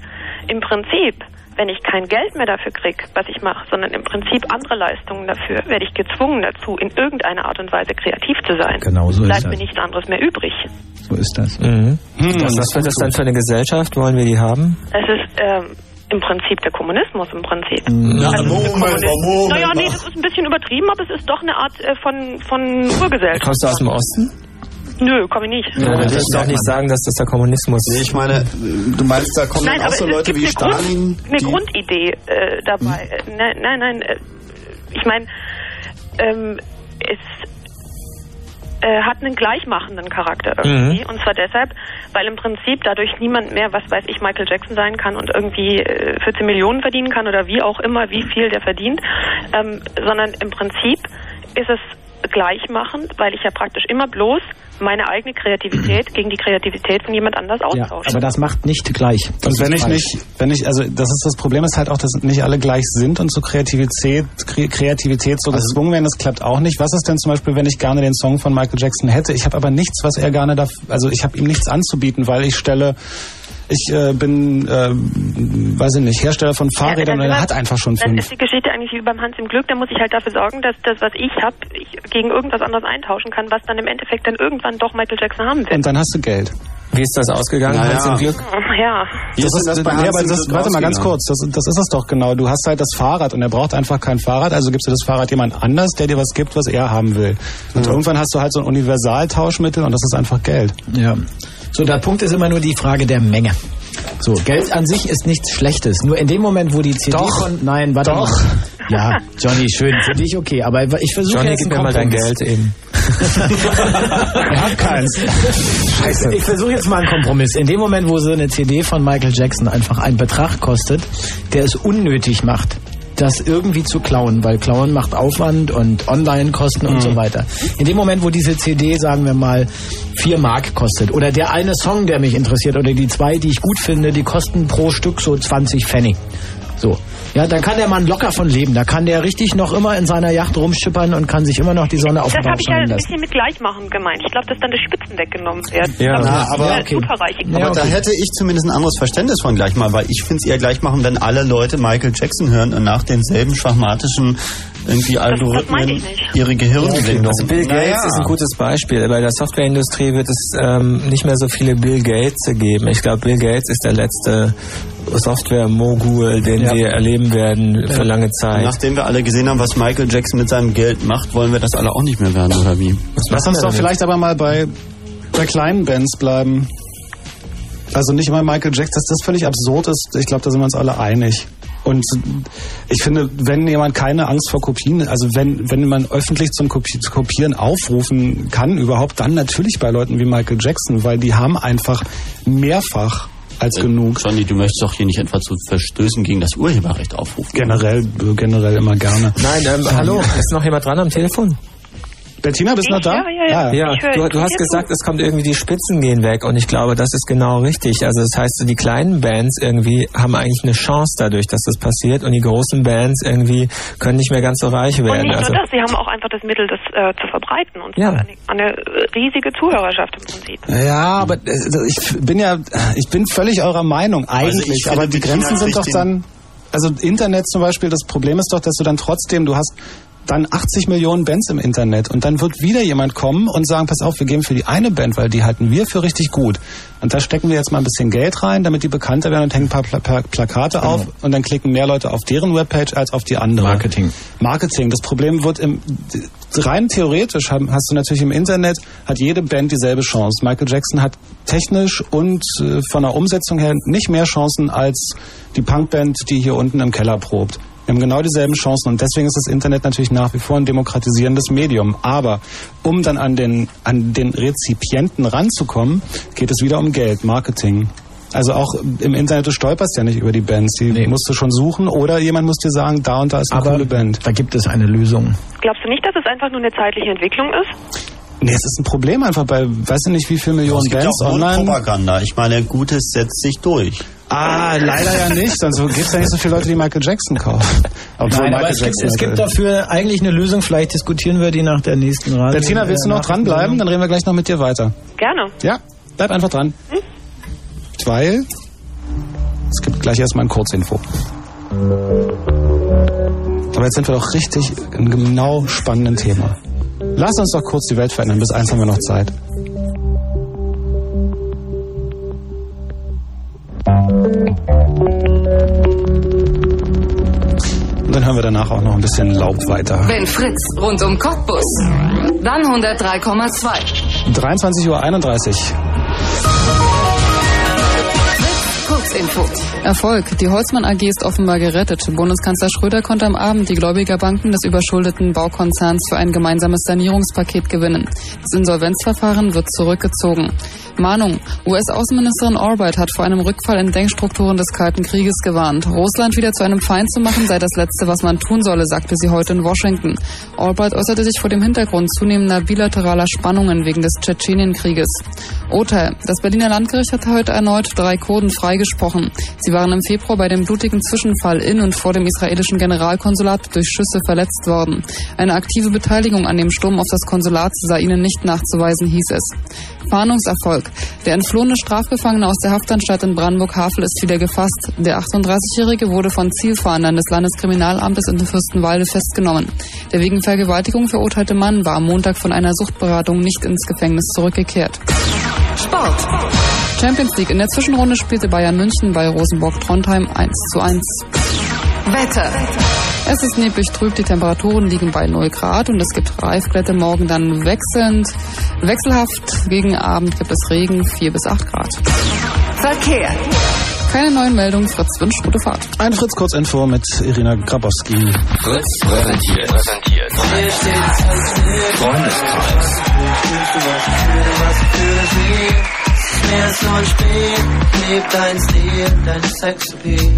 Im Prinzip, wenn ich kein Geld mehr dafür kriege, was ich mache, sondern im Prinzip andere Leistungen dafür, werde ich gezwungen dazu, in irgendeiner Art und Weise kreativ zu sein. Genau so ist Bleibt das. mir nichts anderes mehr übrig. So ist das. Mhm. Hm, was, was wird das dann für eine Gesellschaft? Wollen wir die haben? Es ist ähm, im Prinzip der Kommunismus im Prinzip. Na, Also, Moment, Kommunist- Moment. Naja, nee, das ist ein bisschen übertrieben, aber es ist doch eine Art äh, von, von Urgesellschaft. Kommst du aus dem Osten? Nö, komme ich nicht. Ja, willst du auch sagt nicht sagen, dass das der Kommunismus Nee, ich meine, du meinst, da kommen Nein, auch so Leute wie eine, Stalin, Grund, eine Grundidee äh, dabei. Hm? Äh, Nein, nein, nein. Äh, ich meine, ähm, es äh, hat einen gleichmachenden Charakter irgendwie. Und zwar deshalb, weil im Prinzip dadurch niemand mehr, was weiß ich, Michael Jackson sein kann und irgendwie äh, 14 Millionen verdienen kann oder wie auch immer, wie viel der verdient, ähm, sondern im Prinzip ist es gleichmachend, weil ich ja praktisch immer bloß meine eigene Kreativität gegen die Kreativität von jemand anders Ja, austausche. aber das macht nicht gleich. Das Und wenn ich falsch. nicht, wenn ich, also das ist das Problem ist halt auch, dass nicht alle gleich sind und zu Kreativität, Kre- Kreativität so gezwungen werden, das klappt auch nicht. Was ist denn zum Beispiel, wenn ich gerne den Song von Michael Jackson hätte? Ich habe aber nichts, was er gerne darf, also ich habe ihm nichts anzubieten, weil ich stelle, ich äh, bin, äh, weiß ich nicht, Hersteller von Fahrrädern dann und er hat einfach schon Dann fünf. ist die Geschichte eigentlich wie beim Hans im Glück. Da muss ich halt dafür sorgen, dass das, was ich habe, ich gegen irgendwas anderes eintauschen kann, was dann im Endeffekt dann irgendwann doch Michael Jackson haben wird. Und dann hast du Geld. Wie ist das ausgegangen, Naja. Hans im Glück? Ja. Wie ist das bei Hans aber das, warte mal ganz kurz, das, das ist es doch genau. Du hast halt das Fahrrad und er braucht einfach kein Fahrrad, also gibst du das Fahrrad jemand anders, der dir was gibt, was er haben will. Und irgendwann hast du halt so ein Universaltauschmittel und das ist einfach Geld. Ja. So, der Punkt ist immer nur die Frage der Menge. So, Geld an sich ist nichts Schlechtes. Nur in dem Moment, wo die CD Doch. von... Nein, warte Doch. mal. Ja, Johnny, schön. Für dich okay. Aber ich versuche Johnny, jetzt gib einen mir mal dein. Geld eben. Er hat keins. Scheiße. Ich versuche jetzt mal einen Kompromiss. In dem Moment, wo so eine CD von Michael Jackson einfach einen Betrag kostet, der es unnötig macht, das irgendwie zu klauen, weil klauen macht Aufwand und Online-Kosten und so weiter. In dem Moment, wo diese CD, sagen wir mal, vier Mark kostet oder der eine Song, der mich interessiert oder die zwei, die ich gut finde, die kosten pro Stück so 20 Pfennig. So. Ja, da kann der Mann locker von leben. Da kann der richtig noch immer in seiner Yacht rumschippern und kann sich immer noch die Sonne auf den Das habe ich ja ein bisschen mit Gleichmachen gemeint. Ich glaube, dass dann die Spitzen weggenommen werden. Ja. Na, das aber- okay. superreich. Ja, Aber da okay. hätte ich zumindest ein anderes Verständnis von gleich mal, weil ich finde es eher gleich machen, wenn alle Leute Michael Jackson hören und nach denselben schachmatischen irgendwie meine Algorithmen ihre Gehirnwindung. Also Bill Gates ist ein gutes Beispiel. Bei der Softwareindustrie wird es ähm, nicht mehr so viele Bill Gates geben. Ich glaube, Bill Gates ist der letzte Software-Mogul, den Ja. wir erleben werden für lange Zeit. Nachdem wir alle gesehen haben, was Michael Jackson mit seinem Geld macht, wollen wir das alle auch nicht mehr werden, oder wie? Lass uns doch vielleicht aber mal bei, bei kleinen Bands bleiben. Also nicht immer Michael Jackson, dass das völlig absurd ist. Ich glaube, da sind wir uns alle einig. Und ich finde, wenn jemand keine Angst vor Kopien, also wenn, wenn man öffentlich zum Kopi zu Kopieren aufrufen kann, überhaupt, dann natürlich bei Leuten wie Michael Jackson, weil die haben einfach mehrfach als genug. Johnny, du möchtest doch hier nicht etwa zu Verstößen gegen das Urheberrecht aufrufen. Generell, generell immer gerne. Nein, ähm, hallo, ist noch jemand dran am Telefon? Bettina, bist du noch da? Ja, ja, ja. Ja, Ich höre- du, du hast gesagt, es kommt irgendwie, die Spitzen gehen weg und ich glaube, das ist genau richtig. Also das heißt, so die kleinen Bands irgendwie haben eigentlich eine Chance dadurch, dass das passiert und die großen Bands irgendwie können nicht mehr ganz so reich Und werden. nicht Also, nur das, sie haben auch einfach das Mittel, das äh, zu verbreiten. Und Ja. eine, eine riesige Zuhörerschaft im Prinzip. Ja, aber äh, ich bin ja, ich bin völlig eurer Meinung eigentlich, ich finde, aber die Grenzen sind doch dann, also Internet zum Beispiel, das Problem ist doch, dass du dann trotzdem, du hast dann 80 Millionen Bands im Internet und dann wird wieder jemand kommen und sagen, pass auf, wir geben für die eine Band, weil die halten wir für richtig gut. Und da stecken wir jetzt mal ein bisschen Geld rein, damit die bekannter werden und hängen ein paar Pla Pla Plakate Genau. auf und dann klicken mehr Leute auf deren Webpage als auf die andere. Marketing. Marketing. Das Problem wird im rein theoretisch hast du natürlich im Internet hat jede Band dieselbe Chance. Michael Jackson hat technisch und äh, von der Umsetzung her nicht mehr Chancen als die Punkband, die hier unten im Keller probt. Wir haben genau dieselben Chancen und deswegen ist das Internet natürlich nach wie vor ein demokratisierendes Medium. Aber um dann an den, an den Rezipienten ranzukommen, geht es wieder um Geld, Marketing. Also auch im Internet, du stolperst ja nicht über die Bands, die musst du schon suchen oder jemand muss dir sagen, da und da ist eine Aber coole Band. da gibt es eine Lösung. Glaubst du nicht, dass es einfach nur eine zeitliche Entwicklung ist? Nee, es ist ein Problem einfach bei, weiß ich nicht, wie viele Millionen Es gibt ja Bands auch online. Propaganda. Ich meine, Gutes setzt sich durch. Ah, leider ja nicht, sonst gibt es ja nicht so viele Leute, die Michael Jackson kaufen. Obwohl Nein, aber es gibt, es gibt dafür eigentlich eine Lösung. Vielleicht diskutieren wir die nach der nächsten Radio. Bettina, willst du noch dranbleiben? Dann reden wir gleich noch mit dir weiter. Gerne. Ja, bleib einfach dran. Weil es gibt gleich erstmal ein Kurzinfo. Aber jetzt sind wir doch richtig in einem genau spannenden Thema. Lass uns doch kurz die Welt verändern. Bis eins haben wir noch Zeit. Und dann hören wir danach auch noch ein bisschen Laub weiter. Wenn Fritz rund um Cottbus, dann 103,2. 23.31 Uhr. Erfolg. Die Holzmann AG ist offenbar gerettet. Bundeskanzler Schröder konnte am Abend die Gläubigerbanken des überschuldeten Baukonzerns für ein gemeinsames Sanierungspaket gewinnen. Das Insolvenzverfahren wird zurückgezogen. Mahnung. US-Außenministerin Albright hat vor einem Rückfall in Denkstrukturen des Kalten Krieges gewarnt. Russland wieder zu einem Feind zu machen, sei das Letzte, was man tun solle, sagte sie heute in Washington. Albright äußerte sich vor dem Hintergrund zunehmender bilateraler Spannungen wegen des Tschetschenienkrieges. Urteil. Das Berliner Landgericht hat heute erneut drei Kurden freigesprochen. Sie waren im Februar bei dem blutigen Zwischenfall in und vor dem israelischen Generalkonsulat durch Schüsse verletzt worden. Eine aktive Beteiligung an dem Sturm auf das Konsulat sei ihnen nicht nachzuweisen, hieß es. Fahndungserfolg. Der entflohene Strafgefangene aus der Haftanstalt in Brandenburg-Havel ist wieder gefasst. Der 38-Jährige wurde von Zielfahndern des Landeskriminalamtes in Fürstenwalde festgenommen. Der wegen Vergewaltigung verurteilte Mann war am Montag von einer Suchtberatung nicht ins Gefängnis zurückgekehrt. Sport. Champions League. In der Zwischenrunde spielte Bayern München bei Rosenborg Trondheim 1 zu 1. Wetter. Es ist neblig trüb, die Temperaturen liegen bei 0 Grad und es gibt Reifglätte morgen dann wechselnd. Wechselhaft gegen Abend gibt es Regen 4 bis 8 Grad. Verkehr. Keine neuen Meldungen, Fritz wünscht gute Fahrt. Ein Fritz Kurzinfo mit Irina Grabowski. Fritz präsentiert. präsentiert. Freundeskreis.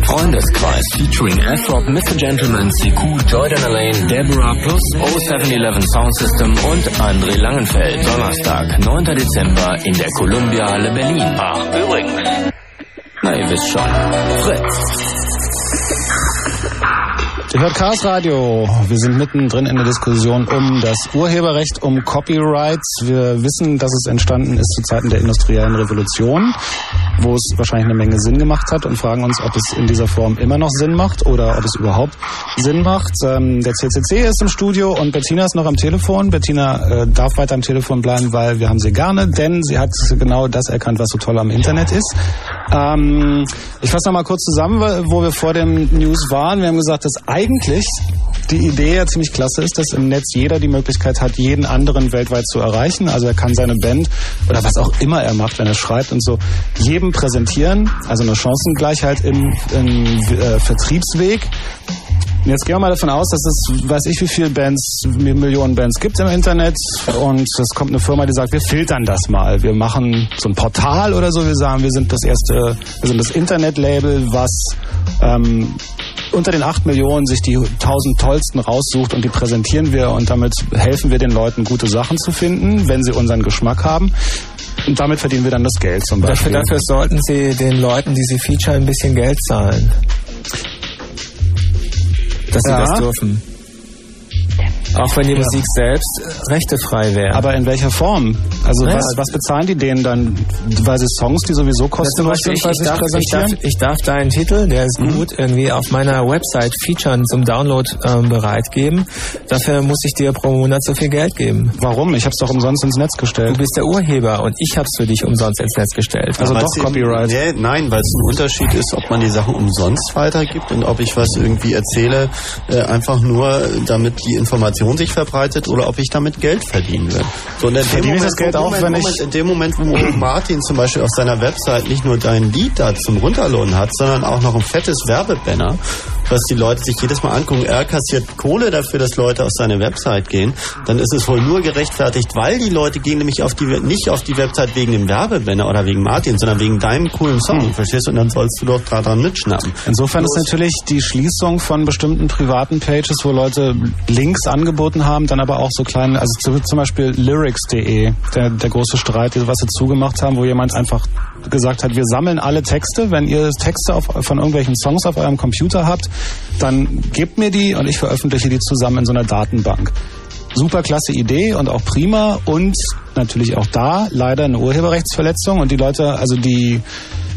Freundeskreis featuring Afrop, Mr. Gentleman, CQ, Jordan Elaine, Deborah plus 0711 Sound System und André Langenfeld. Donnerstag, 9. Dezember in der Columbia Halle Berlin. Ach, übrigens. Na, ihr wisst schon. Fritz. Ihr hört Chaos Radio. Wir sind mittendrin in der Diskussion um das Urheberrecht, um Copyrights. Wir wissen, dass es entstanden ist zu Zeiten der industriellen Revolution, wo es wahrscheinlich eine Menge Sinn gemacht hat und fragen uns, ob es in dieser Form immer noch Sinn macht oder ob es überhaupt Sinn macht. Ähm, der CCC ist im Studio und Bettina ist noch am Telefon. Bettina äh, darf weiter am Telefon bleiben, weil wir haben sie gerne, denn sie hat genau das erkannt, was so toll am Internet ist. Ähm, ich fasse noch mal kurz zusammen, wo wir vor dem News waren. Wir haben gesagt, dass eigentlich die Idee ja ziemlich klasse ist, dass im Netz jeder die Möglichkeit hat, jeden anderen weltweit zu erreichen. Also er kann seine Band oder was auch immer er macht, wenn er schreibt und so, jedem präsentieren. Also eine Chancengleichheit im, im äh, Vertriebsweg. Jetzt gehen wir mal davon aus, dass es, weiß ich, wie viele Bands, Millionen Bands gibt im Internet und es kommt eine Firma, die sagt, wir filtern das mal. Wir machen so ein Portal oder so. Wir sagen, wir sind das erste, wir sind das Internetlabel, was ähm, unter den acht Millionen sich die tausend tollsten raussucht und die präsentieren wir und damit helfen wir den Leuten, gute Sachen zu finden, wenn sie unseren Geschmack haben. Und damit verdienen wir dann das Geld zum Dafür, Beispiel. dafür sollten Sie den Leuten, die Sie feature, ein bisschen Geld zahlen. Dass Sie Ja. das dürfen. Auch wenn die Musik selbst äh, rechtefrei wäre. Aber in welcher Form? Also was, was bezahlen die denen dann? Weil sie Songs, die sowieso kostenlos sind, ich, ich, darf, ich, darf, ich darf deinen Titel, der ist gut, irgendwie auf meiner Website featuren zum Download ähm, bereitgeben. Dafür muss ich dir pro Monat so viel Geld geben. Warum? Ich habe es doch umsonst ins Netz Du gestellt. bist der Urheber und ich hab's für dich umsonst ins Netz gestellt. Also Weil's doch Copyright. Nee, nein, weil es ein Unterschied ist, ob man die Sachen umsonst weitergibt und ob ich was irgendwie erzähle, äh, einfach nur, damit die Information sich verbreitet oder ob ich damit Geld verdienen will. So, und in dem ich das Geld auch, Moment, wenn ich- Moment, in dem Moment, wo Martin zum Beispiel auf seiner Website nicht nur dein Lied da zum Runterladen hat, sondern auch noch ein fettes Werbebanner, was die Leute sich jedes Mal angucken, er kassiert Kohle dafür, dass Leute auf seine Website gehen, dann ist es wohl nur gerechtfertigt, weil die Leute gehen nämlich auf die, nicht auf die Website wegen dem Werbebanner oder wegen Martin, sondern wegen deinem coolen Song, verstehst du? Und dann sollst du doch daran mitschnappen. Insofern ist Bloß- natürlich die Schließung von bestimmten privaten Pages, wo Leute Links angeboten haben, dann aber auch so kleine, also zu- zum Beispiel lyrics.de, der, der große Streit, was sie zugemacht haben, wo jemand einfach gesagt hat, wir sammeln alle Texte, wenn ihr Texte auf, von irgendwelchen Songs auf eurem Computer habt, dann gebt mir die und ich veröffentliche die zusammen in so einer Datenbank. Super klasse Idee und auch prima und natürlich auch da leider eine Urheberrechtsverletzung und die Leute, also die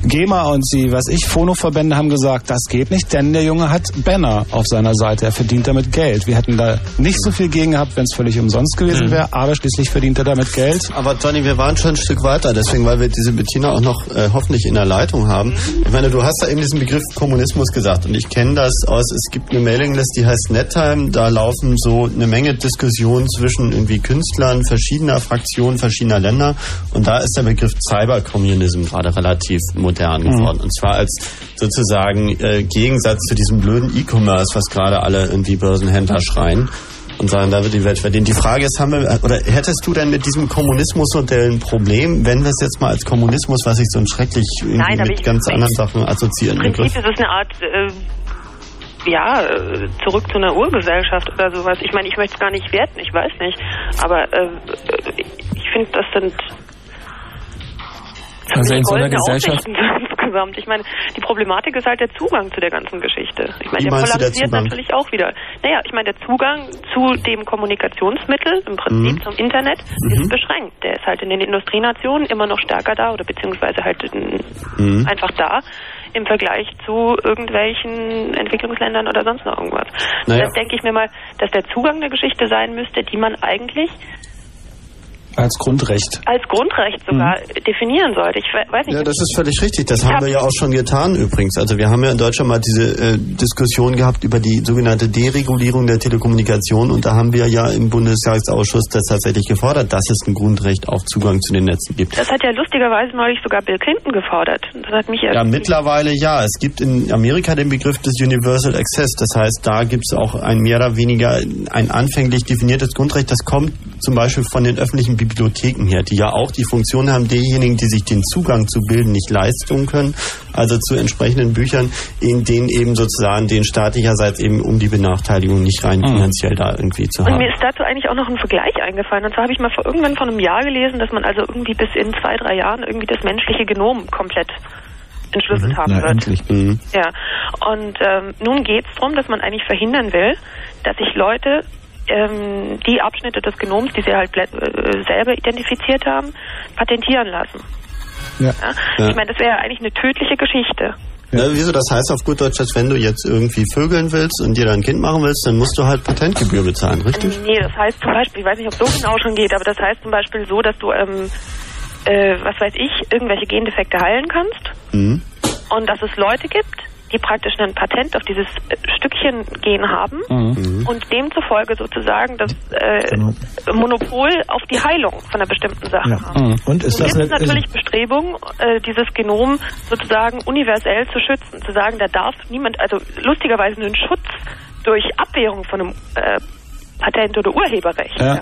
GEMA und die, was ich, Phonoverbände haben gesagt, das geht nicht, denn der Junge hat Banner auf seiner Seite, er verdient damit Geld. Wir hätten da nicht so viel gegen gehabt, wenn es völlig umsonst gewesen wäre, aber schließlich verdient er damit Geld. Aber Johnny, wir waren schon ein Stück weiter, deswegen, weil wir diese Bettina auch noch äh, hoffentlich in der Leitung haben. Ich meine, du hast da eben diesen Begriff Kommunismus gesagt und ich kenne das aus, es gibt eine Mailinglist, die heißt Nettime, da laufen so eine Menge Diskussionen zwischen irgendwie Künstlern verschiedener Fraktionen, verschiedener Länder und da ist der Begriff Cybercommunism gerade relativ modern geworden und zwar als sozusagen äh, Gegensatz zu diesem blöden E-Commerce, was gerade alle irgendwie Börsenhändler schreien und sagen, da wird die Welt verdienen. Die Frage ist, haben wir, oder hättest du denn mit diesem Kommunismusmodell ein Problem, wenn wir es jetzt mal als Kommunismus, was sich so ein schrecklich Nein, mit ich- ganz ich- anderen Sachen assoziieren Im Prinzip ist es eine Art, äh, ja, äh, zurück zu einer Urgesellschaft oder sowas. Ich meine, ich möchte es gar nicht werten, ich weiß nicht. Aber äh, ich finde, das sind Also in so einer Gesellschaft, insgesamt. Ich meine, die Problematik ist halt der Zugang zu der ganzen Geschichte. Ich meine, Wie der der polarisiert Zugang? natürlich auch wieder. Naja, ich meine, der Zugang zu dem Kommunikationsmittel, im Prinzip Mhm. zum Internet, ist beschränkt. Der ist halt in den Industrienationen immer noch stärker da oder beziehungsweise halt Mhm. einfach da im Vergleich zu irgendwelchen Entwicklungsländern oder sonst noch irgendwas. Naja. Deshalb denke ich mir mal, dass der Zugang eine Geschichte sein müsste, die man eigentlich Als Grundrecht. als Grundrecht sogar definieren sollte. Ich we- weiß nicht, Ja, das ist völlig richtig. Das haben hab- wir ja auch schon getan übrigens. Also wir haben ja in Deutschland mal diese äh, Diskussion gehabt über die sogenannte Deregulierung der Telekommunikation und da haben wir ja im Bundestagsausschuss das tatsächlich gefordert, dass es ein Grundrecht auf Zugang zu den Netzen gibt. Das hat ja lustigerweise neulich sogar Bill Clinton gefordert. Das hat mich Ja, mittlerweile ja. Es gibt in Amerika den Begriff des Universal Access. Das heißt, da gibt es auch ein mehr oder weniger ein anfänglich definiertes Grundrecht. Das kommt zum Beispiel von den öffentlichen Bibliotheken her, die ja auch die Funktion haben, diejenigen, die sich den Zugang zu Bilden nicht leisten können, also zu entsprechenden Büchern, in denen eben sozusagen den staatlicherseits eben um die Benachteiligung nicht rein finanziell da irgendwie zu Und haben. mir ist dazu eigentlich auch noch ein Vergleich eingefallen. Und zwar habe ich mal vor irgendwann vor einem Jahr gelesen, dass man also irgendwie bis in zwei, drei Jahren irgendwie das menschliche Genom komplett entschlüsselt haben Na, wird. endlich. Mhm. Ja. Und ähm, nun geht es darum, dass man eigentlich verhindern will, dass sich Leute ähm, die Abschnitte des Genoms, die sie halt äh, selber identifiziert haben, patentieren lassen. Ja. Ja? Ich meine, das wäre ja eigentlich eine tödliche Geschichte. Ne, wieso? Das heißt auf gut Deutsch, dass wenn du jetzt irgendwie vögeln willst und dir dann ein Kind machen willst, dann musst du halt Patentgebühr bezahlen, richtig? Nee, das heißt zum Beispiel, ich weiß nicht, ob so genau schon geht, aber das heißt zum Beispiel so, dass du, ähm, äh, was weiß ich, irgendwelche Gendefekte heilen kannst Mhm. und dass es Leute gibt, die praktisch ein Patent auf dieses äh, Stückchen Gen haben Mhm. und demzufolge sozusagen das äh, Monopol auf die Heilung von einer bestimmten Sache Ja. haben. Und ist Nun das gibt es eine, natürlich Bestrebungen, äh, dieses Genom sozusagen universell zu schützen. Zu sagen, da darf niemand, also lustigerweise einen Schutz durch Abwehrung von einem äh, Patent oder Urheberrecht. Ja.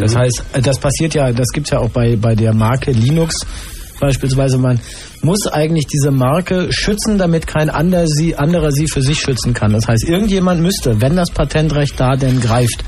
Das heißt, das passiert ja, das gibt's ja auch bei, bei der Marke Linux beispielsweise. Man muss eigentlich diese Marke schützen, damit kein anderer sie, anderer sie für sich schützen kann. Das heißt, irgendjemand müsste, wenn das Patentrecht da denn greift,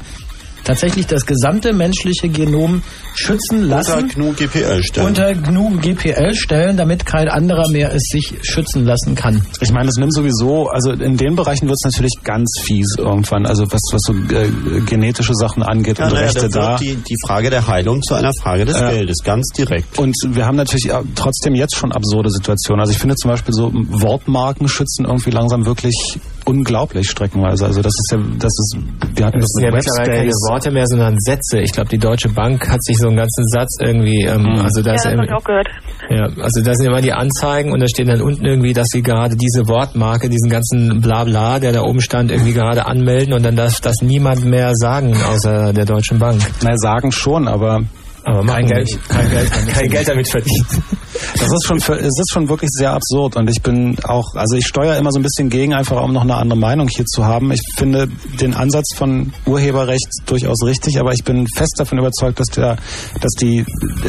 tatsächlich das gesamte menschliche Genom schützen lassen. Unter GNU GPL stellen. Unter GNU GPL stellen, damit kein anderer mehr es sich schützen lassen kann. Ich meine, es nimmt sowieso, also in den Bereichen wird es natürlich ganz fies irgendwann, also was, was so äh, genetische Sachen angeht Ja, und naja, Rechte da die, die Frage der Heilung zu einer Frage des Ja. Geldes, ganz direkt. Und wir haben natürlich äh, trotzdem jetzt schon absurde Situationen. Also ich finde zum Beispiel so Wortmarken schützen irgendwie langsam wirklich unglaublich streckenweise. Also das ist ja, das ist, wir hatten Das das sind ja mit mittlerweile keine. Worte mehr, sondern Sätze. Ich glaube, die Deutsche Bank hat sich so einen ganzen Satz irgendwie, ähm, Mhm. also da Ja, ist das ich auch gehört. Ja, also da sind immer die Anzeigen und da stehen dann unten irgendwie, dass sie gerade diese Wortmarke, diesen ganzen Blabla, der da oben stand, irgendwie gerade anmelden und dann darf das niemand mehr sagen, außer der Deutschen Bank. Na, sagen schon, aber Aber kein Geld, nicht. kein Geld, kein Geld damit verdienen. Das ist schon, es ist schon wirklich sehr absurd und ich bin auch, also ich steuere immer so ein bisschen gegen, einfach um noch eine andere Meinung hier zu haben. Ich finde den Ansatz von Urheberrecht durchaus richtig, aber ich bin fest davon überzeugt, dass der, dass die,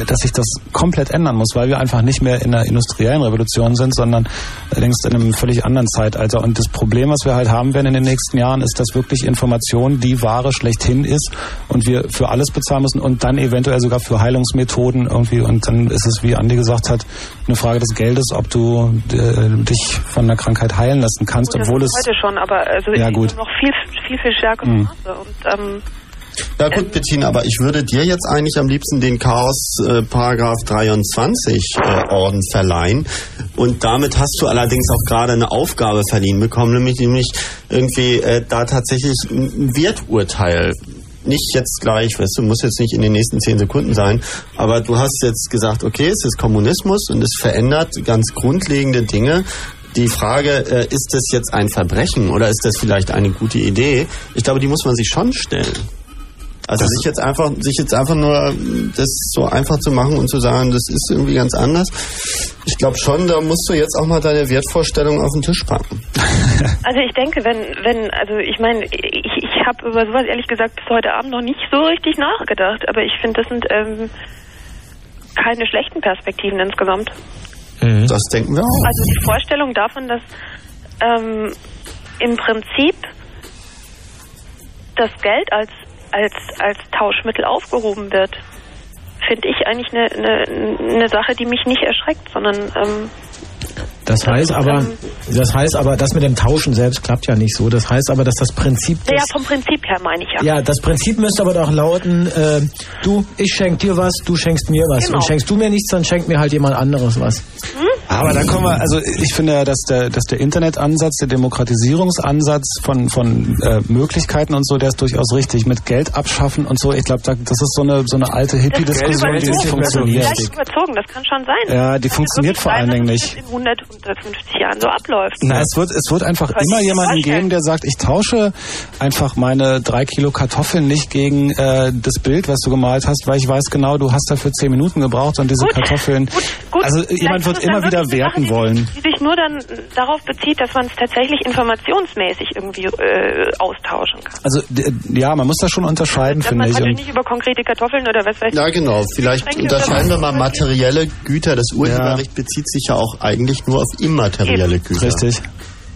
dass sich das komplett ändern muss, weil wir einfach nicht mehr in einer industriellen Revolution sind, sondern längst in einem völlig anderen Zeitalter. Und das Problem, was wir halt haben werden in den nächsten Jahren, ist, dass wirklich Information die Ware schlechthin ist und wir für alles bezahlen müssen und dann eventuell sogar für Heilungsmethoden irgendwie und dann ist es, wie Andi gesagt hat, eine Frage des Geldes, ob du äh, dich von einer Krankheit heilen lassen kannst, Gut, das obwohl ist es heute schon, aber also Ja, gut. noch viel, viel, viel stärkerem Mhm. Maße. Und ähm, Ja gut, Bettina, aber ich würde dir jetzt eigentlich am liebsten den Chaos äh, Paragraph 23 äh, Orden verleihen. Und damit hast du allerdings auch gerade eine Aufgabe verliehen bekommen, nämlich, nämlich irgendwie äh, da tatsächlich ein ein Werturteil. Nicht jetzt gleich, weißt du, muss jetzt nicht in den nächsten zehn Sekunden sein, aber du hast jetzt gesagt, okay, es ist Kommunismus und es verändert ganz grundlegende Dinge. Die Frage, äh, ist das jetzt ein Verbrechen oder ist das vielleicht eine gute Idee? Ich glaube, die muss man sich schon stellen. Also sich jetzt einfach, sich jetzt einfach nur das so einfach zu machen und zu sagen, das ist irgendwie ganz anders. Ich glaube schon, da musst du jetzt auch mal deine Wertvorstellung auf den Tisch packen. also ich denke, wenn, wenn, also ich meine, ich, ich habe über sowas ehrlich gesagt bis heute Abend noch nicht so richtig nachgedacht, aber ich finde, das sind ähm, keine schlechten Perspektiven insgesamt. Das denken wir auch. Also die Vorstellung davon, dass ähm, im Prinzip das Geld als, als, als Tauschmittel aufgehoben wird, finde ich eigentlich eine, eine, eine Sache, die mich nicht erschreckt, sondern ähm, Das heißt aber, das heißt aber, das mit dem Tauschen selbst klappt ja nicht so. Das heißt aber, dass das Prinzip naja, vom Prinzip her meine ich ja. Ja, das Prinzip müsste aber doch lauten, äh, du, ich schenk dir was, du schenkst mir was. Genau. Und schenkst du mir nichts, dann schenkt mir halt jemand anderes was. Aber da kommen wir, also ich finde ja, dass der, dass der Internetansatz, der Demokratisierungsansatz von, von äh, Möglichkeiten und so, der ist durchaus richtig. Mit Geld abschaffen und so, ich glaube, da, das ist so eine, so eine alte Hippie-Diskussion, die nicht funktioniert. Vielleicht überzogen, das kann schon sein. Ja, die funktioniert vor allen Dingen nicht. in 100, 150 Jahren so abläuft. Na, es wird, es wird einfach immer jemanden geben, der sagt, ich tausche einfach meine drei Kilo Kartoffeln nicht gegen äh, das Bild, was du gemalt hast, weil ich weiß genau, du hast dafür zehn Minuten gebraucht und diese Gut, Kartoffeln. Gut, also vielleicht jemand ist wird immer wieder wirklich eine werten Sache, wollen. Die sich nur dann darauf bezieht, dass man es tatsächlich informationsmäßig irgendwie äh, austauschen kann. Also d- ja, man muss das schon unterscheiden, Dass finde man ich. Und nicht über konkrete Kartoffeln oder was weiß ich. Ja, genau. Vielleicht unterscheiden wir mal materielle Güter. Das Urheberrecht bezieht sich ja auch eigentlich nur auf immaterielle Eben. Güter. Richtig.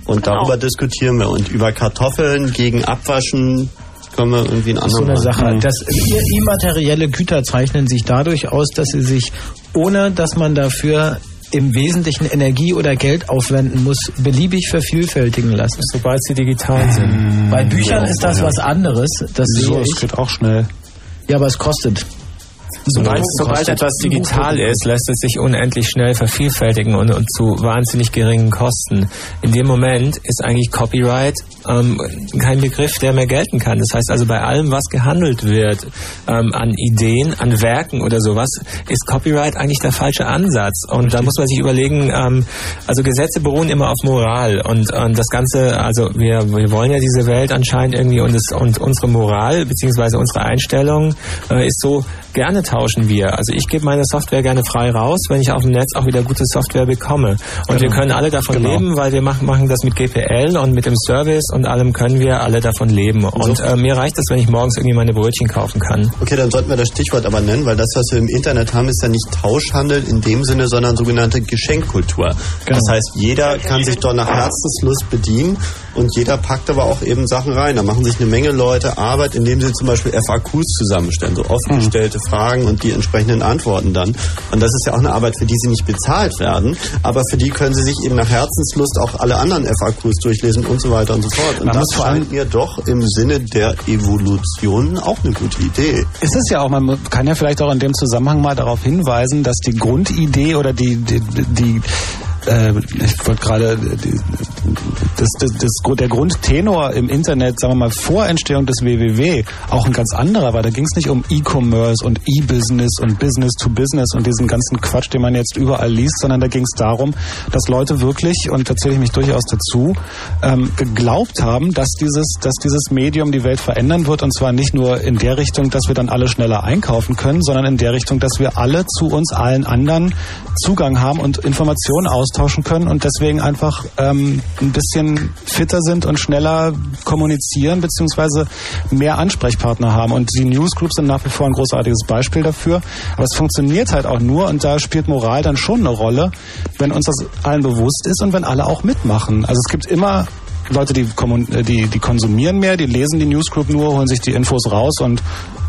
Und Genau. darüber diskutieren wir. Und über Kartoffeln gegen Abwaschen können wir irgendwie einen Das ist so anderen eine Sache. Das, immaterielle Güter zeichnen sich dadurch aus, dass sie sich, ohne dass man dafür im Wesentlichen Energie oder Geld aufwenden muss, beliebig vervielfältigen lassen. Sobald sie digital sind. Bei Büchern Ja, ist das ja. was anderes. Das so, es geht auch schnell. Ja, aber es kostet. Sobald, sobald etwas digital ist, lässt es sich unendlich schnell vervielfältigen und, und zu wahnsinnig geringen Kosten. In dem Moment ist eigentlich Copyright ähm, kein Begriff, der mehr gelten kann. Das heißt also, bei allem, was gehandelt wird, ähm, an Ideen, an Werken oder sowas, ist Copyright eigentlich der falsche Ansatz. Und da muss man sich überlegen, ähm, also Gesetze beruhen immer auf Moral und, und das Ganze, also wir, wir wollen ja diese Welt anscheinend irgendwie und, es, und unsere Moral beziehungsweise unsere Einstellung äh, ist so, gerne tauschen wir. Also ich gebe meine Software gerne frei raus, wenn ich auf dem Netz auch wieder gute Software bekomme. Und wir können alle davon Genau. leben, weil wir machen, machen das mit GPL und mit dem Service und allem können wir alle davon leben. Und äh, mir reicht es, wenn ich morgens irgendwie meine Brötchen kaufen kann. Okay, dann sollten wir das Stichwort aber nennen, weil das, was wir im Internet haben, ist ja nicht Tauschhandel in dem Sinne, sondern sogenannte Geschenkkultur. Das heißt, jeder kann sich dort nach Herzenslust bedienen und jeder packt aber auch eben Sachen rein. Da machen sich eine Menge Leute Arbeit, indem sie zum Beispiel FAQs zusammenstellen, so offen Mhm. gestellte Fragen und die entsprechenden Antworten dann. Und das ist ja auch eine Arbeit, für die sie nicht bezahlt werden, aber für die können sie sich eben nach Herzenslust auch alle anderen FAQs durchlesen und so weiter und so fort. Und Man das scheint mir doch im Sinne der Evolution auch eine gute Idee. Ist es ja auch, man kann ja vielleicht auch in dem Zusammenhang mal darauf hinweisen, dass die Grundidee oder die, die, die äh, ich wollte gerade, die- das, das, das, der Grundtenor im Internet, sagen wir mal, vor Entstehung des WWW auch ein ganz anderer war. Da ging es nicht um E-Commerce und E-Business und Business to Business und diesen ganzen Quatsch, den man jetzt überall liest, sondern da ging es darum, dass Leute wirklich, und da zähle ich mich durchaus dazu, ähm, geglaubt haben, dass dieses, dass dieses Medium die Welt verändern wird und zwar nicht nur in der Richtung, dass wir dann alle schneller einkaufen können, sondern in der Richtung, dass wir alle zu uns allen anderen Zugang haben und Informationen austauschen können und deswegen einfach ähm, ein bisschen fitter sind und schneller kommunizieren beziehungsweise mehr Ansprechpartner haben. Und die Newsgroups sind nach wie vor ein großartiges Beispiel dafür. Aber es funktioniert halt auch nur und da spielt Moral dann schon eine Rolle, wenn uns das allen bewusst ist und wenn alle auch mitmachen. Also es gibt immer Leute, die, äh, die, die konsumieren mehr, die lesen die Newsgroup nur, holen sich die Infos raus und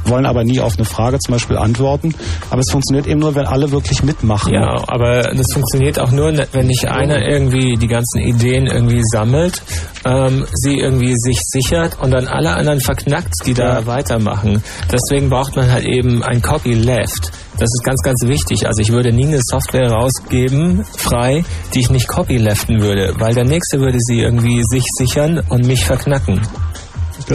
wollen aber nie auf eine Frage zum Beispiel antworten. Aber es funktioniert eben nur, wenn alle wirklich mitmachen. Ja, aber das funktioniert auch nur, wenn nicht einer irgendwie die ganzen Ideen irgendwie sammelt, ähm, sie irgendwie sich sichert und dann alle anderen verknackt, die da weitermachen. Deswegen braucht man halt eben ein Copyleft. Das ist ganz, ganz wichtig. Also ich würde nie eine Software rausgeben, frei, die ich nicht copyleften würde, weil der Nächste würde sie irgendwie sich sichern und mich verknacken.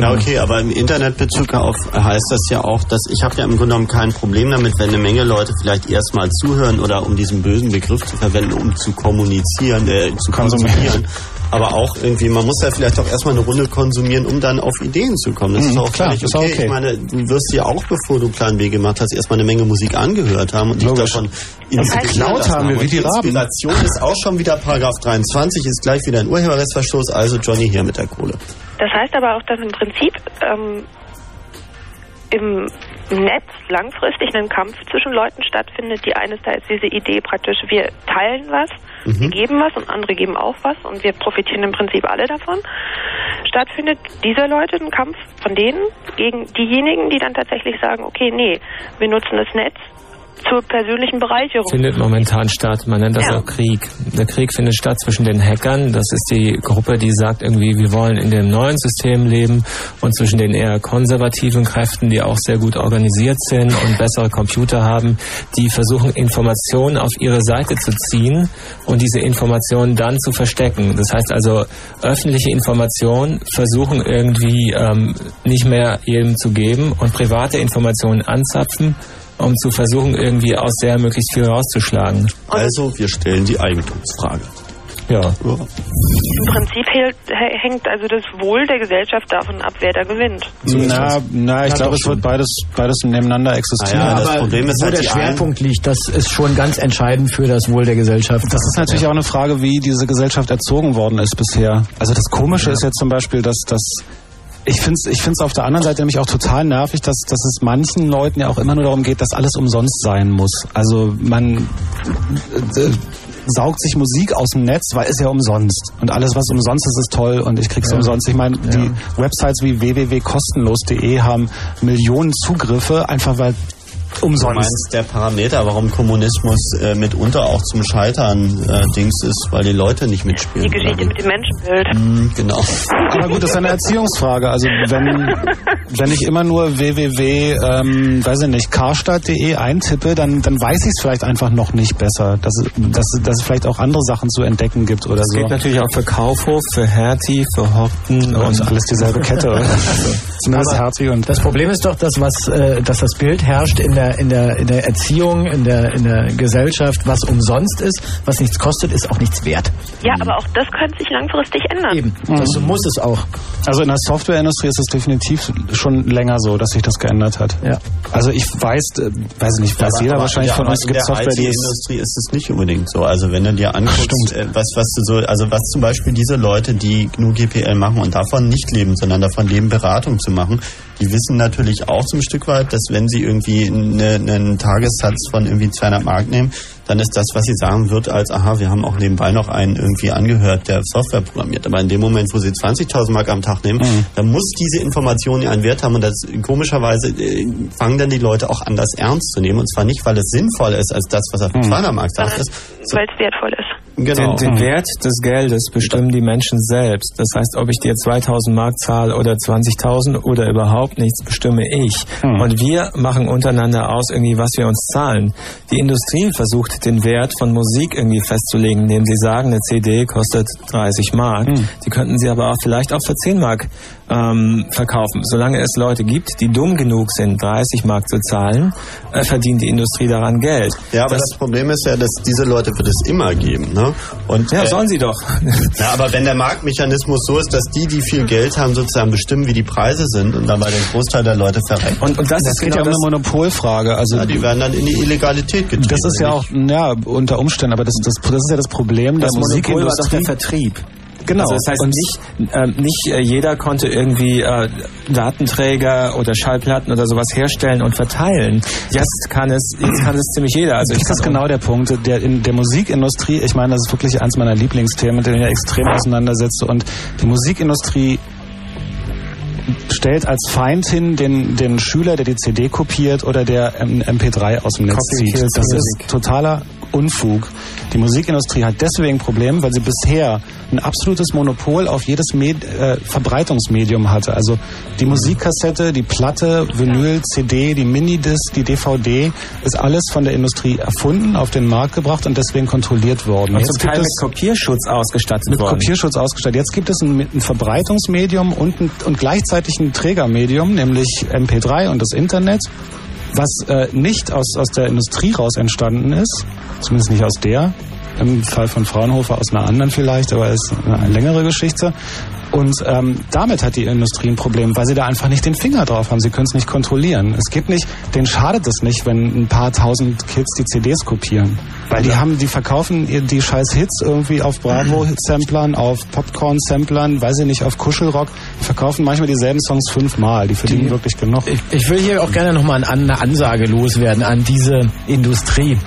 Ja, okay, aber im Internetbezug auf heißt das ja auch, dass ich habe ja im Grunde genommen kein Problem damit, wenn eine Menge Leute vielleicht erstmal zuhören oder um diesen bösen Begriff zu verwenden, um zu kommunizieren, äh, zu konsumieren. Aber auch irgendwie, man muss ja vielleicht auch erstmal eine Runde konsumieren, um dann auf Ideen zu kommen. Das Mhm, ist auch klar, völlig ist auch okay. okay. Ich meine, du wirst ja auch, bevor du Plan B gemacht hast, erstmal eine Menge Musik angehört haben und dich davon Das heißt, inspirieren laut lassen haben wir, wie Und die Raben. Inspiration ist auch schon wieder Paragraph 23, ist gleich wieder ein Urheberrechtsverstoß, also Johnny hier mit der Kohle. Das heißt aber auch, dass im Prinzip ähm, im Netz langfristig ein Kampf zwischen Leuten stattfindet. Die eine ist da diese Idee praktisch, wir teilen was, wir geben was und andere geben auch was und wir profitieren im Prinzip alle davon. Stattfindet dieser Leute ein Kampf von denen gegen diejenigen, die dann tatsächlich sagen, okay, nee, wir nutzen das Netz zur persönlichen Bereicherung. findet momentan statt. Man nennt das Ja. auch Krieg. Der Krieg findet statt zwischen den Hackern. Das ist die Gruppe, die sagt irgendwie, wir wollen in dem neuen System leben und zwischen den eher konservativen Kräften, die auch sehr gut organisiert sind und bessere Computer haben, die versuchen Informationen auf ihre Seite zu ziehen und diese Informationen dann zu verstecken. Das heißt also, öffentliche Informationen versuchen irgendwie ähm, nicht mehr jedem zu geben und private Informationen anzapfen um zu versuchen, irgendwie aus der möglichst viel rauszuschlagen. Also, wir stellen die Eigentumsfrage. Ja. Im Prinzip hängt also das Wohl der Gesellschaft davon ab, wer da gewinnt. Na, na, ich Ja, glaube, es wird beides, beides nebeneinander existieren. Ah ja, das Aber Problem ist wo halt, der Schwerpunkt liegt, das ist schon ganz entscheidend für das Wohl der Gesellschaft. Das ist natürlich auch eine Frage, wie diese Gesellschaft erzogen worden ist bisher. Also das Komische ist jetzt zum Beispiel, dass das ich finde es ich find's auf der anderen Seite nämlich auch total nervig, dass, dass es manchen Leuten ja auch immer nur darum geht, dass alles umsonst sein muss. Also man äh, saugt sich Musik aus dem Netz, weil es ja umsonst. Und alles, was umsonst ist, ist toll und ich krieg's Ja. umsonst. Ich meine, die Websites wie www.kostenlos.de haben Millionen Zugriffe, einfach weil umsonst. meinst der Parameter, warum Kommunismus äh, mitunter auch zum Scheitern äh, Dings ist, weil die Leute nicht mitspielen. Die Geschichte mit dem Menschenbild. Hm, genau. Aber gut, das ist eine Erziehungsfrage. Also wenn, wenn ich immer nur www, ähm, weiß ich nicht, karstadt.de eintippe, dann, dann weiß ich es vielleicht einfach noch nicht besser. Dass, es- dass, es- dass es vielleicht auch andere Sachen zu entdecken gibt oder Das so. geht natürlich auch für Kaufhof, für Hertie, für Horten und und alles dieselbe Kette. Zumindest Hertie und Das Problem ist doch, dass was, äh, dass das Bild herrscht in der in der in der Erziehung, in der in der Gesellschaft, was umsonst ist, was nichts kostet, ist auch nichts wert. Ja, aber auch das könnte sich langfristig ändern. Eben, das muss es auch. Also in der Softwareindustrie ist es definitiv schon länger so, dass sich das geändert hat. Ja. Also ich weiß, äh, weiß nicht, weiß Aber- jeder aber- wahrscheinlich ja, von uns, in gibt der Software, die ist IT-Industrie ist es nicht unbedingt so. Also wenn du dir anguckst, äh, was, was du so, also was zum Beispiel diese Leute, die GNU GPL machen und davon nicht leben, sondern davon leben, Beratung zu machen, die wissen natürlich auch zum Stück weit, dass wenn sie irgendwie eine, einen Tagessatz von irgendwie 200 Mark nehmen, dann ist das, was sie sagen, wird als, aha, wir haben auch nebenbei noch einen irgendwie angehört, der Software programmiert. Aber in dem Moment, wo sie 20.000 Mark am Tag nehmen, Mhm. dann muss diese Information ja einen Wert haben und das komischerweise äh, fangen dann die Leute auch an, das ernst zu nehmen und zwar nicht, weil es sinnvoller ist als das, was auf dem Mhm. 200 Mark sagt. ist. weil es wertvoll ist. Genau. Den, den Wert des Geldes bestimmen die Menschen selbst. Das heißt, ob ich dir 2000 Mark zahle oder 20.000 oder überhaupt nichts, bestimme ich. Hm. Und wir machen untereinander aus, irgendwie, was wir uns zahlen. Die Industrie versucht, den Wert von Musik irgendwie festzulegen, indem sie sagen, eine CD kostet 30 Mark. Hm. Die könnten sie aber auch vielleicht auch für 10 Mark ähm, verkaufen. Solange es Leute gibt, die dumm genug sind, 30 Mark zu zahlen, äh, verdient die Industrie daran Geld. Ja, aber das, Problem ist ja, dass diese Leute wird es immer geben. Ne? Und, Ja, äh, sollen sie doch. Ja, aber wenn der Marktmechanismus so ist, dass die, die viel Geld haben, sozusagen bestimmen, wie die Preise sind und dabei den Großteil der Leute verreckt. Und, und das, Das ist geht genau ja um das, eine Monopolfrage. Also ja, die werden dann in die Illegalität getrieben. das ist ja auch, ja, unter Umständen, aber das, das, das ist ja das Problem das der Monopol war doch der Musikindustrie. Vertrieb. Genau. Also das heißt, Und- nicht, ähm, nicht äh, jeder konnte irgendwie äh, Datenträger oder Schallplatten oder sowas herstellen und verteilen. Jetzt kann es, jetzt kann es ziemlich jeder. Also ich das ist genau der Punkt. Der, in der Musikindustrie, ich meine, das ist wirklich eins meiner Lieblingsthemen, mit denen ich extrem auseinandersetze. Und die Musikindustrie stellt als Feind hin den, den Schüler, der die CD kopiert oder der ähm, MP3 aus dem Netz Copy zieht. Das ist totaler Unfug. Die Musikindustrie hat deswegen Probleme, weil sie bisher ein absolutes Monopol auf jedes Med äh, Verbreitungsmedium hatte. Also die Musikkassette, die Platte, Vinyl, CD, die Minidisc, die DVD, ist alles von der Industrie erfunden, auf den Markt gebracht und deswegen kontrolliert worden. und zum Teil mit Kopierschutz ausgestattet mit worden. Kopierschutz ausgestattet. Jetzt gibt es ein, ein Verbreitungsmedium und, ein, und gleichzeitig ein Trägermedium, nämlich MP3 und das Internet, was äh, nicht aus, aus der Industrie raus entstanden ist, zumindest nicht aus der, im Fall von Fraunhofer aus einer anderen vielleicht, aber ist eine längere Geschichte. Und ähm, damit hat die Industrie ein Problem, weil sie da einfach nicht den Finger drauf haben. Sie können es nicht kontrollieren. Es gibt nicht, denen schadet es nicht, wenn ein paar tausend Kids die CDs kopieren. Weil die haben, die verkaufen die scheiß Hits irgendwie auf Bravo-Samplern, auf Popcorn-Samplern, weiß ich nicht, auf Kuschelrock. Die verkaufen manchmal dieselben Songs fünfmal. Die verdienen wirklich genug. Ich, ich will hier auch gerne nochmal eine Ansage loswerden an diese Industrie,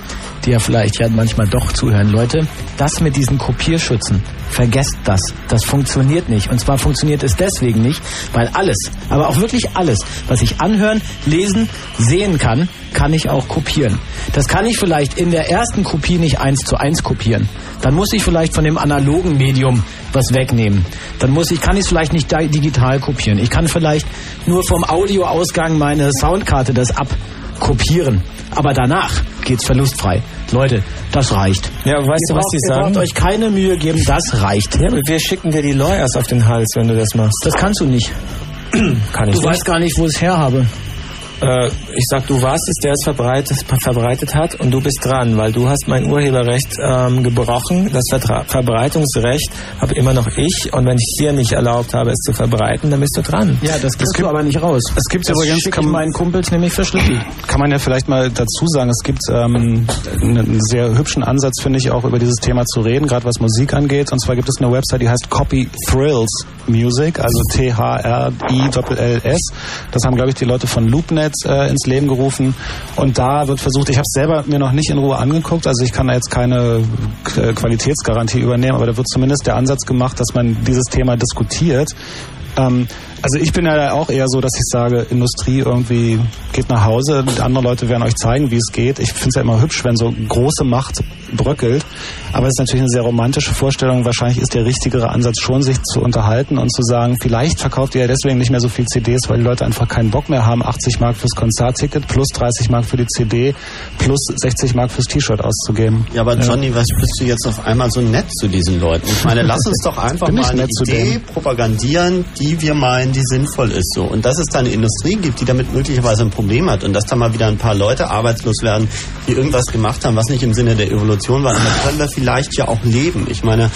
die ja vielleicht ja manchmal doch zuhören. Leute, das mit diesen Kopierschützen, vergesst das. Das funktioniert nicht. Und zwar funktioniert es deswegen nicht, weil alles, aber auch wirklich alles, was ich anhören, lesen, sehen kann, kann ich auch kopieren. Das kann ich vielleicht in der ersten Kopie nicht eins zu eins kopieren. Dann muss ich vielleicht von dem analogen Medium was wegnehmen. Dann muss ich, kann ich es vielleicht nicht di- digital kopieren. Ich kann vielleicht nur vom Audioausgang meine Soundkarte das abkopieren. Aber danach geht's verlustfrei. Leute, das reicht. Ja, weißt ihr du, was braucht, die ihr sagen? braucht euch keine Mühe geben, das reicht. Ja, aber wir schicken dir die Lawyers auf den Hals, wenn du das machst. Das kannst du nicht. Kann ich Du nicht. weißt gar nicht, wo ich es her habe. Äh, ich sag, du warst es, der es verbreitet, verbreitet hat und du bist dran, weil du hast mein Urheberrecht ähm, gebrochen. Das Vertra Verbreitungsrecht habe immer noch ich und wenn ich dir nicht erlaubt habe, es zu verbreiten, dann bist du dran. Ja, das kriegst du aber nicht raus. Es gibt das übrigens, kann meinen Kumpels nämlich verschlüsselt. kann man ja vielleicht mal dazu sagen, es gibt ähm, einen sehr hübschen Ansatz, finde ich, auch über dieses Thema zu reden, gerade was Musik angeht. Und zwar gibt es eine Website, die heißt Copy Thrills Music, also T-H-R-I-L-L-S. Das haben, glaube ich, die Leute von LoopNet äh, ins Leben gerufen. Und da wird versucht, ich habe es selber mir noch nicht in Ruhe angeguckt, also ich kann da jetzt keine äh, Qualitätsgarantie übernehmen, aber da wird zumindest der Ansatz gemacht, dass man dieses Thema diskutiert. Ähm, also ich bin ja auch eher so, dass ich sage, Industrie irgendwie geht nach Hause, andere Leute werden euch zeigen, wie es geht. Ich finde es ja immer hübsch, wenn so große Macht bröckelt. Aber es ist natürlich eine sehr romantische Vorstellung. Wahrscheinlich ist der richtigere Ansatz schon, sich zu unterhalten und zu sagen, vielleicht verkauft ihr ja deswegen nicht mehr so viel CDs, weil die Leute einfach keinen Bock mehr haben, 80 Mark fürs Konzertticket plus 30 Mark für die CD plus 60 Mark fürs T-Shirt auszugeben. Ja, aber Johnny, was bist du jetzt auf einmal so nett zu diesen Leuten? Ich meine, lass uns doch einfach mal eine nett zu Idee propagandieren, die wir meinen, die sinnvoll ist so. Und dass es da eine Industrie gibt, die damit möglicherweise ein Problem hat und dass da mal wieder ein paar Leute arbeitslos werden, die irgendwas gemacht haben, was nicht im Sinne der Evolution war. Und da können wir vielleicht ja auch leben. Ich meine,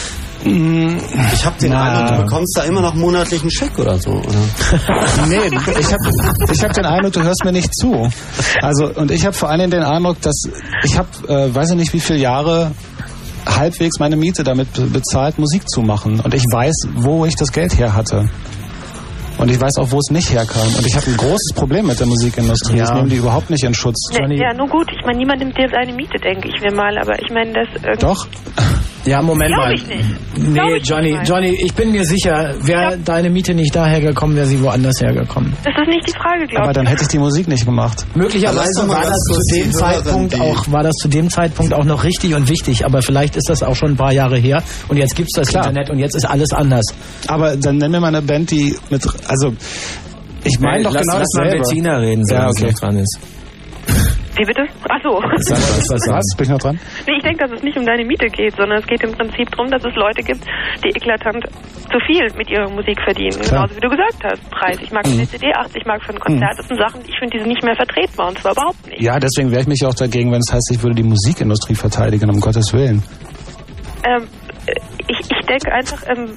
ich habe den Na. Eindruck, du bekommst da immer noch monatlichen Scheck oder so. Oder? Nee, ich habe ich hab den Eindruck, du hörst mir nicht zu. Also und ich habe vor allen Dingen den Eindruck, dass ich habe, äh, weiß ich nicht, wie viele Jahre halbwegs meine Miete damit be- bezahlt, Musik zu machen. Und ich weiß, wo ich das Geld her hatte. Und ich weiß auch, wo es nicht herkam. Und ich habe ein großes Problem mit der Musikindustrie. Ja. Das nehmen die überhaupt nicht in Schutz. Ne, ja, nur gut. Ich meine, niemand nimmt dir seine Miete, denke ich mir mal. Aber ich meine, das irgendwie... Doch. Ja, Moment Glaub mal. ich nicht. Nee, ich Johnny, nicht mal. Johnny, ich bin mir sicher, wäre deine Miete nicht daher gekommen, wäre sie woanders hergekommen. Das ist nicht die Frage, glaube Aber ich. dann hätte ich die Musik nicht gemacht. Möglicherweise mal war das zu dem Zeitpunkt auch war das zu dem Zeitpunkt auch noch richtig und wichtig, aber vielleicht ist das auch schon ein paar Jahre her und jetzt gibt's das Klar. Internet und jetzt ist alles anders. Aber dann nenn mir mal eine Band, die mit, also, ich meine doch lass, genau lass mal dasselbe. Bettina reden, Ja, solange sie okay. dran ist. Wie bitte? Ach so. Sag mal, was, was, Was? Bin ich noch dran? Nee, ich denke, dass es nicht um deine Miete geht, sondern es geht im Prinzip darum, dass es Leute gibt, die eklatant zu viel mit ihrer Musik verdienen. Klar. Genauso wie du gesagt hast. Preis. Ich mag für eine CD, 80 Mark für ein Konzert. Das sind Sachen, ich finde, die sind nicht mehr vertretbar und zwar überhaupt nicht. Ja, deswegen wehre ich mich auch dagegen, wenn es heißt, ich würde die Musikindustrie verteidigen, um Gottes Willen. Ähm, äh, ich, ich denke einfach, ähm,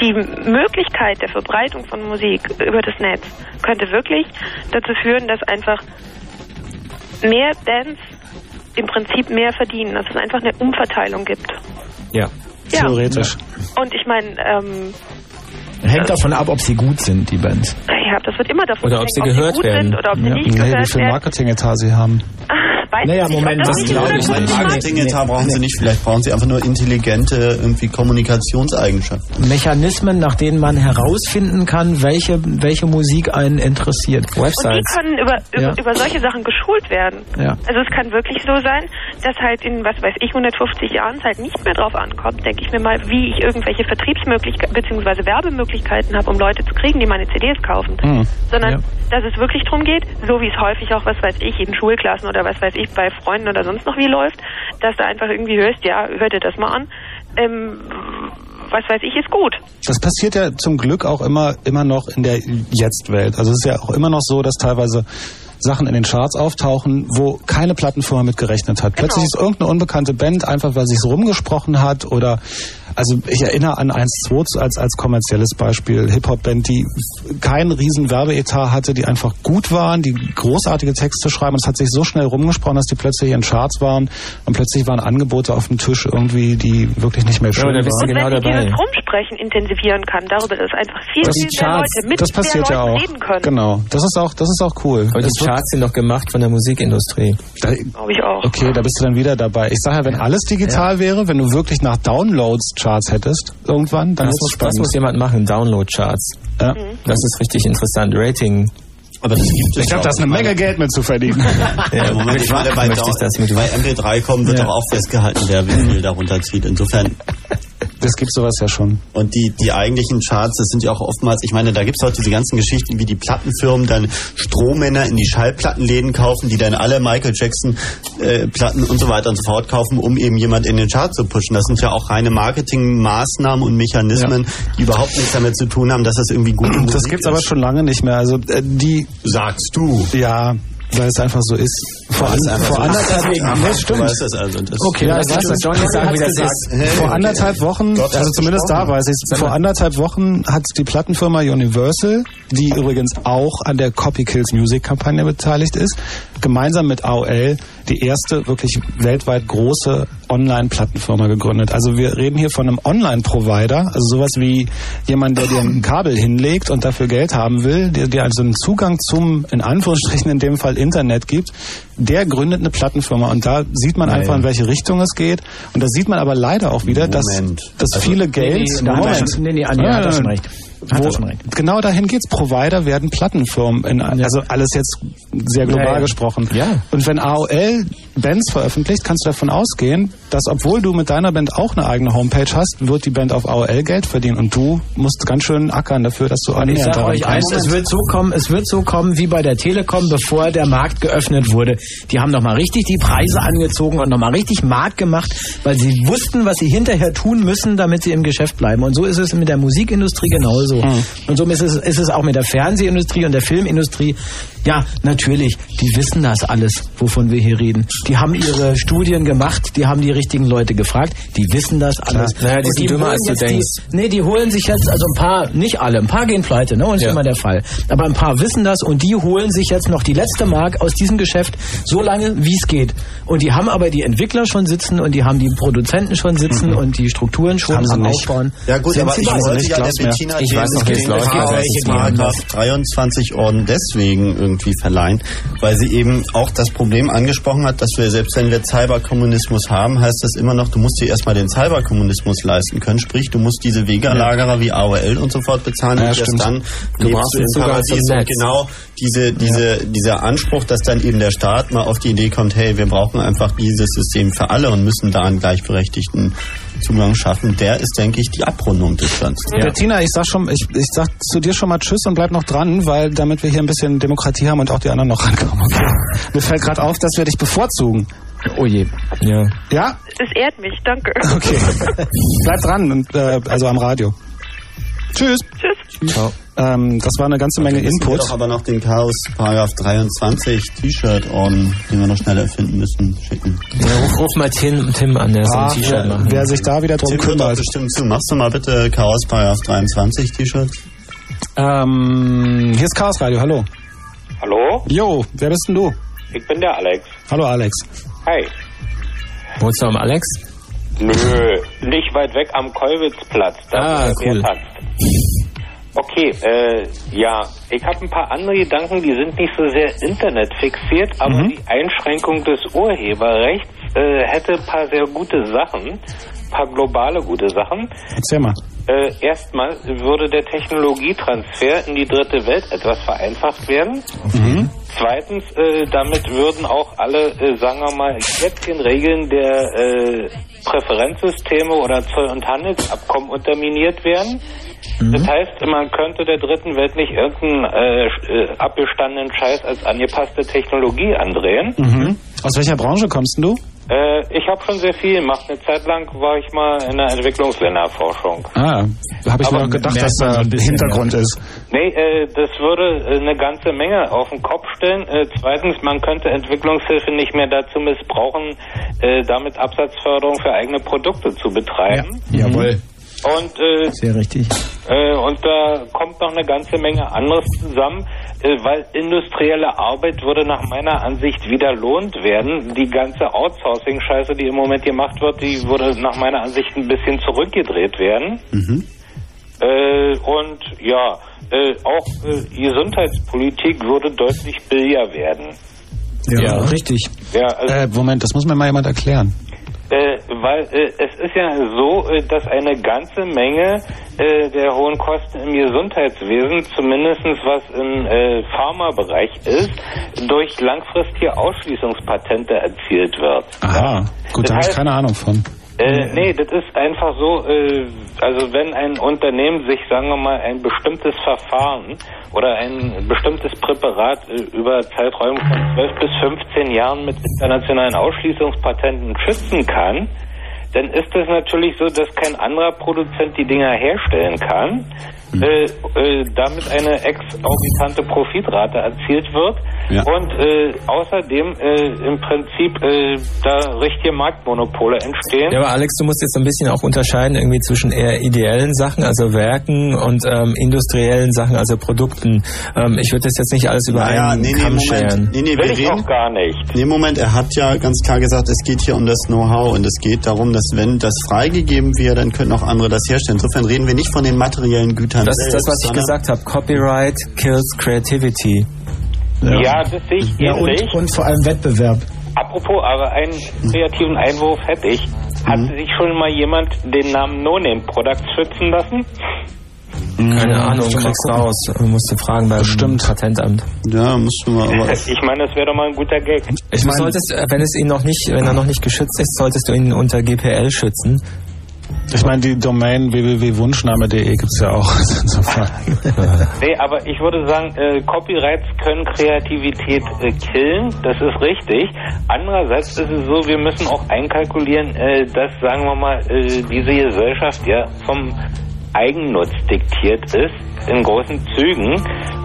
die Möglichkeit der Verbreitung von Musik über das Netz könnte wirklich dazu führen, dass einfach mehr Bands im Prinzip mehr verdienen, dass es einfach eine Umverteilung gibt. Ja. Ja. Theoretisch. Und ich meine, ähm, Hängt davon ab, ob sie gut sind, die Bands. ja, das wird immer davon Oder ob sie ob gehört gut werden. sind oder ob sie Ja. nicht Nee, wie gehört viel werden. Marketing-Etat sie haben. Weiß Naja, Moment, das das glaube ich ist. Marketing-Etat Nee, brauchen nee. sie nicht, vielleicht brauchen sie einfach nur intelligente irgendwie Kommunikationseigenschaften. Mechanismen, nach denen man herausfinden kann, welche, welche Musik einen interessiert. Und die Websites. können über, über, Ja. über solche Sachen geschult werden. Ja. Also es kann wirklich so sein, dass halt in, was weiß ich, 150 Jahren es halt nicht mehr drauf ankommt, denke ich mir mal, wie ich irgendwelche Vertriebsmöglichkeiten bzw. Werbemöglichkeiten habe, um Leute zu kriegen, die meine CDs kaufen. Hm. Sondern, Ja. dass es wirklich darum geht, so wie es häufig auch, was weiß ich, in Schulklassen oder was weiß ich, bei Freunden oder sonst noch wie läuft, dass du einfach irgendwie hörst, ja, hör dir das mal an. Ähm, was weiß ich, ist gut. Das passiert ja zum Glück auch immer, immer noch in der Jetzt-Welt. Also es ist ja auch immer noch so, dass teilweise Sachen in den Charts auftauchen, wo keine Plattenfirma mit gerechnet hat. Plötzlich ist irgendeine unbekannte Band, einfach weil sie es rumgesprochen hat oder also ich erinnere an 1-2 als, als kommerzielles Beispiel, Hip-Hop-Band, die keinen riesen Werbeetat hatte, die einfach gut waren, die großartige Texte schreiben und es hat sich so schnell rumgesprochen, dass die plötzlich in Charts waren und plötzlich waren Angebote auf dem Tisch irgendwie, die wirklich nicht mehr schön bist waren. du genau wenn ich dabei. dieses Rumsprechen intensivieren kann, darüber, dass einfach viel, Das- viel mehr Leute mit das passiert mehr ja auch. reden können. Genau. Das ist auch, das ist auch cool. Aber Das die Charts sind doch gemacht von der Musikindustrie. Da, Glaube ich auch. okay, da bist du dann wieder dabei. Ich sage ja, wenn alles digital wäre, wenn du wirklich nach Downloads Charts hättest, irgendwann, dann Das ist es muss, das spannend. muss jemand machen, Download-Charts. Ja. Das ist richtig interessant. Rating. Aber das gibt es Ich glaube, da ist eine Menge Geld mit zu verdienen. Ja, Moment, ich meine, bei, bei MP3 kommen wird Ja. doch auch festgehalten, wer wie viel darunter zieht. Insofern, Das gibt sowas ja schon. und die, die eigentlichen Charts, das sind ja auch oftmals, ich meine, da gibt es heute diese ganzen Geschichten, wie die Plattenfirmen dann Strohmänner in die Schallplattenläden kaufen, die dann alle Michael Jackson äh, Platten und so weiter und so fort kaufen, um eben jemand in den Chart zu pushen. Das sind ja auch reine Marketingmaßnahmen und Mechanismen, die überhaupt nichts damit zu tun haben, dass das irgendwie gute Musik Das gibt's ist. aber schon lange nicht mehr. Also äh, die, Sagst du. ja, weil es einfach so ist. Vor, an, Das vor so. anderthalb nee, Du stimmt. weißt das also. Das Okay, Ja, lass das uns Johnny sagen, wie das ist. Hey, Vor anderthalb Wochen, Gott also zumindest da weiß ich, vor anderthalb Wochen hat die Plattenfirma Universal, die übrigens auch an der Copy Kills Music Kampagne beteiligt ist, gemeinsam mit AOL die erste wirklich weltweit große Online-Plattenfirma gegründet. Also wir reden hier von einem Online-Provider, also sowas wie jemand, der dir ein Kabel hinlegt und dafür Geld haben will, der dir also einen Zugang zum, in Anführungsstrichen in dem Fall Internet gibt, der gründet eine Plattenfirma und da sieht man einfach, in welche Richtung es geht. Und da sieht man aber leider auch wieder, dass, Moment. dass Also, viele Geld... Nee, nee, Moment. nee, nee, Anja hat da schon recht. Hat Wo. Genau dahin geht's. Provider werden Plattenfirmen. In, Also alles jetzt sehr global Ja, ja. gesprochen. Ja. Und wenn AOL Bands veröffentlicht, kannst du davon ausgehen, dass obwohl du mit deiner Band auch eine eigene Homepage hast, wird die Band auf AOL Geld verdienen und du musst ganz schön ackern dafür, dass du Und ich sage euch eins, es wird so kommen, es wird so kommen wie bei der Telekom, bevor der Markt geöffnet wurde. Die haben nochmal richtig die Preise angezogen und nochmal richtig Markt gemacht, weil sie wussten, was sie hinterher tun müssen, damit sie im Geschäft bleiben. Und so ist es mit der Musikindustrie genauso. Und so ist es, ist es auch mit der Fernsehindustrie und der Filmindustrie. Ja, natürlich, die wissen das alles, wovon wir hier reden. die haben ihre Studien gemacht, die haben die richtigen Leute gefragt, die wissen das alles. Naja, die Und sind dümmer, holen als du jetzt die, denkst. Nee, die holen sich jetzt, also ein paar, nicht alle, ein paar gehen pleite, ne? Und ist Ja. immer der Fall. Aber ein paar wissen das und die holen sich jetzt noch die letzte Mark aus diesem Geschäft so lange, wie es geht. Und die haben aber die Entwickler schon sitzen und die haben die Produzenten schon sitzen und die Strukturen schon Haben sie am nicht. Aufbauen. Ja gut, Sind aber sie ich wollte nicht, ja der. Bettina Ich den- weiß noch, wie es läuft, aber das. 23 Orden deswegen irgendwie verleihen, weil sie eben auch das Problem angesprochen hat, dass wir selbst wenn wir Cyberkommunismus haben, heißt das immer noch, du musst dir erstmal den Cyberkommunismus leisten können, sprich du musst diese Vega-Lagerer wie AOL und so fort bezahlen Ja, und erst dann Du lebst brauchst du den im Paradies. und genau diese, diese, dieser Anspruch, dass dann eben der Staat mal auf die Idee kommt, hey, wir brauchen einfach dieses System für alle und müssen da einen gleichberechtigten Zugang schaffen, der ist, denke ich, die Abrundung des Ganzen. Bettina, ich sag schon, ich, ich sag zu dir schon mal Tschüss und bleib noch dran, weil damit wir hier ein bisschen Demokratie haben und auch die anderen noch rankommen. Okay. Mir fällt gerade auf, dass wir dich bevorzugen. Oh je. Ja. Ja? Es ehrt mich, danke. Okay. bleib dran, und, äh, also am Radio. Tschüss. Tschüss. Ciao. Ähm, das war eine ganze Menge wir Input. doch aber noch den Chaos Paragraph 23 T-Shirt Orden, den wir noch schneller erfinden müssen, schicken. Ja, ruf, ruf mal Tim, Tim an, der soll Ah, ein T-Shirt wer, machen. wer sich da wieder drum Tim kümmert. bestimmt zu. Machst du mal bitte Chaos Paragraph 23 T-Shirt? Ähm, hier ist Chaos Radio, hallo. Hallo, Jo, wer bist denn du? ich bin der Alex. Hallo Alex. Hi. Wohnst du am Alex? Nö, nicht weit weg am Kollwitzplatz, da Ah, cool. Okay, äh, ja, ich habe ein paar andere Gedanken, die sind nicht so sehr internetfixiert, aber Mhm. die Einschränkung des Urheberrechts äh, hätte ein paar sehr gute Sachen, ein paar globale gute Sachen. Erzähl mal. Äh, erstmal würde der Technologietransfer in die dritte Welt etwas vereinfacht werden. Mhm. Zweitens, äh, damit würden auch alle, äh, sagen wir mal, jetzigen Regeln der äh, Präferenzsysteme oder Zoll- und Handelsabkommen unterminiert werden. Das heißt, man könnte der dritten Welt nicht irgendeinen äh, äh, abgestandenen Scheiß als angepasste Technologie andrehen. Mhm. Aus welcher Branche kommst du? Äh, ich habe schon sehr viel gemacht. Eine Zeit lang war ich mal in der Entwicklungsländerforschung. Ah, da habe ich mir Aber auch gedacht, dass da ein Hintergrund ist. Nee, äh, das würde äh, eine ganze Menge auf den Kopf stellen. Äh, zweitens, man könnte Entwicklungshilfe nicht mehr dazu missbrauchen, äh, damit Absatzförderung für eigene Produkte zu betreiben. Jawohl. Und, äh, Sehr richtig. äh, und da kommt noch eine ganze Menge anderes zusammen, weil industrielle Arbeit würde nach meiner Ansicht wieder lohnt werden. Die ganze Outsourcing-Scheiße, die im Moment gemacht wird, die würde nach meiner Ansicht ein bisschen zurückgedreht werden. Äh, und ja, äh, auch äh, Gesundheitspolitik würde deutlich billiger werden. Ja, Ja. richtig. Ja, also, Äh, Moment, das muss mir mal jemand erklären. Äh, weil äh, es ist ja so, äh, dass eine ganze Menge äh, der hohen Kosten im Gesundheitswesen, zumindest was im äh, Pharmabereich ist, durch langfristige Ausschließungspatente erzielt wird. Aha, gut, da habe ich keine Ahnung von. Äh, nee, das ist einfach so, äh, also wenn ein Unternehmen sich, sagen wir mal, ein bestimmtes Verfahren oder ein bestimmtes Präparat äh, über Zeiträume von 12 bis 15 Jahren mit internationalen Ausschließungspatenten schützen kann, dann ist es natürlich so, dass kein anderer Produzent die Dinger herstellen kann, äh, äh, damit eine exorbitante Profitrate erzielt wird Ja. und äh, außerdem äh, im Prinzip äh, da richtige Marktmonopole entstehen. Ja, aber Alex, du musst jetzt ein bisschen auch unterscheiden irgendwie zwischen eher ideellen Sachen, also Werken und ähm, industriellen Sachen, also Produkten. Ähm, ich würde das jetzt nicht alles über Naja, einen nee, nee, Kamm Moment. scheren. Nee, nee, Will wir ich reden. auch gar nicht. Nee, Moment, er hat ja ganz klar gesagt, es geht hier um das Know-how und es geht darum, dass wenn das freigegeben wird, dann können auch andere das herstellen. Insofern reden wir nicht von den materiellen Gütern Das ist das, selbst, was ich gesagt habe. Copyright kills creativity. Ja, das sehe ich Ja, und, und vor allem Wettbewerb. Apropos, aber einen kreativen Einwurf hätte ich. Hat sich schon mal jemand den Namen No Name Products schützen lassen? Keine Ahnung, du kriegst gucken. raus. Musst du fragen beim Bestimmt. Patentamt. Ja, musst du mal, aber Ich meine, das wäre doch mal ein guter Gag. Ich du solltest, äh, wenn es ihn noch nicht, wenn er noch nicht geschützt ist, solltest du ihn unter GPL schützen. Ich meine, die Domain www.wunschname.de gibt's ja auch. Nee, aber ich würde sagen, äh, Copyrights können Kreativität äh, killen, das ist richtig. Andererseits ist es so, wir müssen auch einkalkulieren, äh, dass, sagen wir mal, äh, diese Gesellschaft ja vom Eigennutz diktiert ist, in großen Zügen.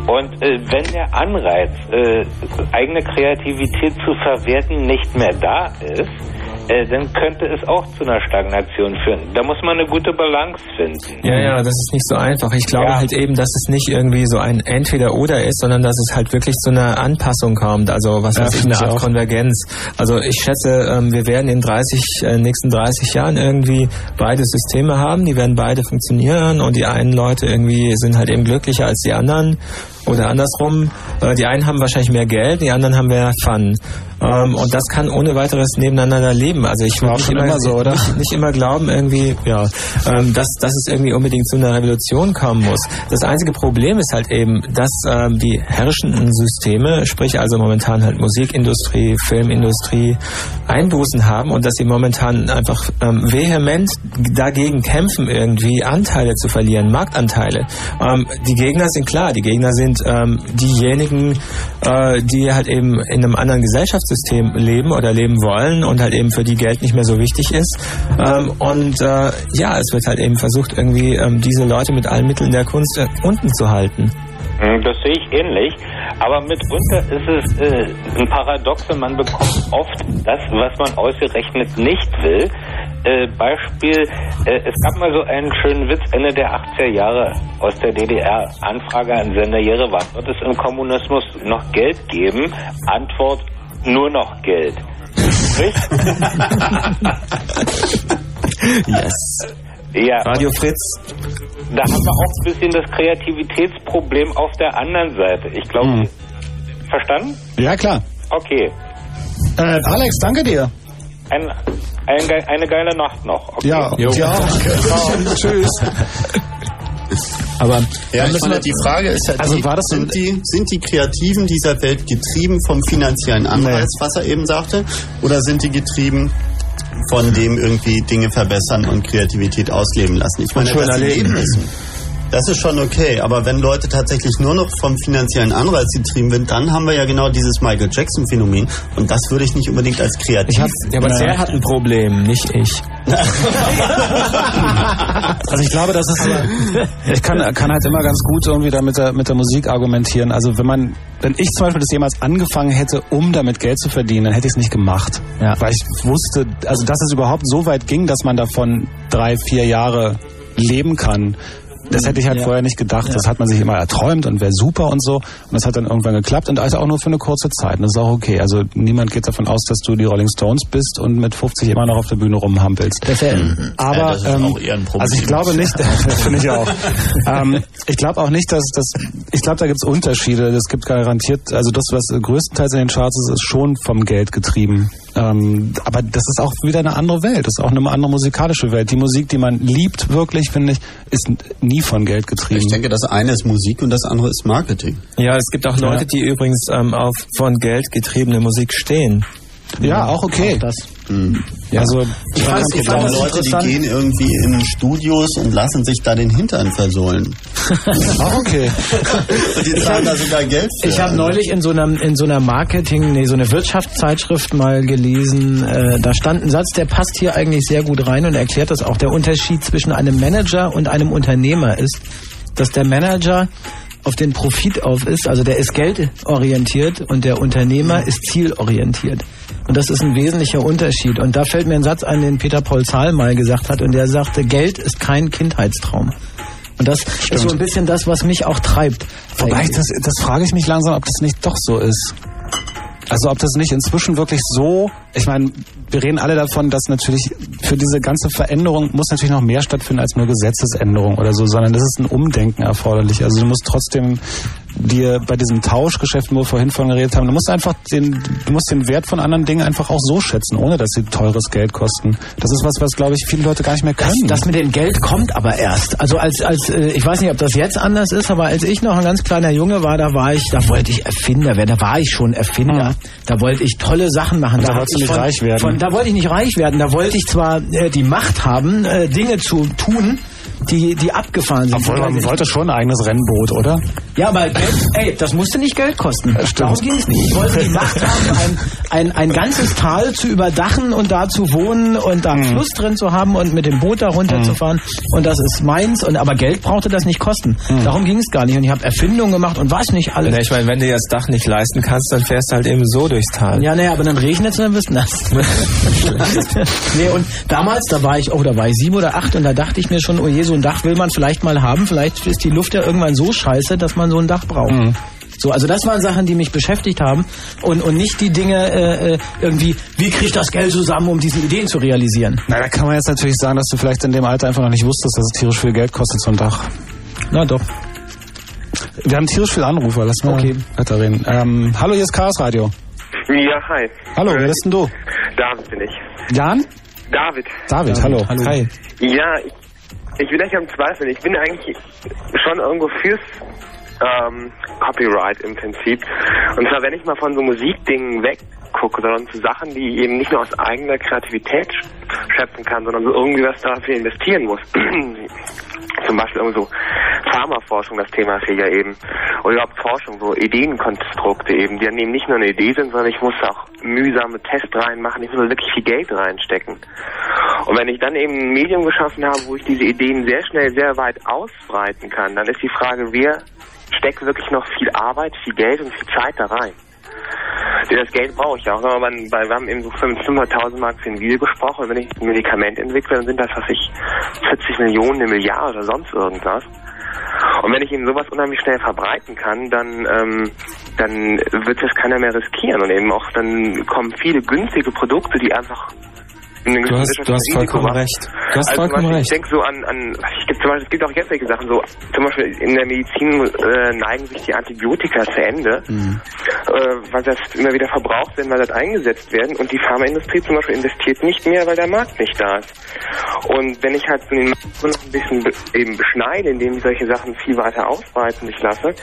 Und äh, wenn der Anreiz, äh, eigene Kreativität zu verwerten, nicht mehr da ist, äh, dann könnte es auch zu einer Stagnation führen. Da muss man eine gute Balance finden. Ja, ja, das ist nicht so einfach. Ich glaube Ja. halt eben, dass es nicht irgendwie so ein Entweder-Oder ist, sondern dass es halt wirklich zu einer Anpassung kommt. Also was Ja, weiß ich, eine Art auch. Konvergenz. Also ich schätze, ähm, wir werden in 30, äh, nächsten 30 Jahren irgendwie beide Systeme haben. Die werden beide funktionieren und die einen Leute irgendwie sind halt eben glücklicher als die anderen. Oder andersrum, äh, die einen haben wahrscheinlich mehr Geld, die anderen haben mehr Fun. Ähm, und das kann ohne weiteres nebeneinander leben. Also ich War würde auch nicht schon immer, immer so, oder? Nicht, nicht immer glauben irgendwie, ja, ähm, dass, dass es irgendwie unbedingt zu einer Revolution kommen muss. Das einzige Problem ist halt eben, dass ähm, die herrschenden Systeme, sprich also momentan halt Musikindustrie, Filmindustrie, Einbußen haben und dass sie momentan einfach ähm, vehement dagegen kämpfen, irgendwie Anteile zu verlieren, Marktanteile. Ähm, die Gegner sind klar, die Gegner sind ähm, diejenigen, äh, die halt eben in einem anderen Gesellschaftssystem leben oder leben wollen und halt eben für die Geld nicht mehr so wichtig ist. Ähm, und äh, ja, es wird halt eben versucht, irgendwie ähm, diese Leute mit allen Mitteln der Kunst äh, unten zu halten. Hm, Das sehe ich ähnlich. Aber mitunter ist es äh, ein Paradoxe, man bekommt oft das, was man ausgerechnet nicht will. Äh, Beispiel, äh, es gab mal so einen schönen Witz Ende der 80er Jahre aus der DDR. Anfrage an Sender Jerewan. Wird es im Kommunismus noch Geld geben? Antwort, nur noch Geld. Yes. ja, Radio Fritz. da haben wir auch ein bisschen das Kreativitätsproblem auf der anderen Seite. Ich glaube, verstanden? Ja, klar. Okay. Äh, Alex, danke dir. Ein, ein, ge- eine geile Nacht noch. Okay. Ja, dir auch. Tschüss. Aber ja, ich meine, die Frage ist ja, Also die, war das so- sind, die, sind die Kreativen dieser Welt getrieben vom finanziellen Anreiz, was er eben sagte, oder sind die getrieben von dem irgendwie Dinge verbessern und Kreativität ausleben lassen? Ich meine, erleben. leben müssen. Das ist schon okay, aber wenn Leute tatsächlich nur noch vom finanziellen Anreiz getrieben sind, dann haben wir ja genau dieses Michael Jackson Phänomen und das würde ich nicht unbedingt als kreativ. Ja, aber der hat ein Problem, nicht ich. Also ich glaube, das ist, ich kann, kann halt immer ganz gut irgendwie da mit der, mit der Musik argumentieren. Also wenn man, wenn ich zum Beispiel das jemals angefangen hätte, um damit Geld zu verdienen, dann hätte ich es nicht gemacht. Ja. Weil ich wusste, also dass es überhaupt so weit ging, dass man davon drei, vier Jahre leben kann. Das hätte ich halt Ja. vorher nicht gedacht. Das hat man sich immer erträumt und wäre super und so. Und das hat dann irgendwann geklappt und also auch nur für eine kurze Zeit. Und das ist auch okay. Also niemand geht davon aus, dass du die Rolling Stones bist und mit 50 immer noch auf der Bühne rumhampelst. Aber Ja, das ist ähm, auch eher ein Problem. also ich glaube nicht, das finde ich auch. ähm, ich glaube auch nicht, dass das. Ich glaube, da gibt es Unterschiede. Es gibt garantiert, also das, was größtenteils in den Charts ist, ist schon vom Geld getrieben. Ähm, aber das ist auch wieder eine andere Welt. Das ist auch eine andere musikalische Welt. Die Musik, die man liebt, wirklich finde ich, ist nie von Geld getrieben. Ich denke, das eine ist Musik und das andere ist Marketing. Ja, es gibt auch Leute, die übrigens ähm, auf von Geld getriebene Musik stehen. Ja, auch okay. Das. Also Ich Es ich fand auch das Leute, die gehen irgendwie in Studios und lassen sich da den Hintern versohlen. auch okay. Und die zahlen da sogar Geld für. Ich habe neulich in so einer in so einer Marketing, nee, so eine Wirtschaftszeitschrift mal gelesen, äh, da stand ein Satz, der passt hier eigentlich sehr gut rein und erklärt das auch. Der Unterschied zwischen einem Manager und einem Unternehmer ist, dass der Manager auf den Profit auf ist, also der ist geldorientiert und der Unternehmer ist zielorientiert. Und das ist ein wesentlicher Unterschied. Und da fällt mir ein Satz ein, den Peter Paul Zahl mal gesagt hat, und der sagte, Geld ist kein Kindheitstraum. Und das ist so ein bisschen das, was mich auch treibt. Wobei, das, das frage ich mich langsam, ob das nicht doch so ist. Also ob das nicht inzwischen wirklich so, ich meine, wir reden alle davon, dass natürlich für diese ganze Veränderung muss natürlich noch mehr stattfinden als nur Gesetzesänderung oder so, sondern das ist ein Umdenken erforderlich. Also du musst trotzdem dir bei diesem Tauschgeschäft, wo wir vorhin von geredet haben, du musst einfach den, du musst den Wert von anderen Dingen einfach auch so schätzen, ohne dass sie teures Geld kosten. Das ist was, was glaube ich viele Leute gar nicht mehr Das, können. das mit dem Geld kommt aber erst. Also als als äh, ich weiß nicht, ob das jetzt anders ist, aber als ich noch ein ganz kleiner Junge war, da war ich, da wollte ich Erfinder werden. Da war ich schon Erfinder. Da wollte ich tolle Sachen machen. Da hab nicht reich werden. Von, da wollte ich nicht reich werden. Da wollte ich zwar äh, die Macht haben, äh, Dinge zu tun, die, die abgefahren sind. Obwohl, man ich- wollte schon ein eigenes Rennboot, oder? ja, aber Geld, ey, das musste nicht Geld kosten. stimmt. Darum ging es nicht. Ich wollte die Macht haben, ein, ein, ein ganzes Tal zu überdachen und da zu wohnen und da einen Fluss drin zu haben und mit dem Boot da runterzufahren. Und das ist meins. Und aber Geld brauchte das nicht kosten. Darum ging es gar nicht. Und ich habe Erfindungen gemacht und was nicht alles. Ja, ich meine, wenn du das Dach nicht leisten kannst, dann fährst du halt eben so durchs Tal. Ja, naja, aber dann regnet es und dann wirst du nass. nee, und damals, da war ich, oh, da war ich sieben oder acht und da dachte ich mir schon, oh je, so ein Dach will man vielleicht mal haben. Vielleicht ist die Luft ja irgendwann so scheiße, dass man so ein Dach braucht. So, also das waren Sachen, die mich beschäftigt haben und, und nicht die Dinge äh, äh, irgendwie, wie kriege ich das Geld zusammen, um diese Ideen zu realisieren. Na, da kann man jetzt natürlich sagen, dass du vielleicht in dem Alter einfach noch nicht wusstest, dass es tierisch viel Geld kostet, so ein Dach. Na doch. Wir haben tierisch viele Anrufer, lass mal Okay. weiterreden. Ähm, hallo, hier ist Chaos Radio. Ja, hi. Hallo, wer bist denn du? David bin ich. Jan? David. David, hallo. Hi. Ja, ich, ich will euch am Zweifeln. Ich bin eigentlich schon irgendwo fürs ähm, Copyright im Prinzip. Und zwar, wenn ich mal von so Musikdingen weggucke, sondern zu Sachen, die ich eben nicht nur aus eigener Kreativität sch- schöpfen kann, sondern so irgendwie was dafür investieren muss. Zum Beispiel irgendwo Pharmaforschung, das Thema ist hier ja eben. Oder überhaupt Forschung, so Ideenkonstrukte eben, die dann eben nicht nur eine Idee sind, sondern ich muss auch mühsame Tests reinmachen, ich muss wirklich viel Geld reinstecken. Und wenn ich dann eben ein Medium geschaffen habe, wo ich diese Ideen sehr schnell, sehr weit ausbreiten kann, dann ist die Frage, wer steckt wirklich noch viel Arbeit, viel Geld und viel Zeit da rein? Das Geld brauche ich auch. Aber wir haben eben so 500.000 Mark für ein Video gesprochen. Und wenn ich ein Medikament entwickle, dann sind das, was ich, 40 Millionen, eine Milliarde oder sonst irgendwas. Und wenn ich eben sowas unheimlich schnell verbreiten kann, dann, ähm, dann wird das keiner mehr riskieren. Und eben auch dann kommen viele günstige Produkte, die einfach in Du hast, du hast vollkommen recht. Du hast also vollkommen Beispiel, recht. Ich denke so an, an ich gibt zum Beispiel, es gibt auch jetzt solche Sachen, so zum Beispiel in der Medizin äh, neigen sich die Antibiotika zu Ende, äh, weil das immer wieder verbraucht werden, weil das eingesetzt werden und die Pharmaindustrie zum Beispiel investiert nicht mehr, weil der Markt nicht da ist. Und wenn ich halt so den Markt noch ein bisschen be eben beschneide, indem ich solche Sachen viel weiter ausbreiten sich lasse,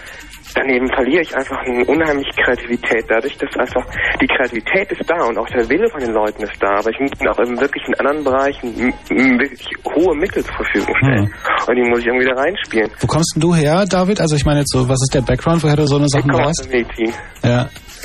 dann eben verliere ich einfach eine unheimliche Kreativität. Dadurch, dass einfach die Kreativität ist da und auch der Wille von den Leuten ist da. Aber ich muss auch in wirklich in anderen Bereichen wirklich hohe Mittel zur Verfügung stellen. Und die muss ich irgendwie da reinspielen. Wo kommst denn du her, David? Also ich meine jetzt so, was ist der Background, woher du so eine Sachen weißt? Medizin.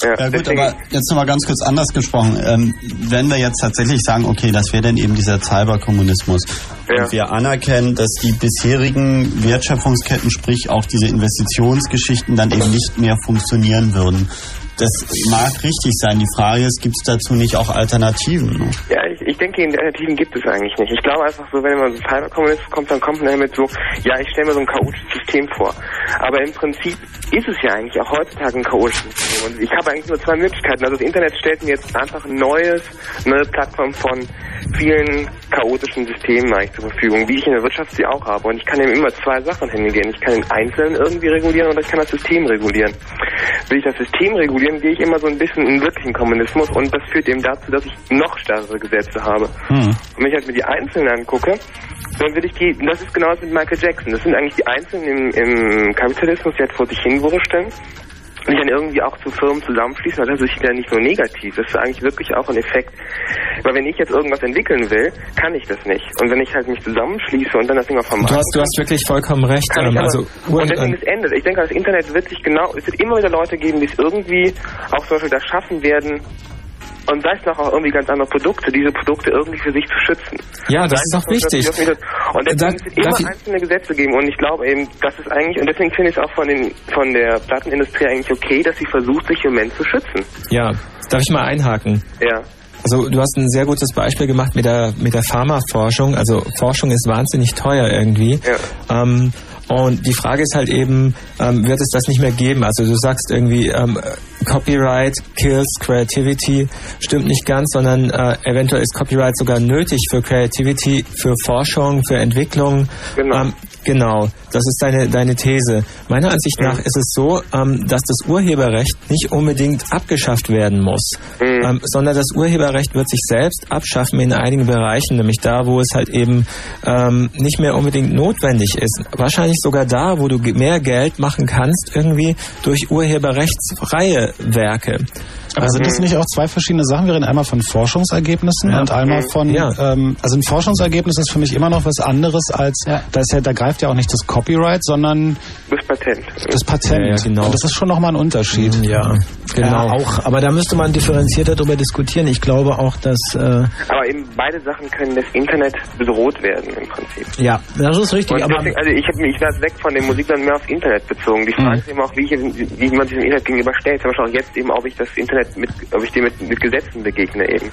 Ja. Ja gut, aber jetzt nochmal ganz kurz anders gesprochen. Ähm, wenn wir jetzt tatsächlich sagen, okay, das wäre dann eben dieser Cyberkommunismus und wir anerkennen, dass die bisherigen Wertschöpfungsketten, sprich auch diese Investitionsgeschichten dann eben nicht mehr funktionieren würden. Das mag richtig sein. Die Frage ist, gibt es dazu nicht auch Alternativen? Ja, ich, ich denke, Alternativen gibt es eigentlich nicht. Ich glaube einfach so, wenn man so Cyberkommunist kommt, dann kommt man damit so, ja, ich stelle mir so ein chaotisches System vor. Aber im Prinzip ist es ja eigentlich auch heutzutage ein chaotisches System. Und ich habe eigentlich nur zwei Möglichkeiten. Also das Internet stellt mir jetzt einfach ein neues, neue Plattform von vielen chaotischen Systemen eigentlich zur Verfügung, wie ich in der Wirtschaft sie auch habe. Und ich kann eben immer zwei Sachen hingehen. Ich kann den Einzelnen irgendwie regulieren oder ich kann das System regulieren. Will ich das System regulieren, gehe ich immer so ein bisschen in den wirklichen Kommunismus und das führt eben dazu, dass ich noch stärkere Gesetze habe. Und wenn ich halt mir die Einzelnen angucke, dann will ich die, das ist genau das mit Michael Jackson. Das sind eigentlich die Einzelnen im, im Kapitalismus, die halt vor sich hinwursteln und dann irgendwie auch zu Firmen zusammenschließen, weil das ist ja nicht nur negativ, das ist eigentlich wirklich auch ein Effekt. Weil wenn ich jetzt irgendwas entwickeln will, kann ich das nicht. Und wenn ich halt mich zusammenschließe und dann das Ding auf Du hast, du hast wirklich vollkommen recht. ähm, also, und deswegen ist Ende. Ich denke, das Internet wird sich genau, es wird immer wieder Leute geben, die es irgendwie auch zum Beispiel das schaffen werden, und sei es noch auch irgendwie ganz andere Produkte, diese Produkte irgendwie für sich zu schützen. Ja, das ist doch wichtig. Und deswegen es wird immer ich- einzelne Gesetze geben und ich glaube eben, das ist eigentlich, und deswegen finde ich es auch von den von der Plattenindustrie eigentlich okay, dass sie versucht, sich im Moment zu schützen. ja, darf ich mal einhaken? Ja. Also du hast ein sehr gutes Beispiel gemacht mit der mit der Pharmaforschung. Also Forschung ist wahnsinnig teuer irgendwie. Ähm, und die Frage ist halt eben, ähm, wird es das nicht mehr geben? Also du sagst irgendwie, ähm, Copyright kills creativity, stimmt nicht ganz, sondern äh, eventuell ist Copyright sogar nötig für Creativity, für Forschung, für Entwicklung. Genau. Ähm, genau, das ist deine, deine These. Meiner Ansicht nach ist es so, ähm, dass das Urheberrecht nicht unbedingt abgeschafft werden muss, ähm, sondern das Urheberrecht wird sich selbst abschaffen in einigen Bereichen, nämlich da, wo es halt eben ähm, nicht mehr unbedingt notwendig ist. Wahrscheinlich sogar da, wo du mehr Geld machen kannst, irgendwie durch urheberrechtsfreie Werke. Aber sind das nicht auch zwei verschiedene Sachen? Wir reden einmal von Forschungsergebnissen Ja. und einmal Mhm. von, Ja. ähm, also ein Forschungsergebnis ist für mich immer noch was anderes als, da ist ja, da greift ja auch nicht das Copyright, sondern Das Patent. das Patent. Ja, ja, genau. Und das ist schon nochmal ein Unterschied. Ja, genau. auch, aber da müsste man differenzierter darüber diskutieren. Ich glaube auch, dass äh, Aber eben beide Sachen können das Internet bedroht werden im Prinzip. ja, das ist richtig. Aber deswegen, also ich, hab, mich- weg von dem Musikland mehr aufs Internet bezogen. Die Mhm. Frage ist eben auch, wie, ich, wie man sich dem Internet gegenüber stellt. Zum Beispiel auch jetzt eben, ob ich das Internet mit, ob ich dem mit, mit Gesetzen begegne eben.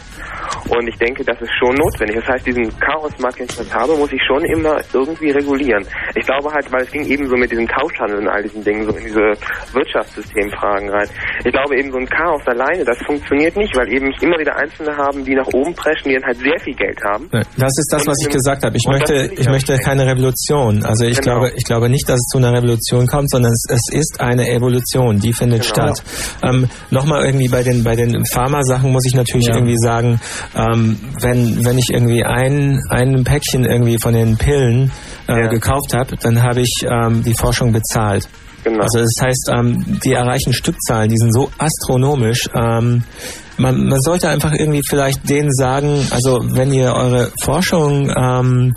Und ich denke, das ist schon notwendig. Das heißt, diesen Chaosmarkt, den ich jetzt habe, muss ich schon immer irgendwie regulieren. Ich glaube halt, weil es ging eben so mit diesem Tauschhandel und all diesen Dingen so in diese Wirtschaftssystemfragen rein. Ich glaube eben so ein Chaos alleine, das funktioniert nicht, weil eben immer wieder Einzelne haben, die nach oben preschen, die dann halt sehr viel Geld haben. Das ist das, Und was ich gesagt habe. Ich möchte, ich möchte keine Revolution. Also ich Genau. glaube, ich glaube nicht, dass es zu einer Revolution kommt, sondern es, es ist eine Evolution, die findet Genau. statt. Ähm, Nochmal irgendwie bei den bei den Pharmasachen muss ich natürlich Ja. irgendwie sagen, ähm, wenn wenn ich irgendwie ein ein Päckchen irgendwie von den Pillen äh, gekauft habe, dann habe ich ähm, die Forschung bezahlt. Genau. Also das heißt, ähm, die erreichen Stückzahlen, die sind so astronomisch. Ähm, man, man sollte einfach irgendwie vielleicht denen sagen, also wenn ihr eure Forschung, ähm,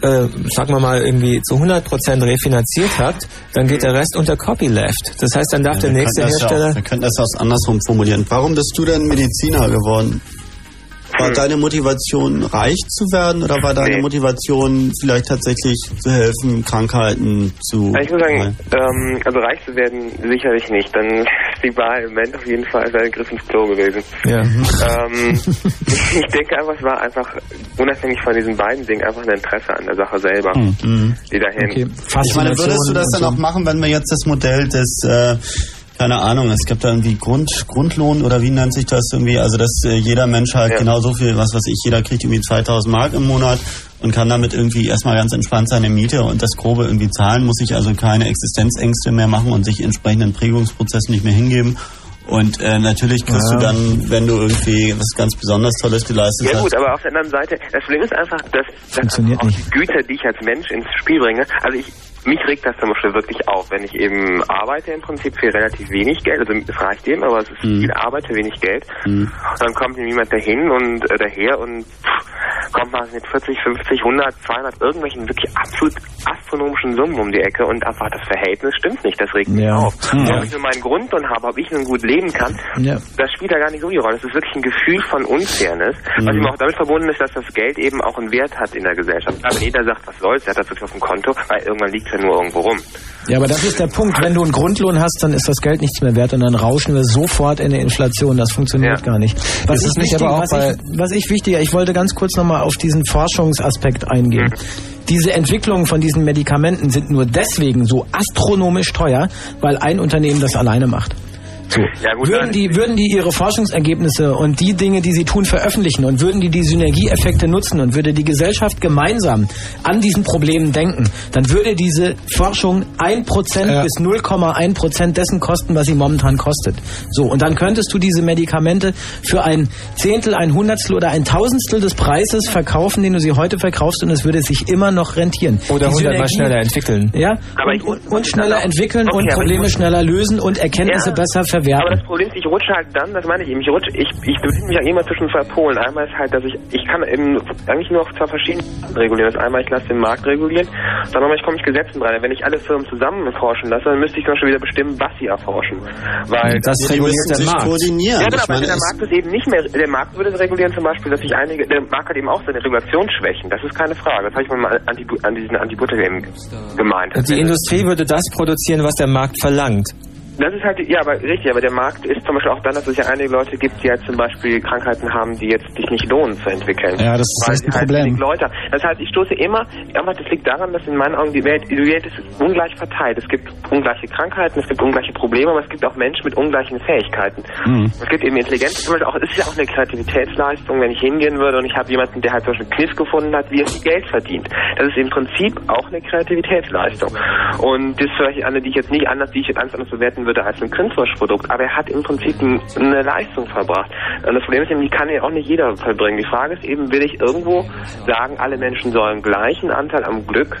äh, sagen wir mal, irgendwie zu 100% refinanziert habt, dann geht der Rest unter Copyleft. Das heißt, dann darf der wir nächste ja Hersteller... auch, wir könnten das auch andersrum formulieren. Warum bist du denn Mediziner geworden? War deine Motivation, reich zu werden oder war deine Nee. Motivation, vielleicht tatsächlich zu helfen, Krankheiten zu... Also ich muss sagen, ähm, also reich zu werden sicherlich nicht. Dann ist die Wahl im Moment auf jeden Fall ein Griff ins Klo gewesen. Ja. Ähm, ich denke einfach, es war einfach unabhängig von diesen beiden Dingen einfach ein Interesse an der Sache selber, Mhm. die dahin. Ich meine, würdest du das dann auch machen, wenn wir jetzt das Modell des, äh, keine Ahnung, es gibt da irgendwie Grund, Grundlohn oder wie nennt sich das irgendwie, also dass äh, jeder Mensch halt genau so viel, was weiß ich, jeder kriegt irgendwie 2000 Mark im Monat und kann damit irgendwie erstmal ganz entspannt seine Miete und das Grobe irgendwie zahlen, muss sich also keine Existenzängste mehr machen und sich entsprechenden Prägungsprozessen nicht mehr hingeben. Und äh, natürlich kriegst Ja. du dann, wenn du irgendwie was ganz besonders Tolles geleistet Ja hast, gut, aber auf der anderen Seite, das Problem ist einfach, dass, dass auch die Güter, die ich als Mensch ins Spiel bringe, also ich mich regt das zum Beispiel wirklich auf, wenn ich eben arbeite im Prinzip für relativ wenig Geld, also es reicht eben, aber es ist viel Arbeit für wenig Geld. Und dann kommt jemand dahin und äh, daher und pff, kommt mal mit 40, 50, 100, 200 irgendwelchen wirklich absolut astronomischen Summen um die Ecke und einfach das Verhältnis stimmt nicht, das regt mich Ja. auf. Hm. Ob ich nur meinen Grundlohn habe, ob ich nun gut leben kann, Ja. das spielt da gar nicht so die Rolle. Es ist wirklich ein Gefühl von Unfairness, was Mhm. eben auch damit verbunden ist, dass das Geld eben auch einen Wert hat in der Gesellschaft. Aber wenn jeder sagt, was soll's, der hat das wirklich auf dem Konto, weil irgendwann liegt nur irgendwo rum. Ja, aber das ist der Punkt. Wenn du einen Grundlohn hast, dann ist das Geld nichts mehr wert und dann rauschen wir sofort in die Inflation. Das funktioniert gar nicht. Was Ist nicht wichtig, aber auch was, bei- ich, was ich wichtiger, ich wollte ganz kurz nochmal auf diesen Forschungsaspekt eingehen. Diese Entwicklungen von diesen Medikamenten sind nur deswegen so astronomisch teuer, weil ein Unternehmen das alleine macht. So. Ja, gut, würden, die, würden die ihre Forschungsergebnisse und die Dinge, die sie tun, veröffentlichen und würden die die Synergieeffekte nutzen und würde die Gesellschaft gemeinsam an diesen Problemen denken, dann würde diese Forschung 1% bis 0,1% dessen kosten, was sie momentan kostet. So, und dann könntest du diese Medikamente für ein Zehntel, ein Hundertstel oder ein Tausendstel des Preises verkaufen, den du sie heute verkaufst und es würde sich immer noch rentieren. Oder hundertmal schneller entwickeln. Ja, Aber und, und, und schneller entwickeln Okay, und Probleme schneller lösen und Erkenntnisse Ja. besser Aber verwerten. das Problem ist, ich rutsche halt dann, das meine ich eben, ich rutsche, ich, ich befinde mich ja immer zwischen zwei Polen. Einmal ist halt, dass ich, ich kann eben eigentlich nur auf zwei verschiedene Arten regulieren. Das einmal, ich lasse den Markt regulieren, dann einmal, ich komme ich Gesetzen rein. Wenn ich alle Firmen zusammen erforschen lasse, dann müsste ich zum Beispiel wieder bestimmen, was sie erforschen. Weil Das die reguliert der Markt. koordinieren. Ja, genau, Ich aber meine, der Markt ist eben nicht mehr, der Markt würde es regulieren zum Beispiel, dass sich einige, der Markt hat eben auch seine Regulationsschwächen, das ist keine Frage. Das habe ich mal an, Antibu- an diesen Antibiotika eben gemeint. Die Industrie würde das produzieren, was der Markt verlangt. Das ist halt, ja, aber richtig, aber der Markt ist zum Beispiel auch dann, dass es ja einige Leute gibt, die halt zum Beispiel Krankheiten haben, die jetzt sich nicht lohnen zu entwickeln. Ja, das ist sie halt Problem. Leute. Das heißt, ich stoße immer, aber das liegt daran, dass in meinen Augen die Welt, die Welt ist ungleich verteilt. Es gibt ungleiche Krankheiten, es gibt ungleiche Probleme, aber es gibt auch Menschen mit ungleichen Fähigkeiten. Mhm. Es gibt eben Intelligenz, zum Beispiel auch, es ist ja auch eine Kreativitätsleistung, wenn ich hingehen würde und ich habe jemanden, der halt zum Beispiel einen Kniff gefunden hat, wie er viel Geld verdient. Das ist im Prinzip auch eine Kreativitätsleistung. Und das ist vielleicht eine, die ich jetzt nicht anders, die ich jetzt anders bewerten würde als ein künstlerisches Produkt, aber er hat im Prinzip ein, eine Leistung verbracht. Und das Problem ist eben, die kann ja auch nicht jeder vollbringen. Die Frage ist eben, will ich irgendwo sagen, alle Menschen sollen gleichen Anteil am Glück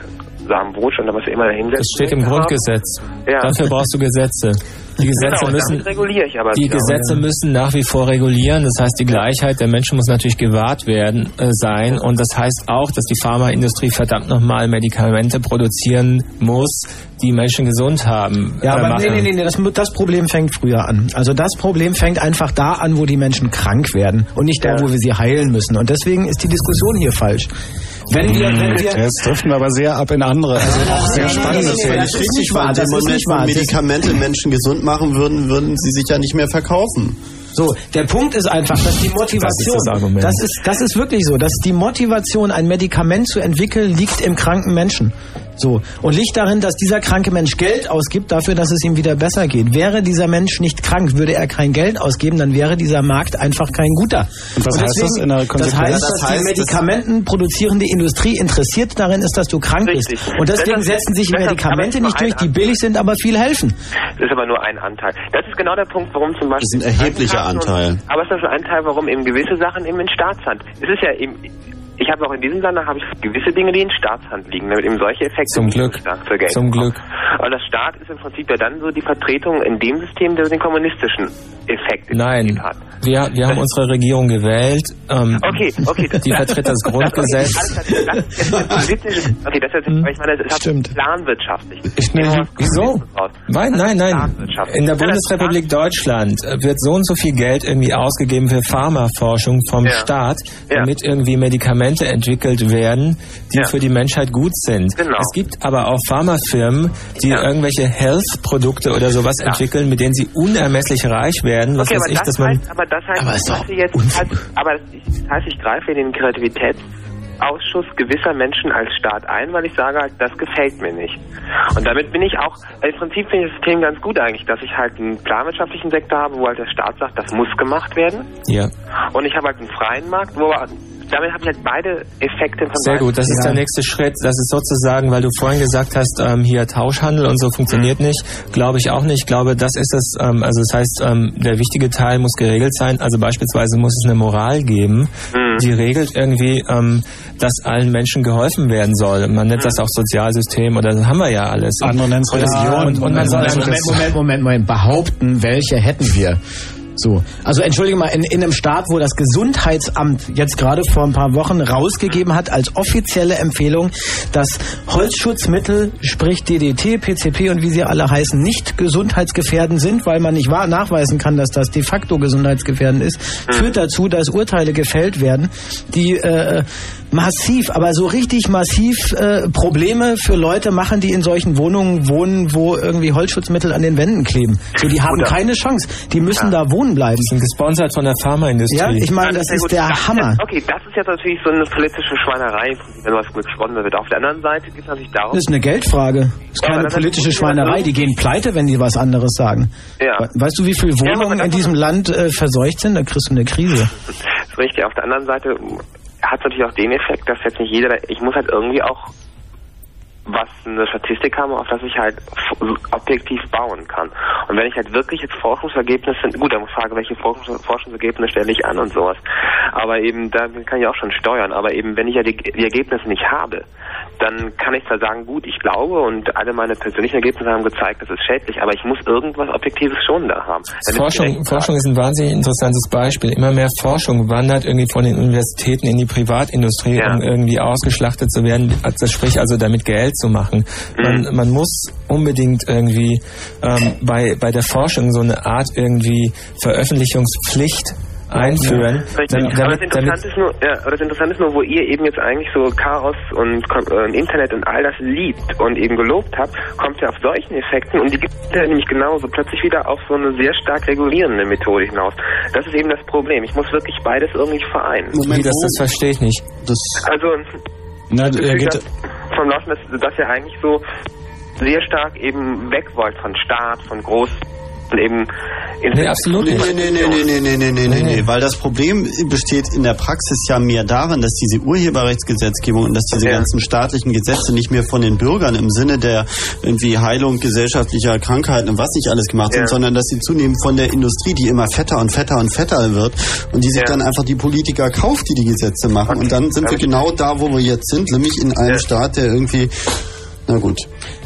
Samenbrot da was immer dahin Das steht im Grundgesetz. Ja. Dafür brauchst du Gesetze. Die Gesetze genau, müssen damit reguliere ich aber die wieder. Gesetze müssen nach wie vor regulieren. Das heißt, die Gleichheit der Menschen muss natürlich gewahrt werden äh, sein. Und das heißt auch, dass die Pharmaindustrie verdammt nochmal Medikamente produzieren muss, die Menschen gesund haben. Ja, äh, aber machen. nee, nee, nee, das, das Problem fängt früher an. Also das Problem fängt einfach da an, wo die Menschen krank werden und nicht da, wo wir sie heilen müssen. Und deswegen ist die Diskussion hier falsch. Wenn wir, wenn wir, Jetzt driften wir aber sehr ab in andere, also auch sehr spannende nee, nee, Themen. das ist nicht wahr, In das ist nicht wahr. Medikamente Menschen gesund machen würden, würden sie sich ja nicht mehr verkaufen. So, der Punkt ist einfach, dass die Motivation, Das ist das das ist, das ist wirklich so, dass die Motivation, ein Medikament zu entwickeln, liegt im kranken Menschen. So. Und liegt darin, dass dieser kranke Mensch Geld ausgibt dafür, dass es ihm wieder besser geht. Wäre dieser Mensch nicht krank, würde er kein Geld ausgeben, dann wäre dieser Markt einfach kein guter. Und was heißt das in der das Konsequenz? heißt, Das dass heißt, die Medikamenten produzierende Industrie interessiert darin ist, dass du krank Richtig. bist. Und deswegen setzen sich Medikamente nicht durch, die billig sind, aber viel helfen. Das ist aber nur ein Anteil. Das ist genau der Punkt, warum zum Beispiel... Das ist ein erheblicher Anteil. Aber es ist ein Teil, warum eben gewisse Sachen eben in Staatshand. Es ist ja eben... Ich habe auch in diesem Land habe ich gewisse Dinge, die in Staatshand liegen, damit eben solche Effekte Zum nicht Glück. Zum kommen. Glück. Und das Staat ist im Prinzip ja dann so die Vertretung in dem System, der den kommunistischen Effekt Nein, hat. wir, wir haben unsere Regierung gewählt. Ähm, Okay, okay. Das, Die vertritt das Grundgesetz. Das, ist okay, das ist, aber ich meine, das hat Stimmt. planwirtschaftlich. Ich nehme- Wieso? Nein, nein, nein. In der Ja, Bundesrepublik Deutschland äh, wird so und so viel Geld irgendwie ausgegeben für Pharmaforschung vom Ja. Staat, Ja. damit irgendwie Medikamente entwickelt werden, die Ja. für die Menschheit gut sind. Genau. Es gibt aber auch Pharmafirmen, die Ja. irgendwelche Health-Produkte oder sowas Ja. entwickeln, mit denen sie unermesslich reich werden. Was Okay, weiß aber ich, das dass man heißt, aber das heißt, Aber ist doch jetzt, halt, aber das, das heißt, ich greife in den Kreativitätsausschuss gewisser Menschen als Staat ein, weil ich sage halt, das gefällt mir nicht. Und damit bin ich auch, im Prinzip finde ich das System ganz gut eigentlich, dass ich halt einen planwirtschaftlichen Sektor habe, wo halt der Staat sagt, das muss gemacht werden. ja. Und ich habe halt einen freien Markt, wo damit habe ich halt beide Effekte von Sehr gut, das ist der nächste Schritt. Das ist sozusagen, weil du vorhin gesagt hast, ähm, hier Tauschhandel und so funktioniert nicht. Glaube ich auch nicht. Ich glaube, das ist es. Ähm, also das heißt, ähm, der wichtige Teil muss geregelt sein. Also beispielsweise muss es eine Moral geben, die regelt irgendwie, ähm, dass allen Menschen geholfen werden soll. Man nennt das auch Sozialsystem oder das haben wir ja alles. Andere nennen es Religion. und, und man soll Also Moment, Moment, Moment, Moment, behaupten, welche hätten wir. So, also entschuldige mal, in, in einem Staat, wo das Gesundheitsamt jetzt gerade vor ein paar Wochen rausgegeben hat als offizielle Empfehlung, dass Holzschutzmittel, sprich DDT, PCP und wie sie alle heißen, nicht gesundheitsgefährdend sind, weil man nicht wahr nachweisen kann, dass das de facto gesundheitsgefährdend ist, führt dazu, dass Urteile gefällt werden, die äh, massiv, aber so richtig massiv äh, Probleme für Leute machen, die in solchen Wohnungen wohnen, wo irgendwie Holzschutzmittel an den Wänden kleben. So, die haben keine Chance. Die müssen da wohnen bleiben. Die sind gesponsert von der Pharmaindustrie. Ja, ich meine, das sehr ist gut. der Das Hammer. Ist, okay, das ist jetzt natürlich so eine politische Schweinerei, wenn was gesponnen wird. Auf der anderen Seite geht es natürlich darum, Das ist eine Geldfrage. Das ist Ja, keine das politische Schweinerei. Die gehen pleite, wenn die was anderes sagen. Ja. We- Weißt du, wie viele Ja, Wohnungen das in diesem Land äh, verseucht sind? Da kriegst du eine Krise. Das ist richtig. Auf der anderen Seite hat es natürlich auch den Effekt, dass jetzt nicht jeder, ich muss halt irgendwie auch was eine Statistik haben, auf das ich halt objektiv bauen kann. Und wenn ich halt wirklich jetzt Forschungsergebnisse, gut, dann frage, welche Forschungs Forschungsergebnisse stelle ich an und sowas. Aber eben, da kann ich auch schon steuern. Aber eben, wenn ich ja die, die Ergebnisse nicht habe, dann kann ich zwar sagen, gut, ich glaube und alle meine persönlichen Ergebnisse haben gezeigt, das ist schädlich, aber ich muss irgendwas Objektives schon da haben. Ich Forschung, Forschung ist ein wahnsinnig interessantes Beispiel. Immer mehr Forschung wandert irgendwie von den Universitäten in die Privatindustrie, Ja. um irgendwie ausgeschlachtet zu werden, also sprich also damit Geld zu machen. Man, Mhm. man muss unbedingt irgendwie ähm, bei, bei der Forschung so eine Art irgendwie Veröffentlichungspflicht einführen. Richtig. Damit, aber das Interessante ist nur, ja, aber das Interessante ist nur, wo ihr eben jetzt eigentlich so Chaos und äh, Internet und all das liebt und eben gelobt habt, kommt ja auf solchen Effekten und die gibt es ja nämlich genauso plötzlich wieder auf so eine sehr stark regulierende Methode hinaus. Das ist eben das Problem. Ich muss wirklich beides irgendwie vereinen. wie das, das verstehe ich nicht. Also Na, er geht, vom Laufen, dass, dass ihr eigentlich so sehr stark eben weg wollt von Staat, von Groß eben Nee, absolut Nee, nicht. nee, nee, nee, nee, nee, nee, nee, nee, nee, weil das Problem besteht in der Praxis ja mehr darin, dass diese Urheberrechtsgesetzgebung und dass diese Ja. ganzen staatlichen Gesetze nicht mehr von den Bürgern im Sinne der irgendwie Heilung gesellschaftlicher Krankheiten und was nicht alles gemacht Ja. sind, sondern dass sie zunehmend von der Industrie, die immer fetter und fetter und fetter wird und die sich Ja. dann einfach die Politiker kauft, die die Gesetze machen. Und dann sind wir genau da, wo wir jetzt sind, nämlich in einem Ja. Staat, der irgendwie Na gut.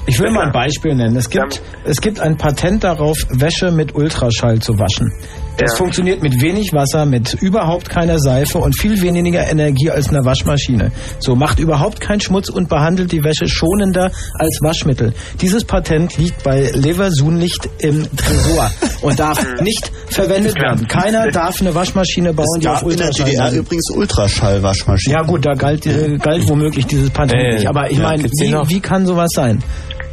Ich will mal ein Beispiel nennen. Es gibt, es gibt ein Patent darauf, Wäsche mit Ultraschall zu waschen. Das Ja. funktioniert mit wenig Wasser, mit überhaupt keiner Seife und viel weniger Energie als eine Waschmaschine. So macht überhaupt keinen Schmutz und behandelt die Wäsche schonender als Waschmittel. Dieses Patent liegt bei Leversunlicht im Tresor und darf nicht verwendet werden. Keiner darf eine Waschmaschine bauen, Es die auf gab in der Ultraschall DDR übrigens Ultraschallwaschmaschinen. Ja gut, da galt, äh, galt womöglich dieses Patent Äh, nicht. Aber ich ja, meine, wie, wie kann sowas sein?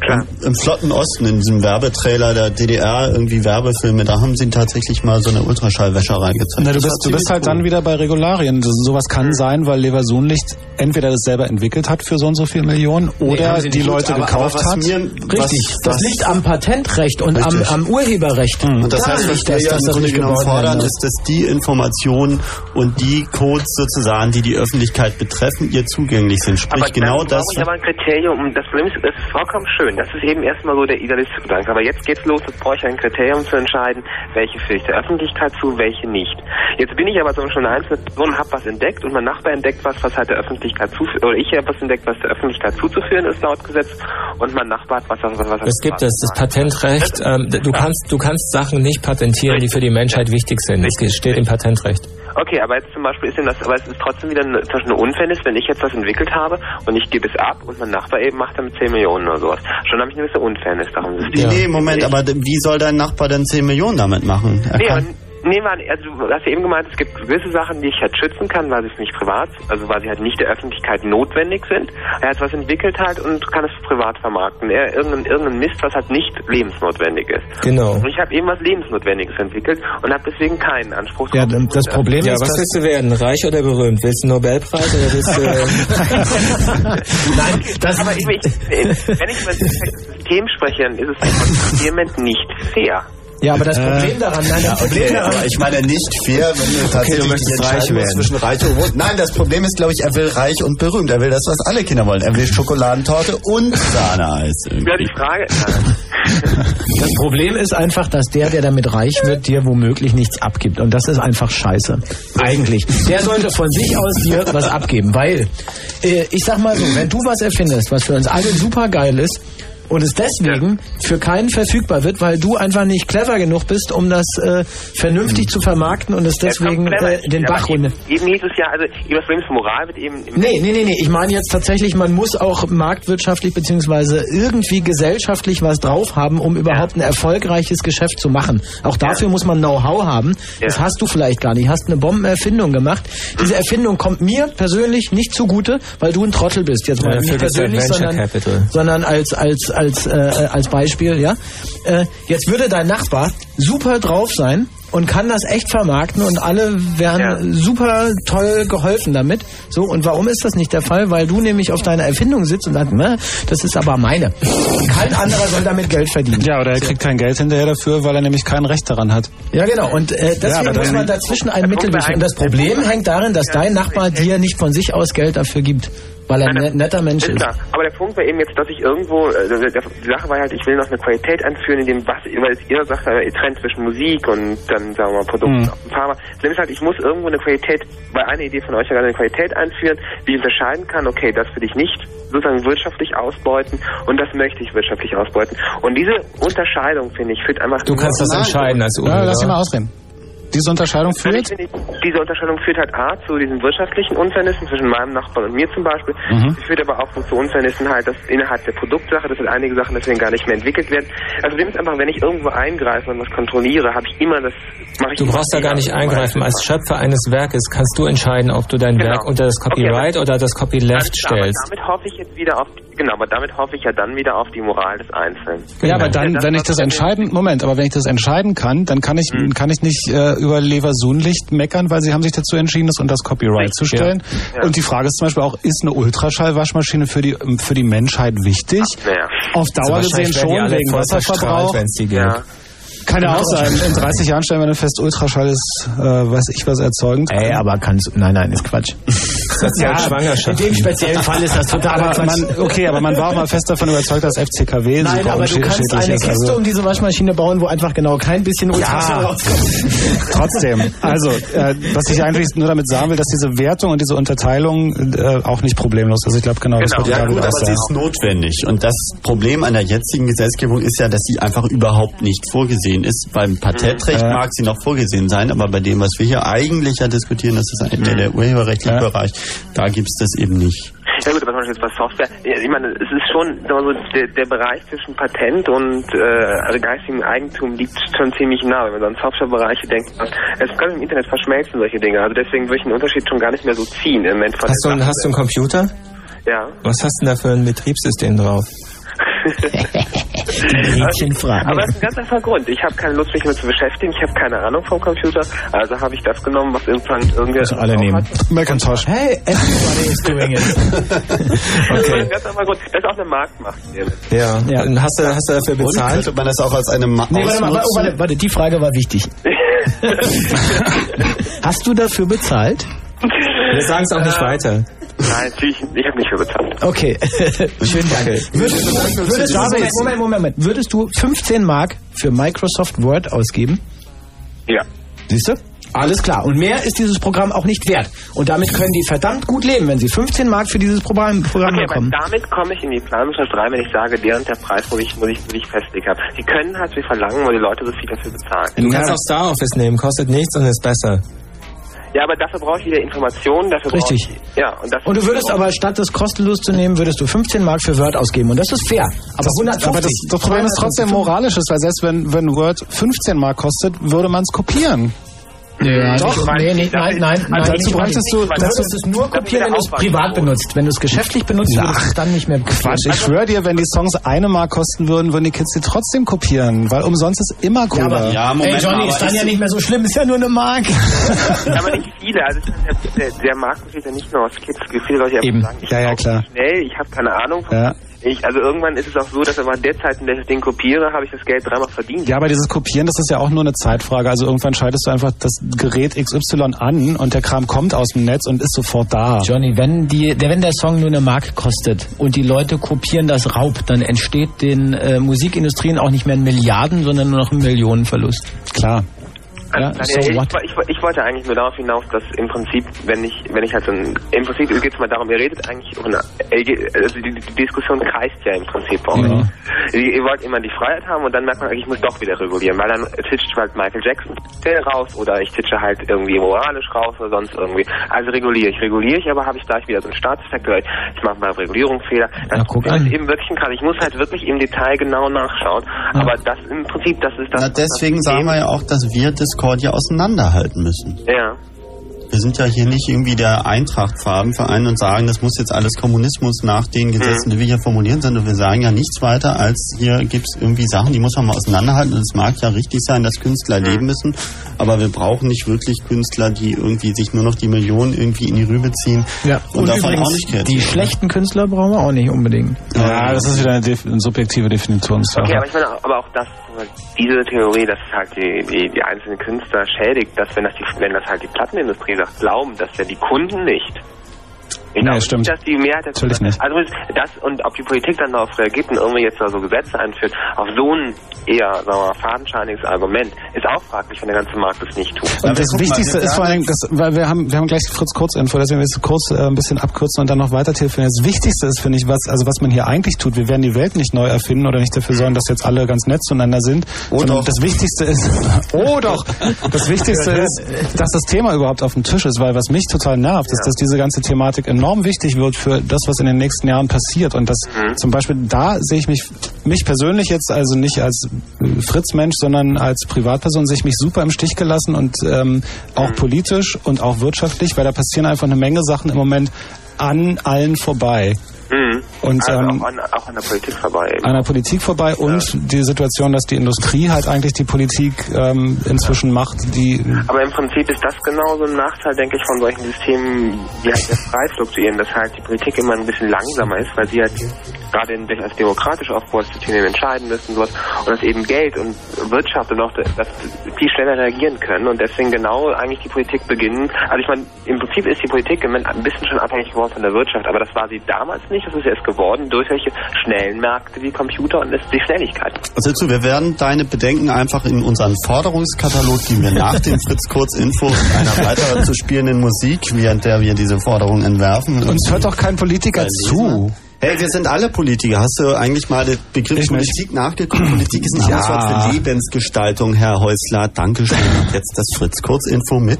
Im, Im flotten Osten, in diesem Werbetrailer der DDR, irgendwie Werbefilme, da haben sie tatsächlich mal so eine Ultraschallwäscherei gezeigt. Na, du bist, du bist ziemlich halt cool. dann wieder bei Regularien. Das, sowas kann sein, weil Leversunlicht entweder das selber entwickelt hat für so und so viel Millionen oder sie die nicht. Leute Aber- gekauft aber was hat. mir- Richtig, das liegt am Patentrecht und am, am Urheberrecht. Und das Da heißt, was wir ja dass im das Grunde nicht genommen fordern, ist, dass die Informationen und die Codes sozusagen, die die Öffentlichkeit betreffen, ihr zugänglich sind. Sprich, aber genau das. ich aber ein Kriterium. Das Problem ist, es ist vollkommen schön. Das ist eben erstmal so der idealistische Gedanke. Aber jetzt geht's los, jetzt brauche ich ein Kriterium zu entscheiden, welche führe ich der Öffentlichkeit zu, welche nicht. Jetzt bin ich aber zum Beispiel eine einzelne Person, habe was entdeckt und mein Nachbar entdeckt was, was halt der Öffentlichkeit zuführt, oder ich habe was entdeckt, was der Öffentlichkeit zuzuführen ist laut Gesetz und mein Nachbar hat was, was, was, was Es gibt das, das Patentrecht. Ähm, du kannst, du kannst Sachen nicht patentieren, die für die Menschheit wichtig sind. Das steht im Patentrecht. Okay, aber jetzt zum Beispiel ist denn das, aber es ist trotzdem wieder eine, zum Beispiel eine Unfairness, wenn ich jetzt was entwickelt habe und ich gebe es ab und mein Nachbar eben macht damit 10 Millionen oder sowas. Schon habe ich eine gewisse Unfairness darum. Nee, nee, Moment, aber wie soll dein Nachbar denn 10 Millionen damit machen? Er Nee, kann, aber, nee, man, also du hast ja eben gemeint, es gibt gewisse Sachen, die ich halt schützen kann, weil sie es nicht privat, also weil sie halt nicht der Öffentlichkeit notwendig sind. Er hat was entwickelt halt und kann es privat vermarkten. Er irgendein, irgendein Mist, was halt nicht lebensnotwendig ist. Genau. Und ich habe eben was Lebensnotwendiges entwickelt und habe deswegen keinen Anspruch. Ja, das Problem Ja, ist, was willst du werden? Reich oder berühmt? Willst du einen Nobelpreis oder willst du... Nein, das aber ich, ich, wenn ich über das System spreche, dann ist es einfach Moment nicht fair. Ja, aber das Problem daran, nein, das Problem Okay, daran, aber ich meine nicht fair, wenn du tatsächlich du möchtest dich reich werden. zwischen reich und berühmt. Nein, das Problem ist, glaube ich, er will reich und berühmt. Er will das, was alle Kinder wollen. Er will Schokoladentorte und Sahneeis. Ja, die Frage, das Problem ist einfach, dass der, der damit reich wird, dir womöglich nichts abgibt. Und das ist einfach scheiße. Eigentlich. Der sollte von sich aus dir was abgeben, weil, äh, ich sag mal so, wenn du was erfindest, was für uns alle super geil ist, und es deswegen für keinen verfügbar wird, weil du einfach nicht clever genug bist, um das äh, vernünftig zu vermarkten und es deswegen äh, den Bach runter. Eben hieß es ja, also Problem ist, Moral wird eben Nee, nee, nee, nee. Ich meine jetzt tatsächlich, man muss auch marktwirtschaftlich beziehungsweise irgendwie gesellschaftlich was drauf haben, um überhaupt ein erfolgreiches Geschäft zu machen. Auch dafür muss man Know-how haben. Das hast du vielleicht gar nicht. Hast eine Bombenerfindung gemacht. Diese Erfindung kommt mir persönlich nicht zugute, weil du ein Trottel bist. Jetzt mal Ja, nicht ja persönlich, sondern, sondern als als als äh, als Beispiel, ja. Äh, jetzt würde dein Nachbar super drauf sein und kann das echt vermarkten und alle wären super toll geholfen damit. So, und warum ist das nicht der Fall? Weil du nämlich auf deiner Erfindung sitzt und sagst, na, das ist aber meine. Kein anderer soll damit Geld verdienen. Ja, oder er kriegt kein Geld hinterher dafür, weil er nämlich kein Recht daran hat. Ja, genau. Und äh, Ja, deswegen aber muss man dazwischen Mittelweg finden. Und das Problem hängt darin, dass dein Nachbar dir nicht von sich aus Geld dafür gibt, weil er ein net- netter Mensch Ist klar. Aber der Punkt war eben jetzt, dass ich irgendwo, also der, die Sache war halt, ich will noch eine Qualität einführen, in dem was, weil ihr sagt, äh, ihr trennt zwischen Musik und dann, sagen wir mal, Produkten auf dem Fahrer. Das ist halt, ich muss irgendwo eine Qualität, bei einer Idee von euch ja gerade eine Qualität einführen, wie ich unterscheiden kann, okay, das will ich nicht sozusagen wirtschaftlich ausbeuten und das möchte ich wirtschaftlich ausbeuten. Und diese Unterscheidung, finde ich, führt einfach... Du kannst das entscheiden als Ja, Urheber. lass ihn mal ausreden. Diese Unterscheidung führt? diese Unterscheidung führt halt A zu diesen wirtschaftlichen Unfairnissen zwischen meinem Nachbarn und mir zum Beispiel. Mhm. Sie führt aber auch zu Unfairnissen halt, dass innerhalb der Produktsache, dass halt einige Sachen deswegen gar nicht mehr entwickelt werden. Also dem ist einfach, wenn ich irgendwo eingreife und was kontrolliere, habe ich immer das, mache ich Du brauchst da gar nicht eingreifen. Als Schöpfer eines Werkes kannst du entscheiden, ob du dein Werk unter das Copyright oder das Copyleft aber stellst. damit hoffe ich jetzt wieder auf, genau, aber damit hoffe ich ja dann wieder auf die Moral des Einzelnen. Ja, aber dann, Das, wenn ich das entscheiden, Moment, aber wenn ich das entscheiden kann, dann kann ich, kann ich nicht äh, über Leversunlicht meckern, weil sie haben sich dazu entschieden, das unter das Copyright zu stellen. Ja. Und die Frage ist zum Beispiel auch, ist eine Ultraschallwaschmaschine für die für die Menschheit wichtig? Ja. Auf Dauer Also gesehen schon wegen Wasserverbrauch. Ja. Kann ja auch sein. In 30 Jahren stellen wir dann fest, Ultraschall ist, äh, weiß ich was, erzeugend. Ey, aber kannst nein, nein, ist Quatsch. Das ja Schwangerschaft. In dem speziellen Fall ist das total aber man, okay, aber man war auch mal fest davon überzeugt, dass FCKW Nein, super aber du kannst eine ist. Kiste Also, um diese Waschmaschine bauen, wo einfach genau kein bisschen Ultraschall Ja. rauskommt. trotzdem, also äh, was ich eigentlich nur damit sagen will, dass diese Wertung und diese Unterteilung äh, auch nicht problemlos ist. Ich glaube genau, das Genau. Ja gut, aber sie ist notwendig. Und das Problem an der jetzigen Gesetzgebung ist ja, dass sie einfach überhaupt nicht vorgesehen ist. Beim Patentrecht mag sie noch vorgesehen sein, aber bei dem, was wir hier eigentlich ja diskutieren, das ist eigentlich der urheberrechtliche Ja. Bereich, da gibt's das eben nicht. Ja gut, aber zum Beispiel jetzt bei Software, ich meine, es ist schon sagen wir so, der, der Bereich zwischen Patent und äh, also geistigem Eigentum liegt schon ziemlich nah. Wenn man so an Softwarebereiche denkt, es kann im Internet verschmelzen, solche Dinge. Also deswegen würde ich den Unterschied schon gar nicht mehr so ziehen im Moment von Hast du, der einen- hast du einen Computer? Ja. Was hast du denn da für ein Betriebssystem drauf? Gretchenfrage. Aber das ist ein ganz einfacher Grund. Ich habe keine Lust, mich damit zu beschäftigen. Ich habe keine Ahnung vom Computer. Also habe ich das genommen, was irgendwann irgendwer Müssen alle nehmen. Macintosh. Hey, everybody is doing it. Das ist ein ganz einfacher Grund. Das ist auch eine Marktmacht. Ja. Ja. Und Hast du, hast du dafür Und bezahlt? könnte man das auch als eine Ma Nee, warte warte, warte, warte, die Frage war wichtig. Hast du dafür bezahlt? Wir sagen es auch nicht weiter. Nein, natürlich, ich habe nicht für bezahlt. Okay, schönen Dank. Würdest, du- würdest, du- Moment, Moment, Moment, Moment. Würdest du 15 Mark für Microsoft Word ausgeben? Ja. Siehst du? Alles klar. Und mehr ist dieses Programm auch nicht wert. Und damit können die verdammt gut leben, wenn sie 15 Mark für dieses Programm, Programm Okay, aber bekommen. damit komme ich in die Planungsschrift rein, wenn ich sage, der und der Preis muss ich, muss ich, muss ich festlegt haben. Die können halt viel verlangen, weil die Leute so viel dafür bezahlen. Du kannst auch Star Office nehmen, kostet nichts und ist besser. Ja, aber dafür brauche ich wieder Informationen, dafür Richtig. brauche ich... Ja, und, das Und du würdest aber statt das kostenlos zu nehmen, würdest du 15 Mark für Word ausgeben. Und das ist fair. Aber 150. Aber das, das Problem ist trotzdem moralisches, weil selbst wenn, wenn Word 15 Mark kostet, würde man es kopieren. Ja, Doch. Doch, nee, nee, nein, nein, nein. Also dazu bräuchtest du- du es nur kopieren, wenn du es privat benutzt. Wenn du es geschäftlich benutzt, würdest du es dann nicht mehr Quatsch, ich schwöre dir, wenn die Songs eine Mark kosten würden, würden die Kids die trotzdem kopieren, weil umsonst ist immer Ja, cooler. aber, Ja, Moment ey Johnny, mal, ist dann ja nicht mehr so schlimm, ist ja nur eine Mark. Ja, aber nicht viele. Also der, der, der Markt besteht ja nicht nur aus Kids. Viele Leute einfach Eben. sagen, ich Ja, ja, klar. schnell, ich habe keine Ahnung. Ja. Ich, also irgendwann ist es auch so, dass aber in der Zeit, in der ich das Ding kopiere, habe ich das Geld dreimal verdient. Ja, aber dieses Kopieren, das ist ja auch nur eine Zeitfrage. Also irgendwann schaltest du einfach das Gerät XY an und der Kram kommt aus dem Netz und ist sofort da. Johnny, wenn, die, der, wenn der Song nur eine Mark kostet und die Leute kopieren das Raub, dann entsteht den äh, Musikindustrien auch nicht mehr ein Milliarden, sondern nur noch ein Millionenverlust. Klar. Ja, so ich, what? ich, ich wollte eigentlich nur darauf hinaus, dass im Prinzip, wenn ich, wenn ich halt so ein, im Prinzip geht es mal darum, ihr redet eigentlich, äh, also die, die Diskussion kreist ja im Prinzip euch. Ja. Ihr, ihr wollt immer die Freiheit haben und dann merkt man, eigentlich, ich muss doch wieder regulieren, weil dann titscht halt Michael Jackson raus oder ich titsche halt irgendwie moralisch raus oder sonst irgendwie. Also reguliere ich, reguliere ich, aber habe ich gleich wieder so einen Staatseffekt, oder ich mache mal Regulierungsfehler. Das Na, guck an. eben wirklich krass. Ich muss halt wirklich im Detail genau nachschauen. Aber das im Prinzip, das ist das. Na, deswegen sagen wir ja auch, dass wir Discord ja auseinanderhalten müssen. Ja. Wir sind ja hier nicht irgendwie der Eintracht-Farbenverein und sagen, das muss jetzt alles Kommunismus nach den Gesetzen, die wir hier formulieren, sondern wir sagen ja nichts weiter, als hier gibt's irgendwie Sachen, die muss man mal auseinanderhalten. Und es mag ja richtig sein, dass Künstler leben müssen, aber wir brauchen nicht wirklich Künstler, die irgendwie sich nur noch die Millionen irgendwie in die Rübe ziehen Ja. und, davon übrigens, auch nicht kreativ die schlechten Künstler brauchen wir auch nicht unbedingt. Ja, das ist wieder eine, def- eine subjektive Definitionssache. Okay, aber ich meine, aber auch das, diese Theorie, dass es halt die, die, die einzelnen Künstler schädigt, dass wenn das die, wenn das halt die Plattenindustrie sagt, glauben das ja die Kunden nicht. Ich Nee, stimmt. nicht, dass die Mehrheit der Natürlich nicht. Also das und ob die Politik dann darauf reagiert und irgendwie jetzt da so Gesetze einführt, auf so ein eher, sagen wir mal, fadenscheiniges Argument, ist auch fraglich, wenn der ganze Markt das nicht tut. Und das mal, Wichtigste wir ist vor allem, sagen das, weil wir haben, wir haben gleich Fritz Kurzinfo, deswegen will ich es kurz äh, ein bisschen abkürzen und dann noch weiter telefonieren. Das Wichtigste ist, finde ich, was, also was man hier eigentlich tut. Wir werden die Welt nicht neu erfinden oder nicht dafür sorgen, dass jetzt alle ganz nett zueinander sind. Oh doch. das Wichtigste ist, oh doch, das Wichtigste ist, dass das Thema überhaupt auf dem Tisch ist, weil was mich total nervt, ist, dass diese ganze Thematik enorm wichtig wird für das, was in den nächsten Jahren passiert. Und das zum Beispiel, da sehe ich mich, mich persönlich jetzt also nicht als äh, Fritz-Mensch, sondern als Privatperson sehe ich mich super im Stich gelassen und ähm, auch politisch und auch wirtschaftlich, weil da passieren einfach eine Menge Sachen im Moment an allen vorbei. Mhm. Und, also ähm, auch, an, auch an der Politik vorbei. An der Politik vorbei und die Situation, dass die Industrie halt eigentlich die Politik ähm, inzwischen macht, die Aber im Prinzip ist das genauso ein Nachteil, denke ich, von solchen Systemen, die halt sehr frei fluktuieren, dass halt die Politik immer ein bisschen langsamer ist, weil sie halt gerade in durchaus demokratisch aufgebaute Systeme entscheiden müssen, sowas, und dass eben Geld und Wirtschaft und auch das viel schneller reagieren können und deswegen genau eigentlich die Politik beginnen. Also ich meine, im Prinzip ist die Politik im Moment ein bisschen schon abhängig geworden von der Wirtschaft, aber das war sie damals nicht, das ist jetzt geworden durch solche schnellen Märkte wie Computer und die Schnelligkeit. Also zu, wir werden deine Bedenken einfach in unseren Forderungskatalog, die wir nach dem Fritz Kurz Info einer weiter zu spielenden Musik, während der wir diese Forderung entwerfen. Uns hört doch kein Politiker zu. Hey, wir sind alle Politiker. Hast du eigentlich mal den Begriff Politik nachgeguckt? Politik ist ein Ja. Wort für Lebensgestaltung, Herr Häusler. Dankeschön. Und Jetzt das Fritz Kurz Info mit.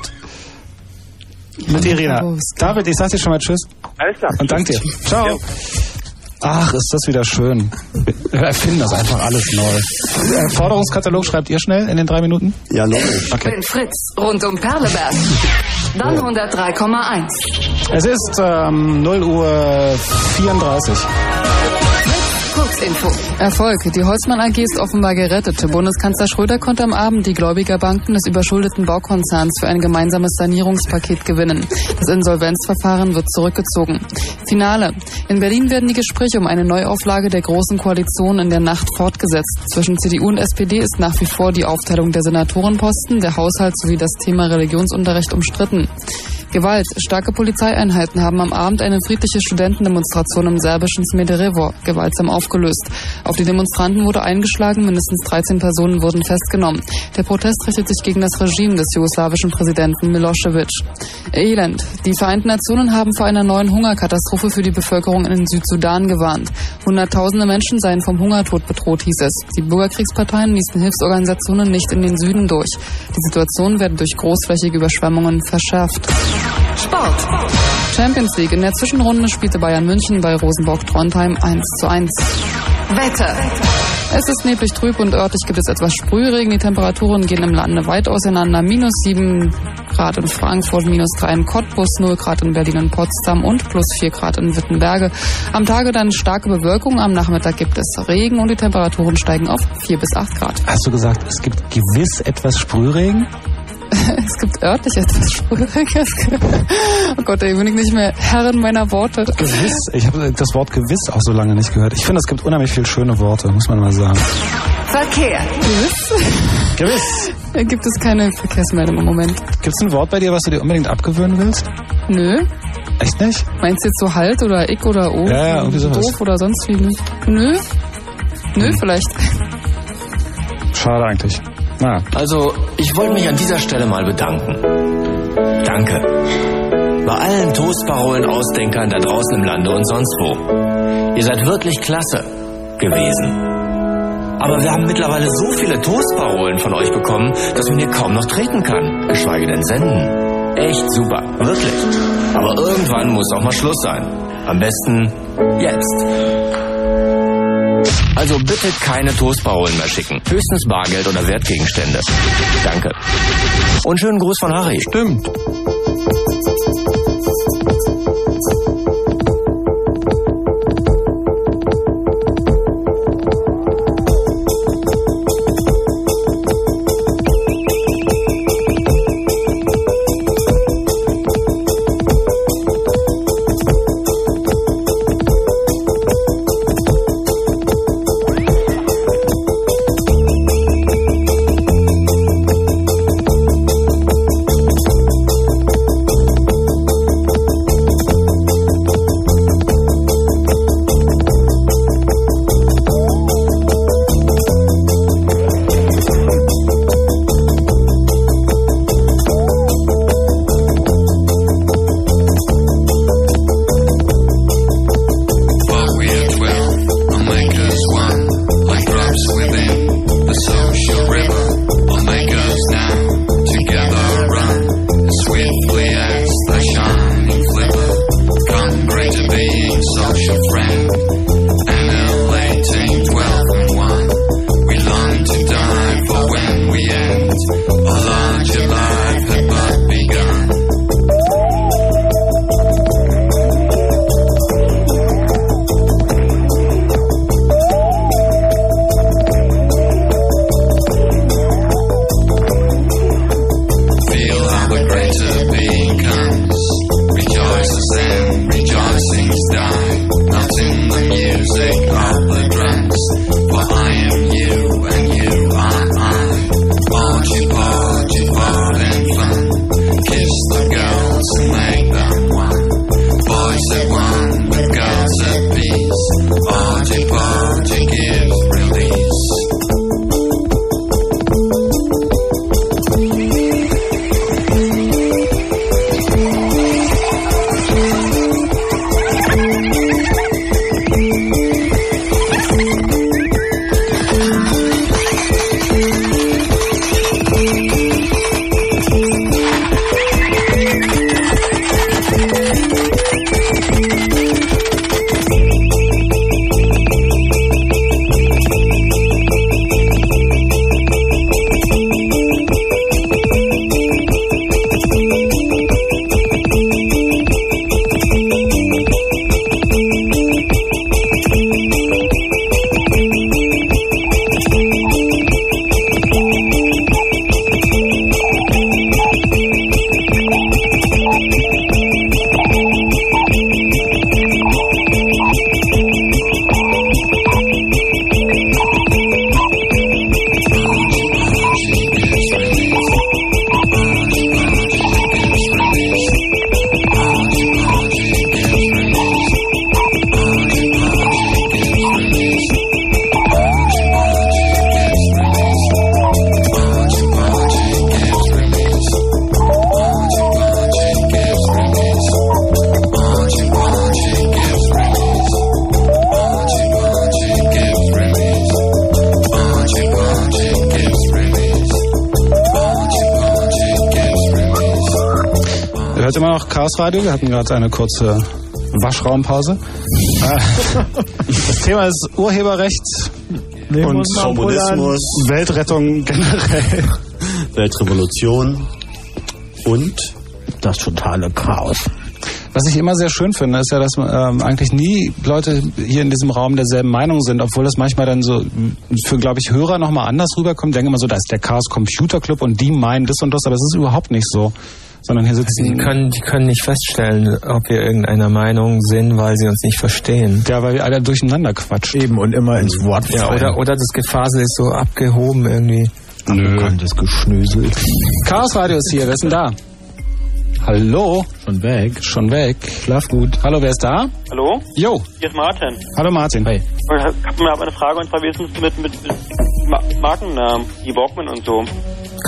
Mit Irina. David, ich sag dir schon mal Tschüss. Alles klar. Und danke dir. Ciao. Ach, ist das wieder schön. Wir erfinden das einfach alles neu. Äh, Forderungskatalog schreibt ihr schnell in den drei Minuten? Ja, logisch. Okay. In Fritz, rund um Perleberg. Dann 103,1. Es ist ähm, 0 Uhr 34. Kurzinfo. Erfolg. Die Holzmann AG ist offenbar gerettet. Bundeskanzler Schröder konnte am Abend die Gläubigerbanken des überschuldeten Baukonzerns für ein gemeinsames Sanierungspaket gewinnen. Das Insolvenzverfahren wird zurückgezogen. Finale. In Berlin werden die Gespräche um eine Neuauflage der Großen Koalition in der Nacht fortgesetzt. Zwischen CDU und SPD ist nach wie vor die Aufteilung der Senatorenposten, der Haushalt sowie das Thema Religionsunterricht umstritten. Gewalt. Starke Polizeieinheiten haben am Abend eine friedliche Studentendemonstration im serbischen Smederevo gewaltsam aufgelöst. Auf die Demonstranten wurde eingeschlagen, mindestens 13 Personen wurden festgenommen. Der Protest richtet sich gegen das Regime des jugoslawischen Präsidenten Milosevic. Elend. Die Vereinten Nationen haben vor einer neuen Hungerkatastrophe für die Bevölkerung in Südsudan gewarnt. Hunderttausende Menschen seien vom Hungertod bedroht, hieß es. Die Bürgerkriegsparteien ließen Hilfsorganisationen nicht in den Süden durch. Die Situation werde durch großflächige Überschwemmungen verschärft. Sport. Champions League. In der Zwischenrunde spielte Bayern München bei Rosenborg Trondheim 1 zu 1. Wetter. Es ist neblig trüb und örtlich gibt es etwas Sprühregen. Die Temperaturen gehen im Lande weit auseinander. Minus 7 Grad in Frankfurt, minus 3 in Cottbus, 0 Grad in Berlin und Potsdam und plus 4 Grad in Wittenberge. Am Tage dann starke Bewölkung. Am Nachmittag gibt es Regen und die Temperaturen steigen auf 4 bis 8 Grad. Hast du gesagt, es gibt gewiss etwas Sprühregen? Es gibt örtlich etwas Sprühreges. Oh Gott, ey, bin ich nicht mehr Herrin meiner Worte. Gewiss. Ich habe das Wort gewiss auch so lange nicht gehört. Ich finde, es gibt unheimlich viele schöne Worte, muss man mal sagen. Verkehr. Gewiss? Gewiss. Da gibt es keine Verkehrsmeldung im Moment. Gibt es ein Wort bei dir, was du dir unbedingt abgewöhnen willst? Nö. Echt nicht? Meinst du jetzt so halt oder ich oder o? Ja, ja, irgendwie sowas. Doof oder sonst wie? Nö. Nö, Nö vielleicht. Schade eigentlich. Na. Also, ich wollte mich an dieser Stelle mal bedanken. Danke. Bei allen Toastparolen Ausdenkern da draußen im Lande und sonst wo. Ihr seid wirklich klasse gewesen. Aber wir haben mittlerweile so viele Toastparolen von euch bekommen, dass man hier kaum noch treten kann, geschweige denn senden. Echt super, wirklich. Aber irgendwann muss auch mal Schluss sein. Am besten jetzt. Also bitte keine Toastparolen mehr schicken. Höchstens Bargeld oder Wertgegenstände. Danke. Und schönen Gruß von Harry. Stimmt. Chaos Radio. Wir hatten gerade eine kurze Waschraumpause. Das Thema ist Urheberrecht und Kommunismus. Weltrettung generell. Weltrevolution und das totale Chaos. Was ich immer sehr schön finde, ist ja, dass ähm, eigentlich nie Leute hier in diesem Raum derselben Meinung sind, obwohl das manchmal dann so für, glaube ich, Hörer nochmal anders rüberkommt. Denke immer so, da ist der Chaos Computer Club und die meinen das und das, aber es ist überhaupt nicht so. Sondern hier sitzen. Die können, die können nicht feststellen, ob wir irgendeiner Meinung sind, weil sie uns nicht verstehen. Ja, weil wir alle durcheinander quatschen. Eben und immer ins Wort Ja, fallen. oder, oder das Gefasel ist so abgehoben irgendwie. Nö. Das Geschnösel. Chaos Radio ist hier, wer ist denn da? Hallo? Schon weg. Schon weg. Schlaf gut. Hallo, wer ist da? Hallo? Jo. Hier ist Martin. Hallo Martin. Hi. Ich habe hab eine Frage und zwar, wie ist es mit, mit, mit Ma Markennamen, die Walkman und so?